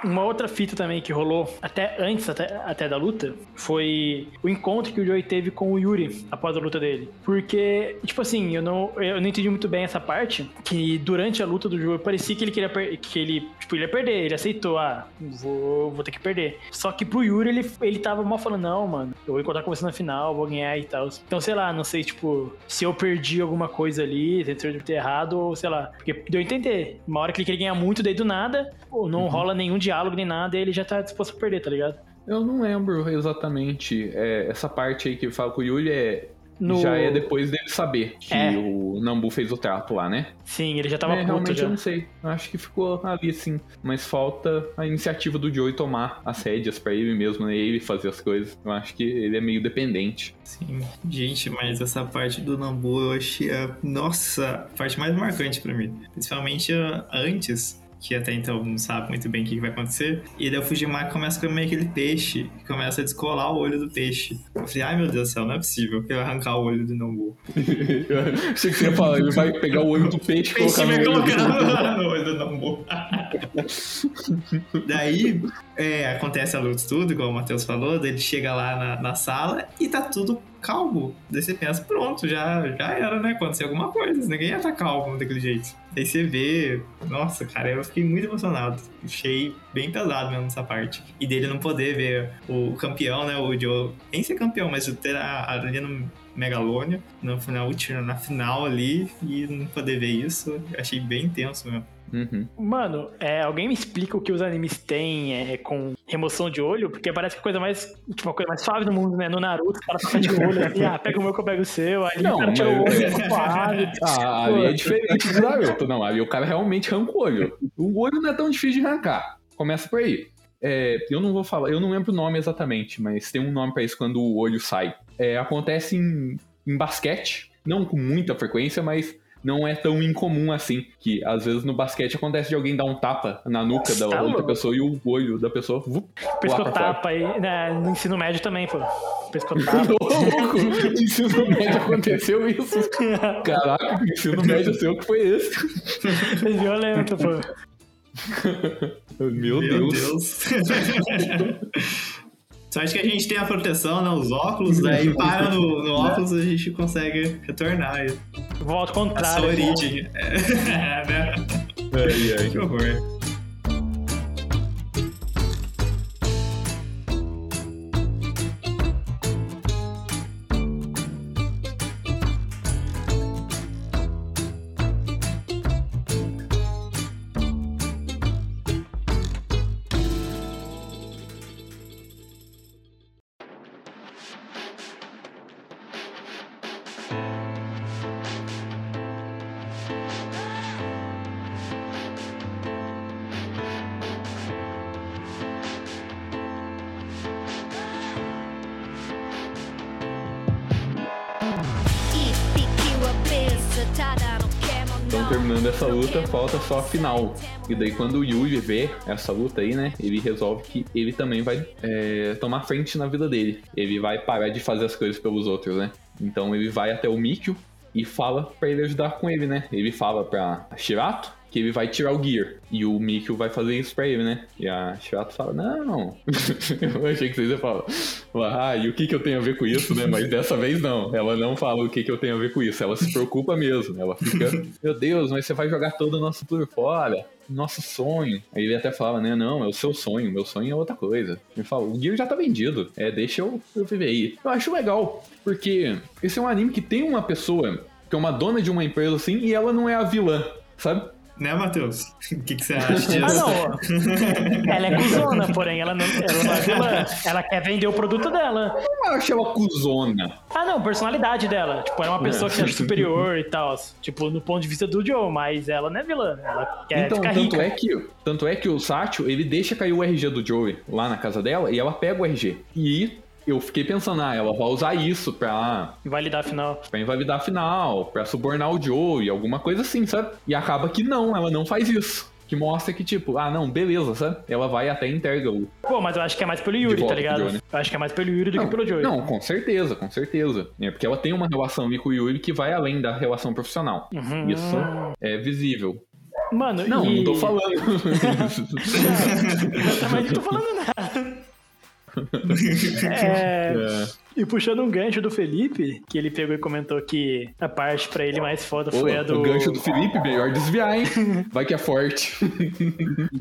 S5: Uma outra fita também que rolou, até antes até, até da luta, foi o encontro que o Joey teve com o Yuri após a luta dele. Porque, tipo assim, eu não, eu não entendi muito bem essa parte, que durante a luta do Joey parecia que ele queria que ele, tipo, ele ia perder, ele aceitou, ah, vou, vou ter que perder. Só que pro Yuri ele, ele tava mal falando, não, mano, eu vou encontrar com você na final, vou ganhar e tal. Então, sei lá, não sei, tipo, se eu perdi alguma coisa ali, eu ter errado, ou sei lá. Porque deu a entender. Uma hora que ele queria ganhar muito, daí do nada, pô, não rola nenhum diálogo nem nada, e ele já tá disposto a perder, tá ligado?
S2: Eu não lembro exatamente. é, essa parte aí que fala com o Yuri é.
S5: No-
S2: Já é depois dele saber que
S5: É.
S2: o Nambu fez o trato lá, né?
S5: Sim, ele já tava
S2: é,
S5: puto
S2: realmente
S5: já.
S2: eu não sei. Eu Acho que ficou ali sim. Mas falta a iniciativa do Joey tomar as rédeas pra ele mesmo, né? Ele fazer as coisas. Eu acho que ele é meio dependente.
S4: Sim, gente, mas essa parte do Nambu eu achei, a, nossa, a parte mais marcante pra mim. Principalmente antes, que até então não sabe muito bem o que vai acontecer. E daí o Fujimaki começa a comer aquele peixe, começa a descolar o olho do peixe. Eu falei, ai meu Deus do céu, não é possível que ele vai arrancar o olho do.
S2: Eu Achei que você ia falar, ele vai pegar o olho do peixe e colocar
S4: vai
S2: no olho
S4: colocar no olho do Nambu. Daí é, acontece a luta tudo, igual o Matheus falou, daí ele chega lá na, na sala e tá tudo calmo. Daí você pensa, pronto, já, já era, né? Aconteceu alguma coisa, ninguém ia estar calmo daquele jeito. Daí você vê, nossa, cara, eu fiquei muito emocionado. Achei bem pesado mesmo essa parte. E dele não poder ver o campeão, né? O Joe, nem ser campeão, mas ter a, ali no Megalônia, no final, na final ali, e não poder ver isso, achei bem tenso mesmo.
S2: Uhum.
S5: Mano, é, alguém me explica o que os animes têm é, com remoção de olho? Porque parece que a coisa mais, tipo, a coisa mais suave do mundo, né? No Naruto, o cara fica de olho assim, ah, pega o meu que eu pego o seu, aí
S2: Não,
S5: o cara tira o olho, fica suave.
S2: Ah, ali é diferente do Naruto. Não, ali o cara realmente arranca o olho. O olho não é tão difícil de arrancar. Começa por aí. É, eu não vou falar, eu não lembro o nome exatamente, mas tem um nome pra isso quando o olho sai. É, acontece em, em basquete, não com muita frequência, mas não é tão incomum assim. Que às vezes no basquete acontece de alguém dar um tapa na nuca da
S5: Tá
S2: outra
S5: louco.
S2: pessoa e o olho da pessoa vup.
S5: Pescotapa aí, né, no ensino médio também, pô. Pescotapa.
S2: Louco, ensino médio aconteceu isso. Caraca, que ensino médio seu que foi esse?
S5: É violento, pô.
S2: Meu, Deus.
S4: Sorte que a gente tem a proteção, né? Os óculos, daí para no, no óculos a gente consegue retornar aí.
S5: Volta ao
S4: a
S5: contrário.
S4: sua origem. É, né?
S2: Ai, ai.
S4: Que horror.
S2: Só a final. E daí, quando o Yui vê essa luta aí, né? Ele resolve que ele também vai é, tomar frente na vida dele. Ele vai parar de fazer as coisas pelos outros, né? Então ele vai até o Mikio e fala pra ele ajudar com ele, né? Ele fala pra Shirato que ele vai tirar o Gear. E o Mikio vai fazer isso pra ele, né? E a Shirato fala, não. eu achei que vocês iam falar, ah, e o que que eu tenho a ver com isso, né? Mas dessa vez não. Ela não fala o que que eu tenho a ver com isso. Ela se preocupa mesmo. Ela fica, meu Deus, mas você vai jogar todo o nosso por fora. Nosso sonho. Aí ele até fala, né? Não, é o seu sonho. Meu sonho é outra coisa. Ele fala, o Gear já tá vendido. É, deixa eu, eu viver aí. Eu acho legal, porque esse é um anime que tem uma pessoa que é uma dona de uma empresa assim e ela não é a vilã, sabe?
S4: Né, Matheus? O que, que você acha disso?
S5: Ah, não. Ela é cuzona, porém, ela não, ela não é vilã. Ela quer vender o produto dela.
S2: Eu acho ela cuzona.
S5: Ah, não, personalidade dela. Tipo, é uma pessoa que acha superior e tal. Tipo, no ponto de vista do Joe, mas ela não é vilã. Ela quer
S2: então,
S5: ficar
S2: tanto
S5: rica.
S2: é, que, tanto é que o Satchel, ele deixa cair o RG do Joey lá na casa dela e ela pega o RG. E eu fiquei pensando, ah, ela vai usar isso pra,
S5: Validar a final.
S2: pra invalidar a final, pra subornar o Joey, alguma coisa assim, sabe? E acaba que não, ela não faz isso. Que mostra que, tipo, ah, não, beleza, sabe? Ela vai até entrega o.
S5: Pô, mas eu acho que é mais pelo Yuri,
S2: volta
S5: tá ligado?
S2: Joe, né?
S5: Eu acho que é mais pelo Yuri do que pelo Joey.
S2: Não, com certeza, com certeza. É porque ela tem uma relação ali com o Yuri que vai além da relação profissional.
S5: Uhum.
S2: Isso é visível.
S5: Mano,
S2: Não,
S5: e...
S2: não tô falando.
S5: Eu também não tô falando nada. É,
S2: É.
S5: E puxando um gancho do Felipe, que ele pegou e comentou que a parte pra ele mais foda
S2: Pô,
S5: foi a do
S2: O gancho do Felipe, melhor desviar, hein? Vai que é forte.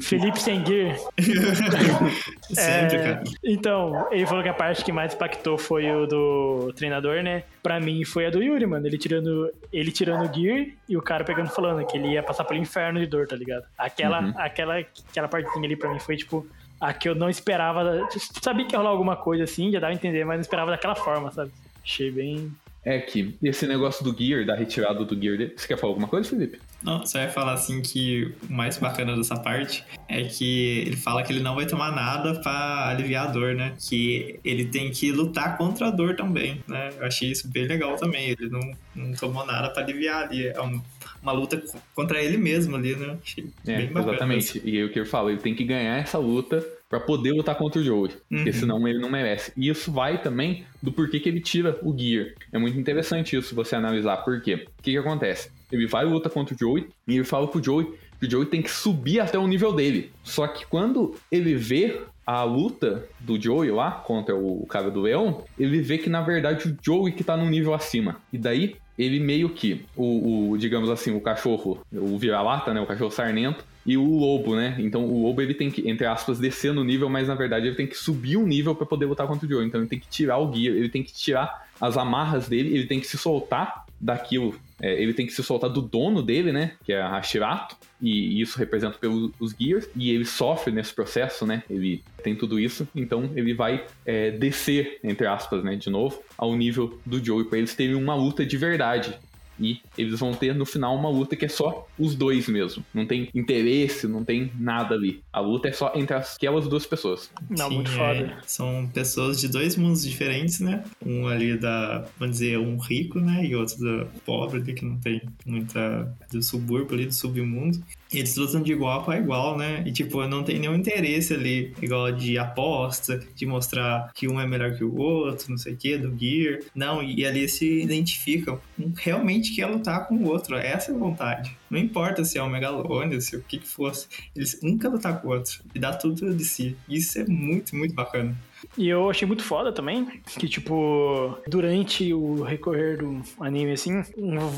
S5: Felipe sem gear.
S4: Sempre,
S5: É,
S4: cara.
S5: Então, ele falou que a parte que mais impactou foi o do treinador, né? Pra mim foi a do Yuri, mano. Ele tirando, ele tirando o gear e o cara pegando falando que ele ia passar pelo inferno de dor, tá ligado? Aquela,
S2: Uhum.
S5: aquela, aquela partezinha ali pra mim foi tipo. A que eu não esperava. Sabia que ia rolar alguma coisa assim, já dava a entender, mas não esperava daquela forma, sabe? Achei bem.
S2: É que esse negócio do Gear, da retirada do Gear dele. Você quer falar alguma coisa, Felipe?
S4: Não, só ia falar assim que o mais bacana dessa parte é que ele fala que ele não vai tomar nada pra aliviar a dor, né? Que ele tem que lutar contra a dor também, né? Eu achei isso bem legal também. Ele não, não tomou nada pra aliviar ali. É um- uma luta co- contra ele mesmo ali, né? Achei
S2: É,
S4: bem bacana.
S2: exatamente. E aí o que ele fala, ele tem que ganhar essa luta pra poder lutar contra o Joey. Porque
S4: Uhum.
S2: senão ele não merece. E isso vai também do porquê que ele tira o Gear. É muito interessante isso você analisar. Por quê? O que, que acontece? Ele vai luta contra o Joey e ele fala pro Joey que o Joey tem que subir até o nível dele. Só que quando ele vê a luta do Joey lá contra o cara do Leão, ele vê que na verdade o Joey que tá num nível acima. E daí ele meio que, o, o, digamos assim, o cachorro, o vira-lata, né, o cachorro sarnento, e o lobo, né? Então o lobo ele tem que, entre aspas, descer no nível, mas na verdade ele tem que subir um nível pra poder lutar contra o Joey. Então ele tem que tirar o guia, ele tem que tirar as amarras dele, ele tem que se soltar daquilo. É, ele tem que se soltar do dono dele, né? Que é a Shirato. E isso representa pelos os Gears. E ele sofre nesse processo, né? Ele tem tudo isso. Então ele vai é, descer, entre aspas, né? De novo, ao nível do Joey. Pra eles terem uma luta de verdade. E eles vão ter no final uma luta que é só os dois mesmo. Não tem interesse, não tem nada ali. A luta é só entre aquelas duas pessoas.
S5: Não,
S4: Sim,
S5: muito
S4: é,
S5: foda.
S4: São pessoas de dois mundos diferentes, né? Um ali da, vamos dizer, um rico, né? E outro da pobre ali, que não tem muita do subúrbio ali, do submundo. Eles lutam de igual para igual, né? E tipo, não tem nenhum interesse ali, igual de aposta, de mostrar que um é melhor que o outro, não sei o que, do gear. Não, e ali se identificam. Um realmente quer lutar com o outro. Essa é a vontade. Não importa se é o Megalônia, se o que que fosse. Eles um quer lutar com o outro e dá tudo de si. Isso é muito, muito bacana.
S5: E eu achei muito foda também, que tipo, durante o recorrer do anime, assim,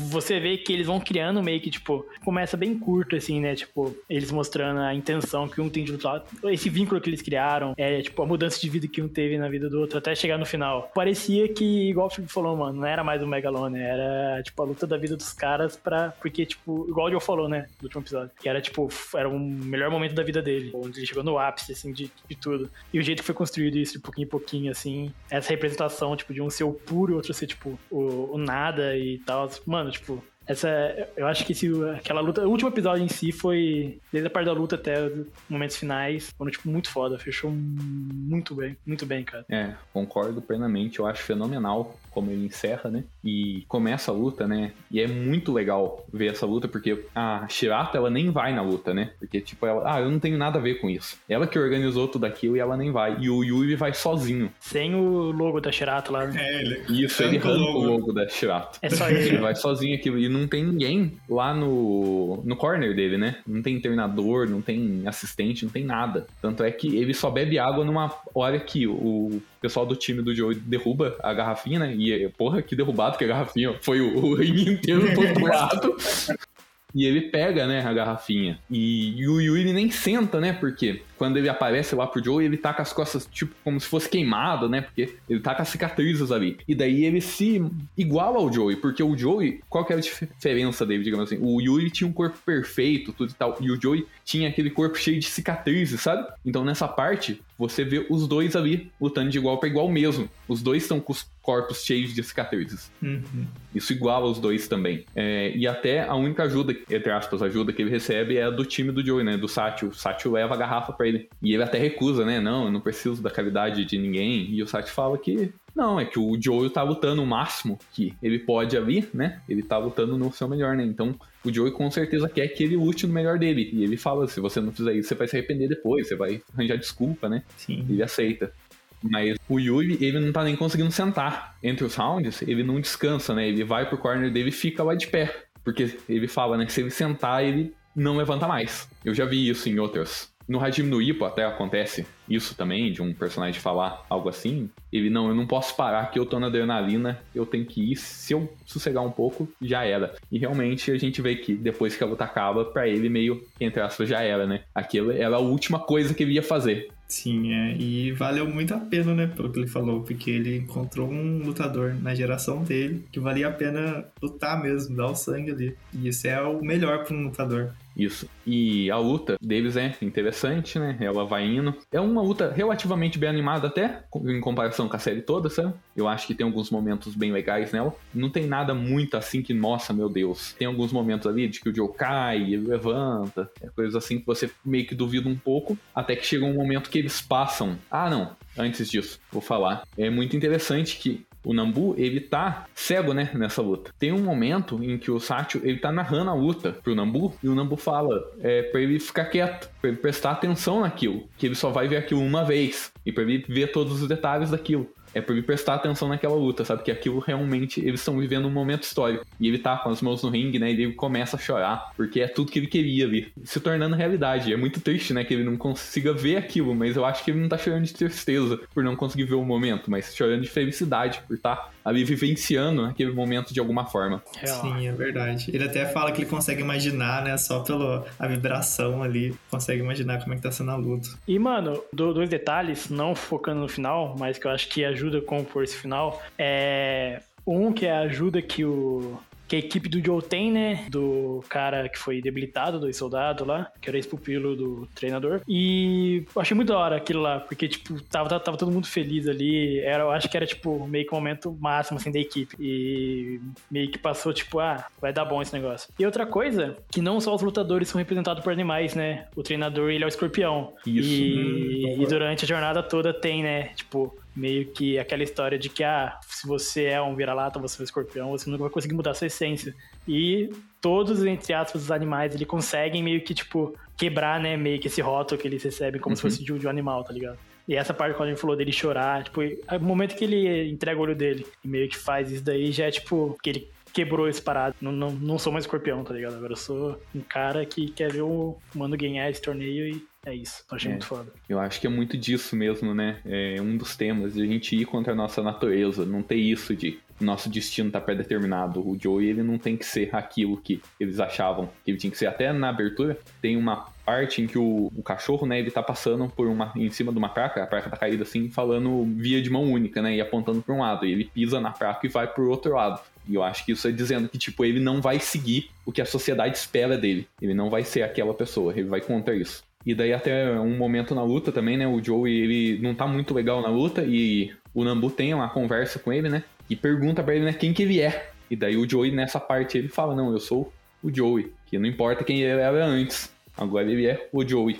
S5: você vê que eles vão criando meio que, tipo, começa bem curto, assim, né? Tipo, eles mostrando a intenção que um tem de lutar, esse vínculo que eles criaram, é, tipo, a mudança de vida que um teve na vida do outro, até chegar no final. Parecia que, igual o Felipe falou, mano, não era mais o Megalone, era, tipo, a luta da vida dos caras pra. Porque, tipo, igual o Joe falou, né, no último episódio, que era, tipo, era o melhor momento da vida dele, onde ele chegou no ápice, assim, de, de tudo. E o jeito que foi construído isso, de pouquinho em pouquinho, assim, essa representação, tipo, de um ser o puro e outro ser, tipo, o, o nada e tal. Mano, tipo, Essa, eu acho que esse, aquela luta, o último episódio em si foi, desde a parte da luta até os momentos finais, foram, tipo, muito foda. Fechou muito bem, muito bem, cara.
S2: É, concordo plenamente. Eu acho fenomenal como ele encerra, né? E começa a luta, né? E é muito legal ver essa luta, porque a Shirata, ela nem vai na luta, né? Porque, tipo, ela, ah, eu não tenho nada a ver com isso. Ela que organizou tudo aquilo e ela nem vai. E o Yui vai sozinho.
S5: Sem o logo da Shirata lá. né?
S4: É, ele
S2: Isso, ele
S4: arranca o logo.
S2: da Shirata.
S5: É só
S2: Ele
S5: ele.
S2: vai sozinho aquilo. E não tem ninguém lá no, no corner dele, né? Não tem treinador, não tem assistente, não tem nada. Tanto é que ele só bebe água numa hora que o pessoal do time do Joe derruba a garrafinha, né? E, porra, que derrubado que a garrafinha. Foi o, o ringue inteiro outro lado. E ele pega, né, a garrafinha. E, e o Yui nem senta, né? Porque quando ele aparece lá pro Joe, ele tá com as costas, tipo, como se fosse queimado, né? Porque ele tá com as cicatrizes ali. E daí ele se iguala ao Joey, porque o Joey, qual que era a diferença dele, digamos assim? O Yui tinha um corpo perfeito, tudo e tal, e o Joey tinha aquele corpo cheio de cicatrizes, sabe? Então nessa parte, você vê os dois ali lutando de igual para igual mesmo. Os dois estão com os corpos cheios de cicatrizes.
S4: Uhum.
S2: Isso iguala os dois também. É, e até a única ajuda, entre aspas, ajuda que ele recebe é a do time do Joey, né? Do Satchel. O Satchel leva a garrafa pra ele. E ele até recusa, né? Não, eu não preciso da caridade de ninguém. E o Satchel fala que. Não, é que o Joey tá lutando o máximo que ele pode ali, né? Ele tá lutando no seu melhor, né? Então, o Joey com certeza quer que ele lute no melhor dele. E ele fala: se você não fizer isso, você vai se arrepender depois, você vai arranjar desculpa, né?
S4: Sim.
S2: Ele aceita. Mas o Yui, ele não tá nem conseguindo sentar. Entre os rounds, ele não descansa, né? Ele vai pro corner dele e fica lá de pé. Porque ele fala, né? Que se ele sentar, ele não levanta mais. Eu já vi isso em outras. No Hajime no Ippo até acontece isso também, de um personagem falar algo assim. Ele, não, eu não posso parar que eu tô na adrenalina, eu tenho que ir. Se eu sossegar um pouco, já era. E realmente a gente vê que depois que a luta acaba, pra ele meio, entre aspas, já era, né? Aquilo era a última coisa que ele ia fazer.
S4: Sim, é. E valeu muito a pena, né, pelo que ele falou, porque ele encontrou um lutador na geração dele que valia a pena lutar mesmo, dar o sangue ali. E isso é o melhor para um lutador.
S2: Isso. E a luta deles é interessante, né? Ela vai indo. É uma luta relativamente bem animada até, em comparação com a série toda, sabe? Eu acho que tem alguns momentos bem legais nela. Não tem nada muito assim que, nossa, meu Deus. Tem alguns momentos ali de que o Joe cai, ele levanta, é coisas assim que você meio que duvida um pouco, até que chega um momento que eles passam. Ah, não. Antes disso, vou falar. É muito interessante que o Nambu, ele tá cego, né, nessa luta. Tem um momento em que o Satchel, ele tá narrando a luta pro Nambu, e o Nambu fala é, pra ele ficar quieto, pra ele prestar atenção naquilo, que ele só vai ver aquilo uma vez, e pra ele ver todos os detalhes daquilo. É pra ele prestar atenção naquela luta, sabe? Que aquilo realmente, eles estão vivendo um momento histórico. E ele tá com as mãos no ringue, né? E ele começa a chorar, porque é tudo que ele queria ali, se tornando realidade. É muito triste, né? Que ele não consiga ver aquilo, mas eu acho que ele não tá chorando de tristeza por não conseguir ver o momento, mas chorando de felicidade por estar ali vivenciando aquele momento de alguma forma.
S5: Real.
S4: Sim, é verdade. Ele até fala que ele consegue imaginar, né, só pela a vibração ali, consegue imaginar como é que tá sendo a luta.
S5: E, mano, do- dois detalhes, não focando no final, mas que eu acho que ajuda a compor esse final. É. Um que é a ajuda que o. Que a equipe do Joe tem, né? Do cara que foi debilitado, do soldado lá, que era ex-pupilo do treinador. E eu achei muito da hora aquilo lá, porque, tipo, tava, tava, tava todo mundo feliz ali. Era, eu acho que era, tipo, meio que o momento máximo, assim, da equipe. E meio que passou, tipo, ah, vai dar bom esse negócio. E outra coisa, que não só os lutadores são representados por animais, né? O treinador, ele é o escorpião.
S2: Isso.
S5: E, e durante a jornada toda tem, né? Tipo, meio que aquela história de que, ah, se você é um vira-lata, você é um escorpião, você nunca vai conseguir mudar a sua essência. E todos, entre aspas, os animais, ele conseguem meio que, tipo, quebrar, né, meio que esse rótulo que eles recebem como se fosse de um de um animal, tá ligado? E essa parte quando ele falou dele chorar, tipo, o momento que ele entrega o olho dele e meio que faz isso daí já é, tipo, que ele quebrou esse parado. Não, não, não sou mais escorpião, tá ligado? Agora eu sou um cara que quer ver o mano ganhar esse torneio e é isso. Eu achei
S2: É.
S5: muito foda.
S2: Eu acho que é muito disso mesmo, né? É um dos temas, de a gente ir contra a nossa natureza, não ter isso de nosso destino tá pré-determinado. O Joey, ele não tem que ser aquilo que eles achavam que ele tinha que ser. Até na abertura, tem uma parte em que o, o cachorro, né, ele tá passando por uma, em cima de uma placa, a placa tá caída assim, falando via de mão única, né, e apontando pra um lado. E ele pisa na placa e vai pro outro lado. E eu acho que isso é dizendo que, tipo, ele não vai seguir o que a sociedade espera dele. Ele não vai ser aquela pessoa, ele vai contra isso. E daí até um momento na luta também, né? O Joey, ele não tá muito legal na luta e o Nambu tem uma conversa com ele, né? E pergunta pra ele, né, quem que ele é. E daí o Joey, nessa parte, ele fala, não, eu sou o Joey, que não importa quem ele era antes. Agora ele é o Joey.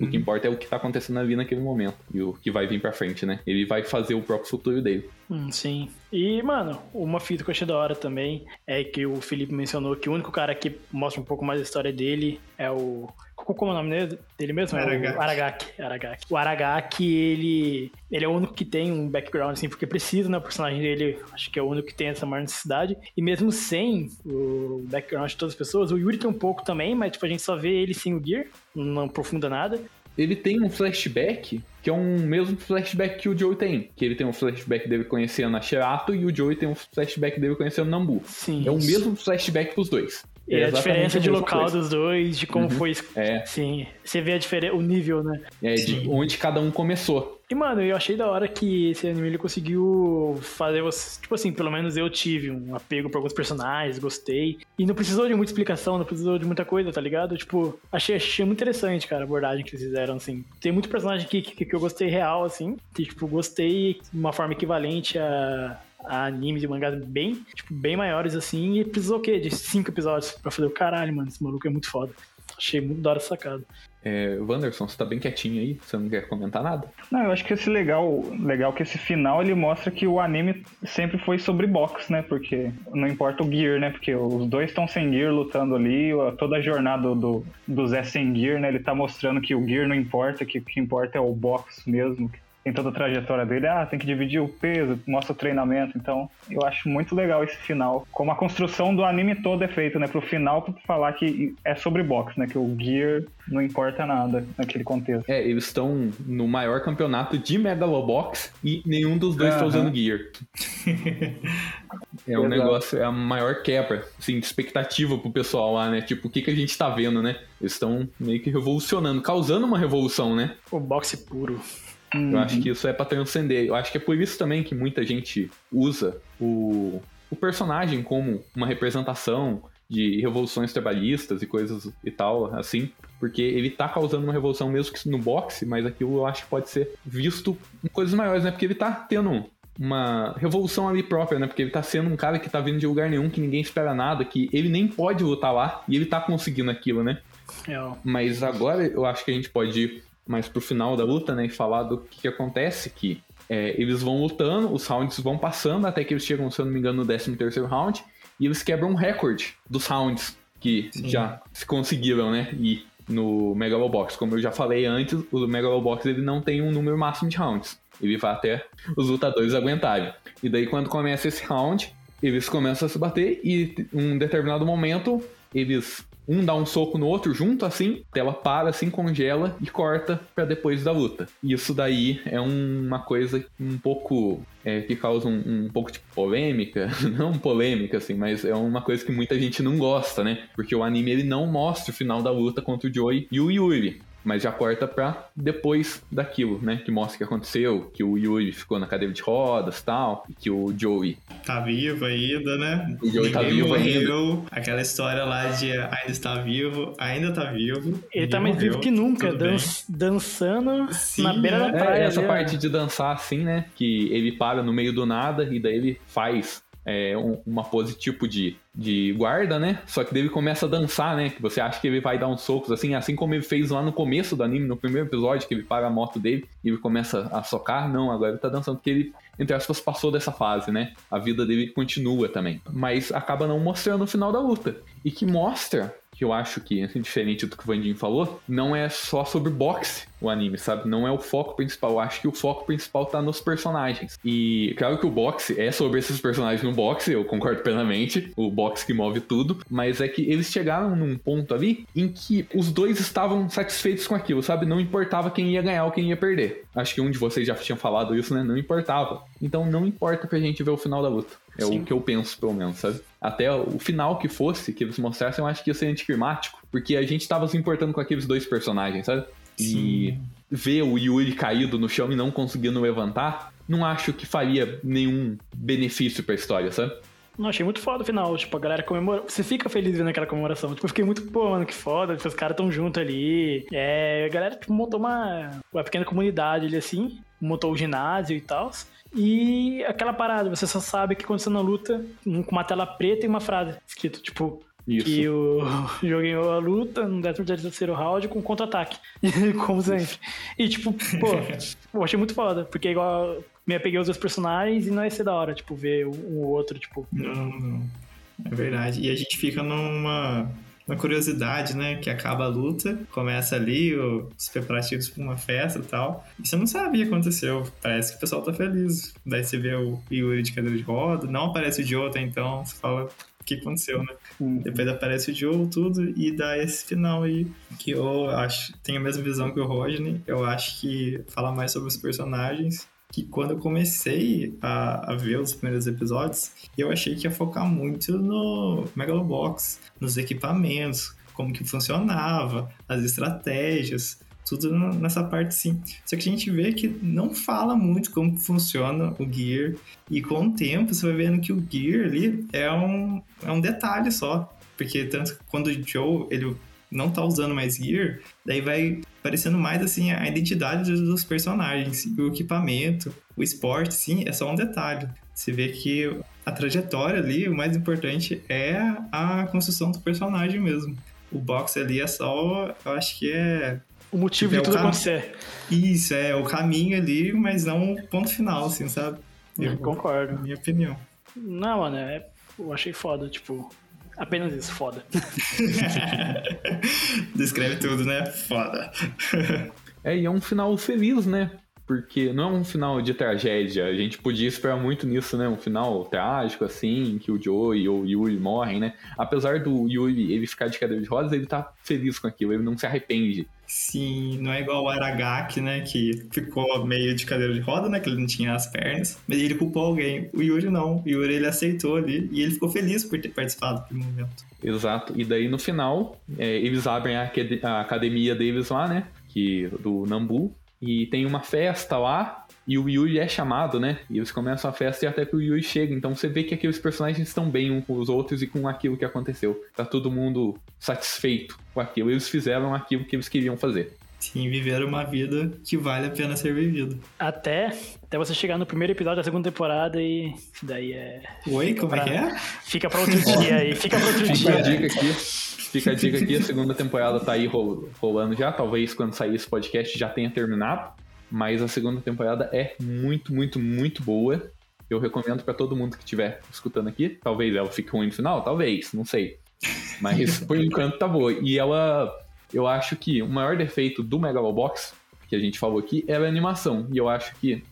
S2: O que importa é o que tá acontecendo ali naquele momento. E o que vai vir pra frente, né? Ele vai fazer o próprio futuro dele.
S5: Hum, sim. E, mano, uma fita que eu achei da hora também é que o Felipe mencionou que o único cara que mostra um pouco mais a história dele é o. Como é o nome dele, mesmo? É
S4: Aragaki.
S5: o Aragaki. Aragaki. O Aragaki, ele, ele é o único que tem um background, assim, porque precisa, né? O personagem dele, acho que é o único que tem essa maior necessidade. E mesmo sem o background de todas as pessoas, o Yuri tem um pouco também, mas, tipo, a gente só vê ele sem o Gear, não aprofunda nada.
S2: Ele tem um flashback, que é um mesmo flashback que o Joey tem. Que ele tem um flashback dele conhecendo a Sherato e o Joey tem um flashback dele conhecendo Nambu.
S5: Sim.
S2: É o mesmo flashback pros dois.
S5: E a
S2: exatamente
S5: diferença de
S2: mesma
S5: local
S2: coisa.
S5: dos dois, de como
S2: Uhum.
S5: foi.
S2: É.
S5: Sim. Você vê a diferença, o nível, né?
S2: É de
S4: Sim.
S2: onde cada um começou.
S5: E, mano, eu achei da hora que esse anime ele conseguiu fazer você. Tipo assim, pelo menos eu tive um apego por alguns personagens, gostei. E não precisou de muita explicação, não precisou de muita coisa, tá ligado? Tipo, achei, achei muito interessante, cara, a abordagem que eles fizeram, assim. Tem muito personagem que, que, que eu gostei real, assim. Que, tipo, gostei de uma forma equivalente a. a animes e mangás bem, tipo, bem maiores assim, e precisou o quê? De cinco episódios pra fazer o caralho, mano. Esse maluco é muito foda. Achei muito da hora essa sacada.
S2: É, Wanderson, você tá bem quietinho aí? Você não quer comentar nada?
S3: Não, eu acho que esse legal, legal que esse final ele mostra que o anime sempre foi sobre boxe, né? Porque não importa o gear, né? Porque os dois estão sem gear lutando ali, toda a jornada do, do Zé sem gear, né? Ele tá mostrando que o gear não importa, que o que importa é o boxe mesmo. Tem toda a trajetória dele, ah, tem que dividir o peso, mostra o treinamento, então eu acho muito legal esse final. Como a construção do anime todo é feita, né? Pro final pra falar que é sobre boxe, né? Que o gear não importa nada naquele contexto.
S2: É, eles estão no maior campeonato de Megalobox e nenhum dos dois tá
S3: Aham.
S2: usando gear. É um
S3: Exato.
S2: negócio, é a maior quebra, assim, de expectativa pro pessoal lá, né? Tipo, o que, que a gente tá vendo, né? Eles estão meio que revolucionando, causando uma revolução, né?
S5: O boxe puro.
S2: Eu acho que isso é pra transcender. Eu acho que é por isso também que muita gente usa o, o personagem como uma representação de revoluções trabalhistas e coisas e tal, assim, porque ele tá causando uma revolução mesmo que no boxe, mas aquilo eu acho que pode ser visto em coisas maiores, né? Porque ele tá tendo uma revolução ali própria, né? Porque ele tá sendo um cara que tá vindo de lugar nenhum, que ninguém espera nada, que ele nem pode lutar lá, e ele tá conseguindo aquilo, né?
S5: É.
S2: Mas agora eu acho que a gente pode ir mais pro final da luta, né? E falar do que, que acontece, que é, eles vão lutando, os rounds vão passando, até que eles chegam, se eu não me engano, no 13 terceiro round, e eles quebram um recorde dos rounds que
S4: Sim.
S2: já se conseguiram, né? E no Megalobox, como eu já falei antes, o Megalobox ele não tem um número máximo de rounds. Ele vai até os lutadores aguentarem. E daí quando começa esse round, eles começam a se bater e em um determinado momento eles um dá um soco no outro junto assim, a tela para assim, congela e corta pra depois da luta. Isso daí é uma coisa um pouco é, que causa um, um pouco de polêmica, não polêmica assim, mas é uma coisa que muita gente não gosta, né? Porque o anime ele não mostra o final da luta contra o Joey e o Yuri. Mas já corta pra depois daquilo, né? Que mostra o que aconteceu, que o Yuri ficou na cadeira de rodas tal, e que o Joey
S4: Tá vivo ainda, né?
S2: O Joey tá vivo
S4: morreu. Aquela história lá de ainda está vivo, ainda tá vivo.
S5: Ele tá mais vivo que nunca, dan dançando
S4: Sim,
S5: na beira
S4: né?
S5: da
S2: É,
S5: praia.
S2: essa
S5: ali, ó.
S2: parte de dançar assim, né? Que ele para no meio do nada e daí ele faz é, um- uma pose tipo de, de guarda, né? Só que daí ele começa a dançar, né? Que você acha que ele vai dar uns socos assim, assim como ele fez lá no começo do anime, no primeiro episódio, que ele para a moto dele e ele começa a socar. Não, agora ele tá dançando porque ele, entre aspas, passou dessa fase, né? A vida dele continua também. Mas acaba não mostrando o final da luta. E que mostra que eu acho que, diferente do que o Vandinho falou, não é só sobre boxe o anime, sabe? Não é o foco principal. Eu acho que o foco principal tá nos personagens. E claro que o boxe é sobre esses personagens no boxe, eu concordo plenamente. O boxe que move tudo. Mas é que eles chegaram num ponto ali em que os dois estavam satisfeitos com aquilo, sabe? Não importava quem ia ganhar ou quem ia perder. Acho que um de vocês já tinha falado isso, né? Não importava. Então não importa pra gente ver o final da luta. É
S5: Sim.
S2: o que eu penso, pelo menos, sabe? Até o final que fosse, que eles mostrassem, eu acho que ia ser anticlimático. Porque a gente tava se importando com aqueles dois personagens, sabe? E
S4: Sim.
S2: ver o Yuri caído no chão e não conseguindo levantar, não acho que faria nenhum benefício pra história, sabe?
S5: Não, achei muito foda o final. Tipo, a galera comemora. Você fica feliz vendo aquela comemoração. Tipo, eu fiquei muito, pô, mano, que foda. Tipo, os caras tão juntos ali. É, a galera tipo, montou uma, uma pequena comunidade ali assim. montou o ginásio e tal. E aquela parada, você só sabe que quando você na luta, com uma tela preta e uma frase escrito, tipo,
S2: Isso.
S5: que o jogo ganhou a luta no 13 terceiro round com contra-ataque. Como sempre. E tipo, pô, eu achei muito foda, porque é igual me apeguei aos dois personagens e não ia ser da hora, tipo, ver um um outro, tipo.
S4: Não, não. É verdade. E a gente fica numa, uma curiosidade, né? Que acaba a luta, começa ali os preparativos pra uma festa e tal. E você não sabe o que aconteceu. Parece que o pessoal tá feliz. Daí você vê o Yuri de cadeira de roda, não aparece o Joe até então. Você fala o que aconteceu, né?
S3: Hum.
S4: Depois aparece o Joe, tudo, e dá esse final aí. Que eu acho, tenho a mesma visão que o Rodney. Eu acho que fala mais sobre os personagens. Que quando eu comecei a, a ver os primeiros episódios, eu achei que ia focar muito no Megalobox, nos equipamentos, como que funcionava, as estratégias, tudo nessa parte sim. Só que a gente vê que não fala muito como que funciona o Gear, e com o tempo você vai vendo que o Gear ali é um, é um detalhe só. Porque tanto quando o Joe ele não tá usando mais Gear, daí vai parecendo mais assim a identidade dos dos personagens, o equipamento, o esporte, sim, é só um detalhe. Você vê que a trajetória ali, o mais importante é a construção do personagem mesmo. O box ali é só, eu acho que é
S5: O motivo
S4: É
S5: de tudo acontecer.
S4: isso, é o caminho ali, mas não o ponto final, assim, sabe? Eu,
S5: Concordo.
S4: minha opinião.
S5: Não, mano, é, eu achei foda, tipo. Apenas isso, foda.
S4: Descreve tudo, né? Foda.
S2: É, e é um final feliz, né? Porque não é um final de tragédia. A gente podia esperar muito nisso, né? Um final trágico, assim, que o Joe e o Yuri morrem, né? Apesar do Yuri ele ficar de cadeira de rodas, ele tá feliz com aquilo, ele não se arrepende.
S4: Sim, não é igual o Aragaki, né? Que ficou meio de cadeira de roda, né? Que ele não tinha as pernas. Mas ele culpou alguém. O Yuri não. O Yuri ele aceitou ali e ele ficou feliz por ter participado daquele momento.
S2: Exato. E daí no final, é, eles abrem a, a academia deles lá, né? Que, do Nambu. E tem uma festa lá. E o Yuri é chamado, né? E eles começam a festa e até que o Yuri chega. Então você vê que aqueles personagens estão bem uns com os outros e com aquilo que aconteceu. Tá todo mundo satisfeito com aquilo. Eles fizeram aquilo que eles queriam fazer.
S4: Sim, viveram uma vida que vale a pena ser vivida.
S5: Até, até você chegar no primeiro episódio da segunda temporada e daí é.
S4: Oi, como é que é?
S5: Fica pra outro dia aí, fica pra outro
S2: Fica a
S5: dia.
S2: dica aqui. Fica a dica aqui, a segunda temporada tá aí ro- rolando já. Talvez quando sair esse podcast já tenha terminado. Mas a segunda temporada é muito, muito, muito boa. Eu recomendo pra todo mundo que estiver escutando aqui. Talvez ela fique ruim no final, talvez, não sei. Mas por enquanto tá boa. E ela, eu acho que o maior defeito do Megalobox, que a gente falou aqui, era a animação. E eu acho que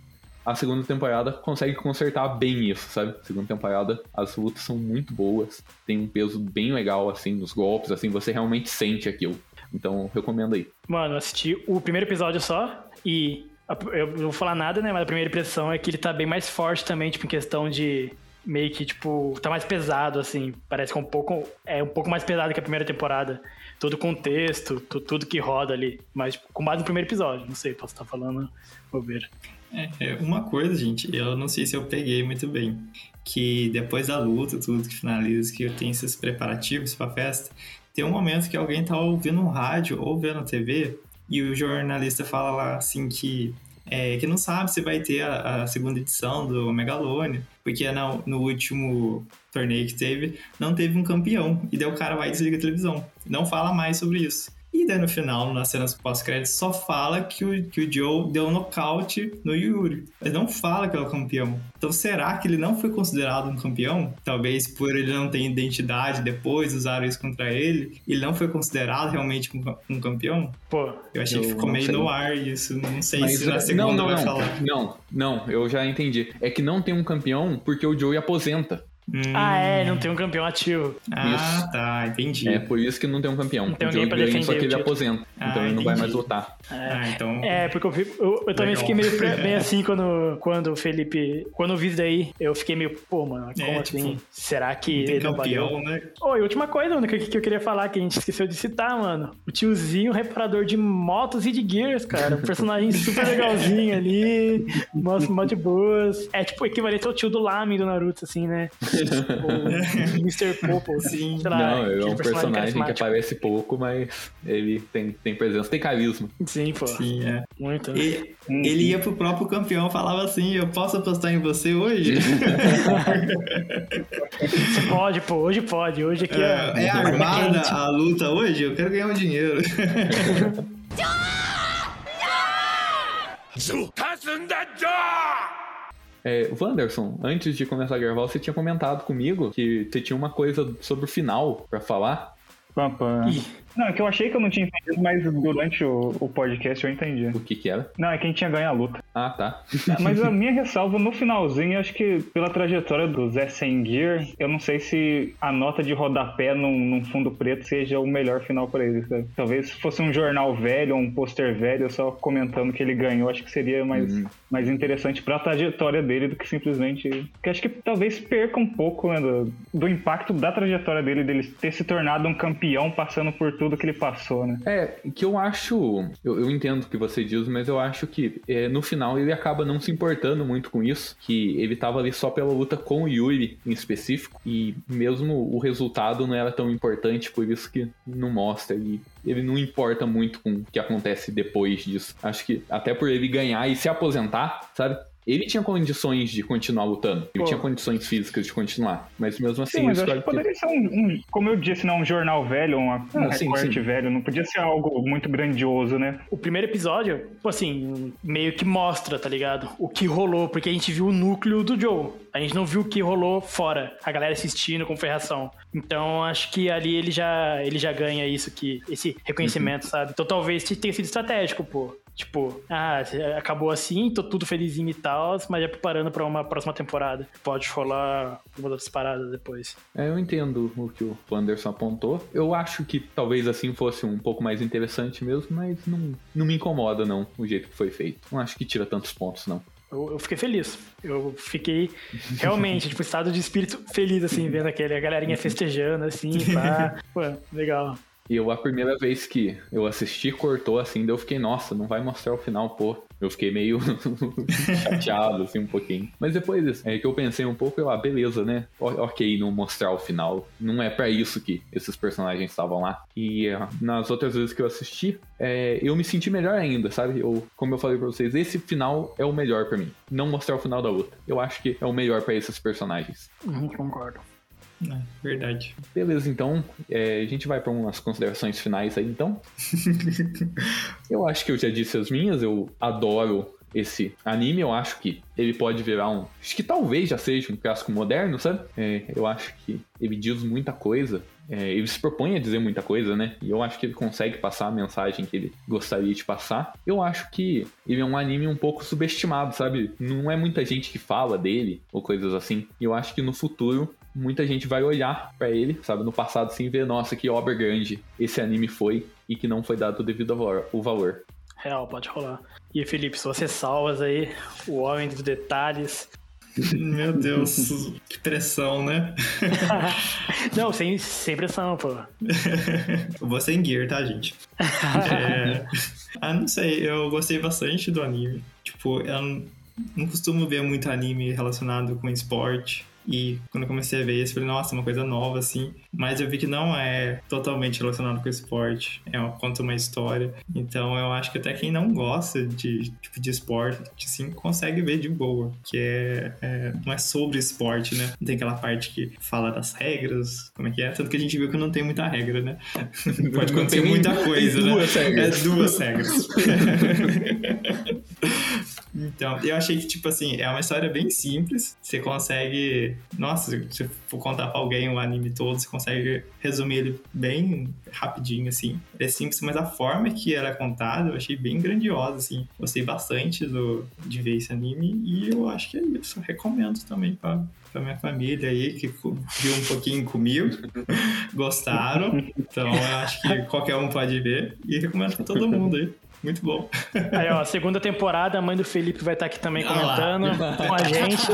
S2: a segunda temporada consegue consertar bem isso, sabe? Segunda temporada, as lutas são muito boas, tem um peso bem legal, assim, nos golpes, assim, você realmente sente aquilo. Então, recomendo aí.
S5: Mano, eu assisti o primeiro episódio só e eu não vou falar nada, né? Mas a primeira impressão é que ele tá bem mais forte também, tipo, em questão de meio que, tipo, tá mais pesado, assim. Parece que é um pouco, é um pouco mais pesado que a primeira temporada. Todo o contexto, tu- tudo que roda ali. Mas, tipo, com base no primeiro episódio. Não sei, posso estar falando bobeira.
S4: É, é, uma coisa, gente, eu não sei se eu peguei muito bem. Que depois da luta, tudo que finaliza, que tem esses preparativos pra festa, tem um momento que alguém tá ouvindo um rádio ou vendo TV e o jornalista fala lá assim que. é, que não sabe se vai ter a, a segunda edição do Megalone, porque na- no último torneio que teve, não teve um campeão. E daí o cara vai e desliga a televisão. Não fala mais sobre isso. E daí no final, nas cenas pós-créditos, só fala que o, que o Joe deu um nocaute no Yuri. Mas não fala que é o campeão. Então será que ele não foi considerado um campeão? Talvez por ele não ter identidade, depois usaram isso contra ele. Ele não foi considerado realmente um, um campeão?
S5: Pô,
S4: Eu achei que
S2: Eu
S4: ficou
S2: não
S4: meio
S2: sei.
S4: no ar isso. Não sei
S2: Mas,
S4: se na
S2: é,
S4: segunda
S2: não, não,
S4: vai
S2: não,
S4: falar.
S2: não, não, eu já entendi. É que não tem um campeão porque o Joey aposenta.
S4: Hum,
S5: ah, é, não tem um campeão ativo.
S4: Ah,
S2: Isso.
S4: tá, entendi.
S2: É por isso que não tem um campeão.
S5: Não tem ninguém pra defender
S2: só que ele aposenta.
S4: Ah,
S2: então ele não vai
S4: entendi.
S2: mais lutar.
S4: Ah, então.
S5: É, porque eu, eu, eu também fiquei meio pre- bem assim quando, quando o Felipe. Quando eu vi isso daí, eu fiquei meio, pô, mano, como
S4: É,
S5: assim?
S4: tipo,
S5: Será que
S4: Tem
S5: ele não valeu?
S4: campeão, né?
S5: Oi, última coisa, mano, que, que eu queria falar, que a gente esqueceu de citar, mano. O tiozinho reparador de motos e de gears, cara. Um personagem super legalzinho ali. Mó de boas. É tipo o equivalente ao tio do Lame do Naruto, assim, né? O Mr. Popo.
S4: Sim.
S5: Sei lá,
S2: não, ele é um personagem que aparece pouco, mas ele tem, tem presença, tem carisma.
S5: Sim, pô.
S4: Sim, é.
S5: Muito. né?
S4: E- ele ia pro próprio campeão, falava assim: Eu posso apostar em você hoje?
S5: Pode, pô. Hoje pode. Hoje aqui é.
S4: É, é armada a luta hoje? Eu quero ganhar um dinheiro.
S2: É, Wanderson, antes de começar a gravar, você tinha comentado comigo que você tinha uma coisa sobre o final pra falar.
S3: Pam, pam.
S5: Ih.
S3: Não, é que eu achei que eu não tinha entendido, mas durante o, o podcast eu entendi.
S2: O que que era?
S3: Não, é quem tinha ganho a luta.
S2: Ah, tá.
S3: Mas a minha ressalva no finalzinho, acho que pela trajetória do Zé Senguir, eu não sei se a nota de rodapé num, num fundo preto seja o melhor final pra ele. sabe? Talvez se fosse um jornal velho um pôster velho, só comentando que ele ganhou, acho que seria mais,
S2: Uhum.
S3: mais interessante pra trajetória dele do que simplesmente. Porque acho que talvez perca um pouco né, do, do impacto da trajetória dele, dele ter se tornado um campeão passando por tudo que ele passou, né?
S2: É, que eu acho. Eu, eu entendo o que você diz, mas eu acho que é, no final ele acaba não se importando muito com isso. Que ele tava ali só pela luta com o Yuri em específico. E mesmo o resultado não era tão importante, por isso que não mostra. E ele não importa muito com o que acontece depois disso. Acho que até por ele ganhar e se aposentar, sabe? Ele tinha condições de continuar lutando. Ele
S3: Pô.
S2: tinha condições físicas de continuar. Mas mesmo assim,
S3: Sim, mas acho que
S2: ter-
S3: poderia ser um, um- como eu disse, não, um jornal velho, uma, um
S2: Ah, sim,
S3: recorte
S2: sim.
S3: velho, não podia ser algo muito grandioso, né?
S5: O primeiro episódio, tipo assim, meio que mostra, tá ligado? O que rolou, porque a gente viu o núcleo do Joe. A gente não viu o que rolou fora, a galera assistindo com ferração. Então acho que ali ele já, ele já ganha isso que esse reconhecimento, sabe? Então talvez tenha sido estratégico, pô. Tipo, ah, acabou assim, tô tudo felizinho e tal, mas já preparando pra uma próxima temporada. Pode rolar uma das paradas depois.
S2: É, eu entendo o que o Anderson apontou. Eu acho que talvez assim fosse um pouco mais interessante mesmo, mas não, não me incomoda, não, o jeito que foi feito. Não acho que tira tantos pontos, não.
S5: Eu, eu fiquei feliz. Eu fiquei realmente, tipo, estado de espírito feliz, assim, vendo aquele, a galerinha festejando, assim, pá. Pô, legal.
S2: E eu, a primeira vez que eu assisti, cortou assim, daí eu fiquei, nossa, não vai mostrar o final, pô. Eu fiquei meio chateado, assim, um pouquinho. Mas depois é que eu pensei um pouco, eu, ah, beleza, né? O- ok, não mostrar o final. Não é pra isso que esses personagens estavam lá. E ah, nas outras vezes que eu assisti, é, eu me senti melhor ainda, sabe? Eu, como eu falei pra vocês, esse final é o melhor pra mim. Não mostrar o final da luta. Eu acho que é o melhor pra esses personagens.
S5: Uhum, concordo.
S4: É, verdade.
S2: Beleza, então é, a gente vai para umas considerações finais aí, então. eu acho que eu já disse as minhas, eu adoro esse anime, eu acho que ele pode virar um. Acho que talvez já seja um clássico moderno, sabe? É, eu acho que ele diz muita coisa. é, ele se propõe a dizer muita coisa, né? E eu acho que ele consegue passar a mensagem que ele gostaria de passar. Eu acho que ele é um anime um pouco subestimado, sabe? Não é muita gente que fala dele ou coisas assim. E eu acho que no futuro muita gente vai olhar pra ele, sabe, no passado e ver, nossa, que obra grande esse anime foi e que não foi dado o devido valor- o valor.
S5: Real, pode rolar. E Felipe, se você salvas aí o homem dos detalhes.
S4: Meu Deus, que pressão, né?
S5: Não, sem, sem pressão, pô.
S4: Eu vou sem gear, tá, gente? É... Ah, não sei, eu gostei bastante do anime. Tipo, eu não costumo ver muito anime relacionado com esporte. E quando eu comecei a ver isso, eu falei, nossa, uma coisa nova, assim. Mas eu vi que não é totalmente relacionado com esporte. É uma, conta uma história. Então eu acho que até quem não gosta de, tipo, de esporte, assim, consegue ver de boa. Que é, é- não é sobre esporte, né? Não tem aquela parte que fala das regras, como é que é. Tanto que a gente viu que não tem muita regra, né? Pode acontecer muita coisa, né?
S2: duas regras.
S4: É duas regras. Então, eu achei que, tipo assim, é uma história bem simples. Você consegue. Nossa, se você for contar pra alguém o anime todo, você consegue resumir ele bem rapidinho, assim. Ele é simples, mas a forma que era contado eu achei bem grandiosa, assim. Gostei bastante do, de ver esse anime e eu acho que é isso. Recomendo também pra, pra minha família aí, que viu um pouquinho comigo. Gostaram. Então, eu acho que qualquer um pode ver. E recomendo pra todo mundo aí. Muito bom.
S5: Aí, ó, segunda temporada, a mãe do Felipe vai estar aqui também
S4: Ah lá.
S5: comentando com a gente.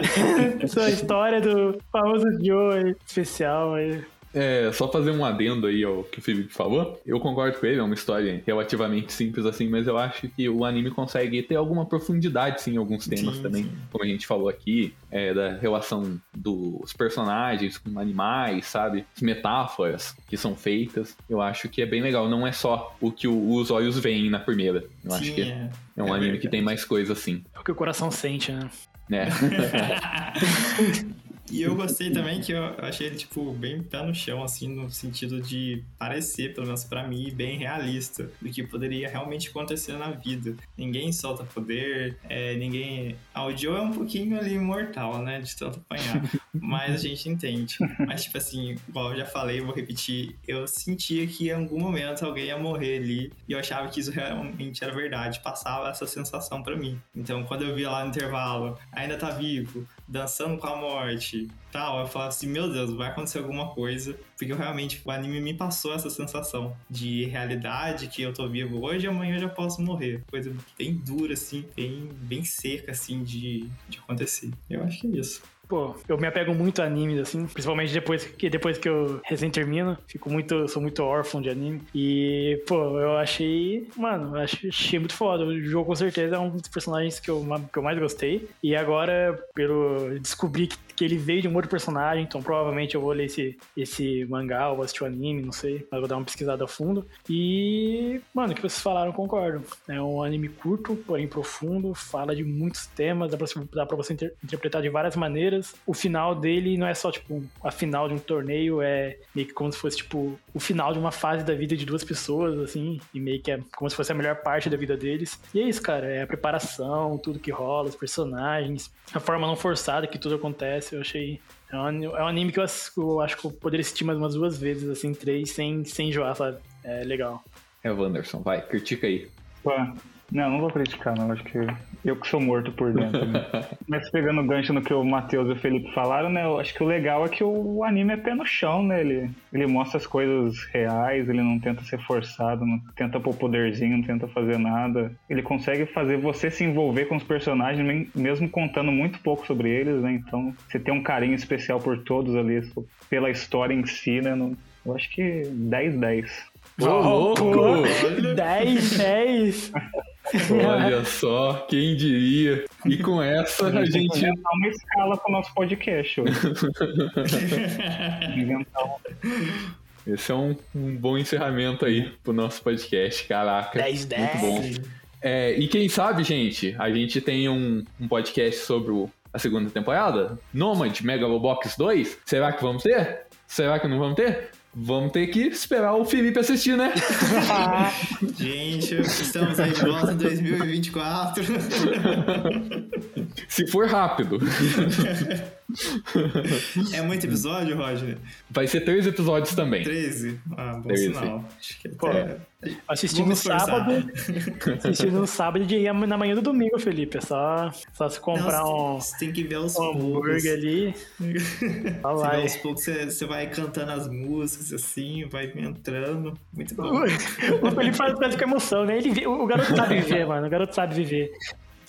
S5: Essa história do famoso Joe aí, especial aí.
S2: É, só fazer um adendo aí ao que o Felipe falou. Eu concordo com ele, é uma história relativamente simples assim, mas eu acho que o anime consegue ter alguma profundidade sim em alguns temas
S4: Sim,
S2: também,
S4: sim.
S2: como a gente falou aqui, é, da relação dos personagens com animais, sabe? As metáforas que são feitas. Eu acho que é bem legal. Não é só o que o- os olhos veem na primeira. Eu acho
S4: Sim,
S2: que
S4: é.
S2: é um
S4: é
S2: anime que
S4: verdade.
S2: tem mais coisa assim,
S5: É o que o coração sente, né?
S2: né?
S4: E eu gostei também que eu achei ele, tipo, bem pé no chão, assim, no sentido de parecer, pelo menos pra mim, bem realista do que poderia realmente acontecer na vida. Ninguém solta poder, é, ninguém. Ah, o Joe é um pouquinho ali mortal, né? De tanto apanhar. Mas a gente entende. Mas, tipo assim, igual eu já falei, vou repetir, eu sentia que em algum momento alguém ia morrer ali e eu achava que isso realmente era verdade. Passava essa sensação pra mim. Então, quando eu via lá no intervalo, ainda tá vivo, dançando com a morte, tal, eu falava assim, meu Deus, vai acontecer alguma coisa, porque eu realmente, o anime me passou essa sensação de realidade, que eu tô vivo hoje e amanhã eu já posso morrer. Coisa bem dura, assim, bem, bem seca, assim, de, de acontecer. Eu acho que é isso.
S5: Pô, eu me apego muito a animes, assim, principalmente depois que, depois que eu recém termino. Fico muito, sou muito órfão de anime. E, pô, eu achei, mano, eu achei, muito foda. O jogo com certeza é um dos personagens que eu, que eu mais gostei. E agora, pelo descobri que, que ele veio de um outro personagem, então provavelmente eu vou ler esse, esse mangá ou assistir o anime, não sei. Mas vou dar uma pesquisada a fundo. E, mano, o que vocês falaram, concordo. É um anime curto, porém profundo, fala de muitos temas, dá pra, dá pra você inter- interpretar de várias maneiras. O final dele não é só, tipo, a final de um torneio, é meio que como se fosse, tipo, o final de uma fase da vida de duas pessoas, assim, e meio que é como se fosse a melhor parte da vida deles. E é isso, cara, é a preparação, tudo que rola, os personagens, a forma não forçada que tudo acontece, eu achei. É um, é um anime que eu, ass- eu acho que eu poderia assistir mais umas duas vezes, assim, três, sem, sem enjoar, sabe? É legal.
S2: É, Wanderson, vai, critica aí.
S3: Pô, Não, não vou criticar, não. Acho que eu que sou morto por dentro. Né? Mas pegando o gancho no que o Matheus e o Felipe falaram, né? Eu acho que o legal é que o anime é pé no chão, né? Ele, ele mostra as coisas reais, ele não tenta ser forçado, não tenta pôr poderzinho, não tenta fazer nada. Ele consegue fazer você se envolver com os personagens, mesmo contando muito pouco sobre eles, né? Então, você tem um carinho especial por todos ali, pela história em si, né? Não- Eu acho que 10-10.
S2: Ô, louco!
S5: 10, 10.
S2: Olha só, quem diria? E com essa a gente.
S3: inventar uma escala pro nosso podcast hoje. inventar um
S2: Esse é um, um bom encerramento aí pro nosso podcast. Caraca.
S5: 10, 10.
S2: Muito bom. É, e quem sabe, gente, a gente tem um, um podcast sobre o- a segunda temporada? Nomad Megalobox 2? Será que vamos ter? Será que não vamos ter? Vamos ter que esperar o Felipe assistir, né?
S4: Gente, estamos aí de volta em 2024.
S2: Se for rápido.
S4: É muito episódio, Roger?
S2: Vai ser três episódios também.
S4: 13? Ah, bom
S2: 13.
S4: sinal. Acho que
S5: Pô,
S4: até...
S5: Assisti no sábado. Assisti no sábado e na manhã do domingo, Felipe. É só, só se comprar
S4: Não,
S5: um,
S4: Você tem que ver aos
S5: um hambúrguer ali.
S4: Vê
S5: lá.
S4: aos poucos, você, você vai cantando as músicas assim, vai entrando. Muito bom.
S5: O Felipe faz, faz com emoção, né? Ele, o garoto sabe viver, mano. O garoto sabe viver.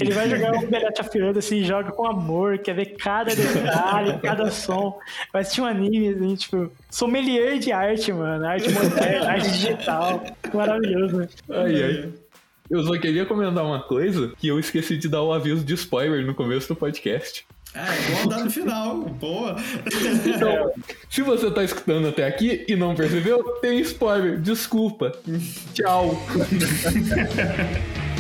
S5: Ele vai jogar um Belete afiando assim, joga com amor, quer ver cada detalhe, cada som. Vai assistir um anime, assim, tipo, sommelier de arte, mano. Arte moderna, arte digital. Maravilhoso, né?
S2: Ai, ai. Eu só queria comentar uma coisa que eu esqueci de dar o aviso de spoiler no começo do podcast.
S4: Ah, é bom dar no final. Boa.
S2: Então, se você tá escutando até aqui e não percebeu, tem spoiler. Desculpa. Tchau.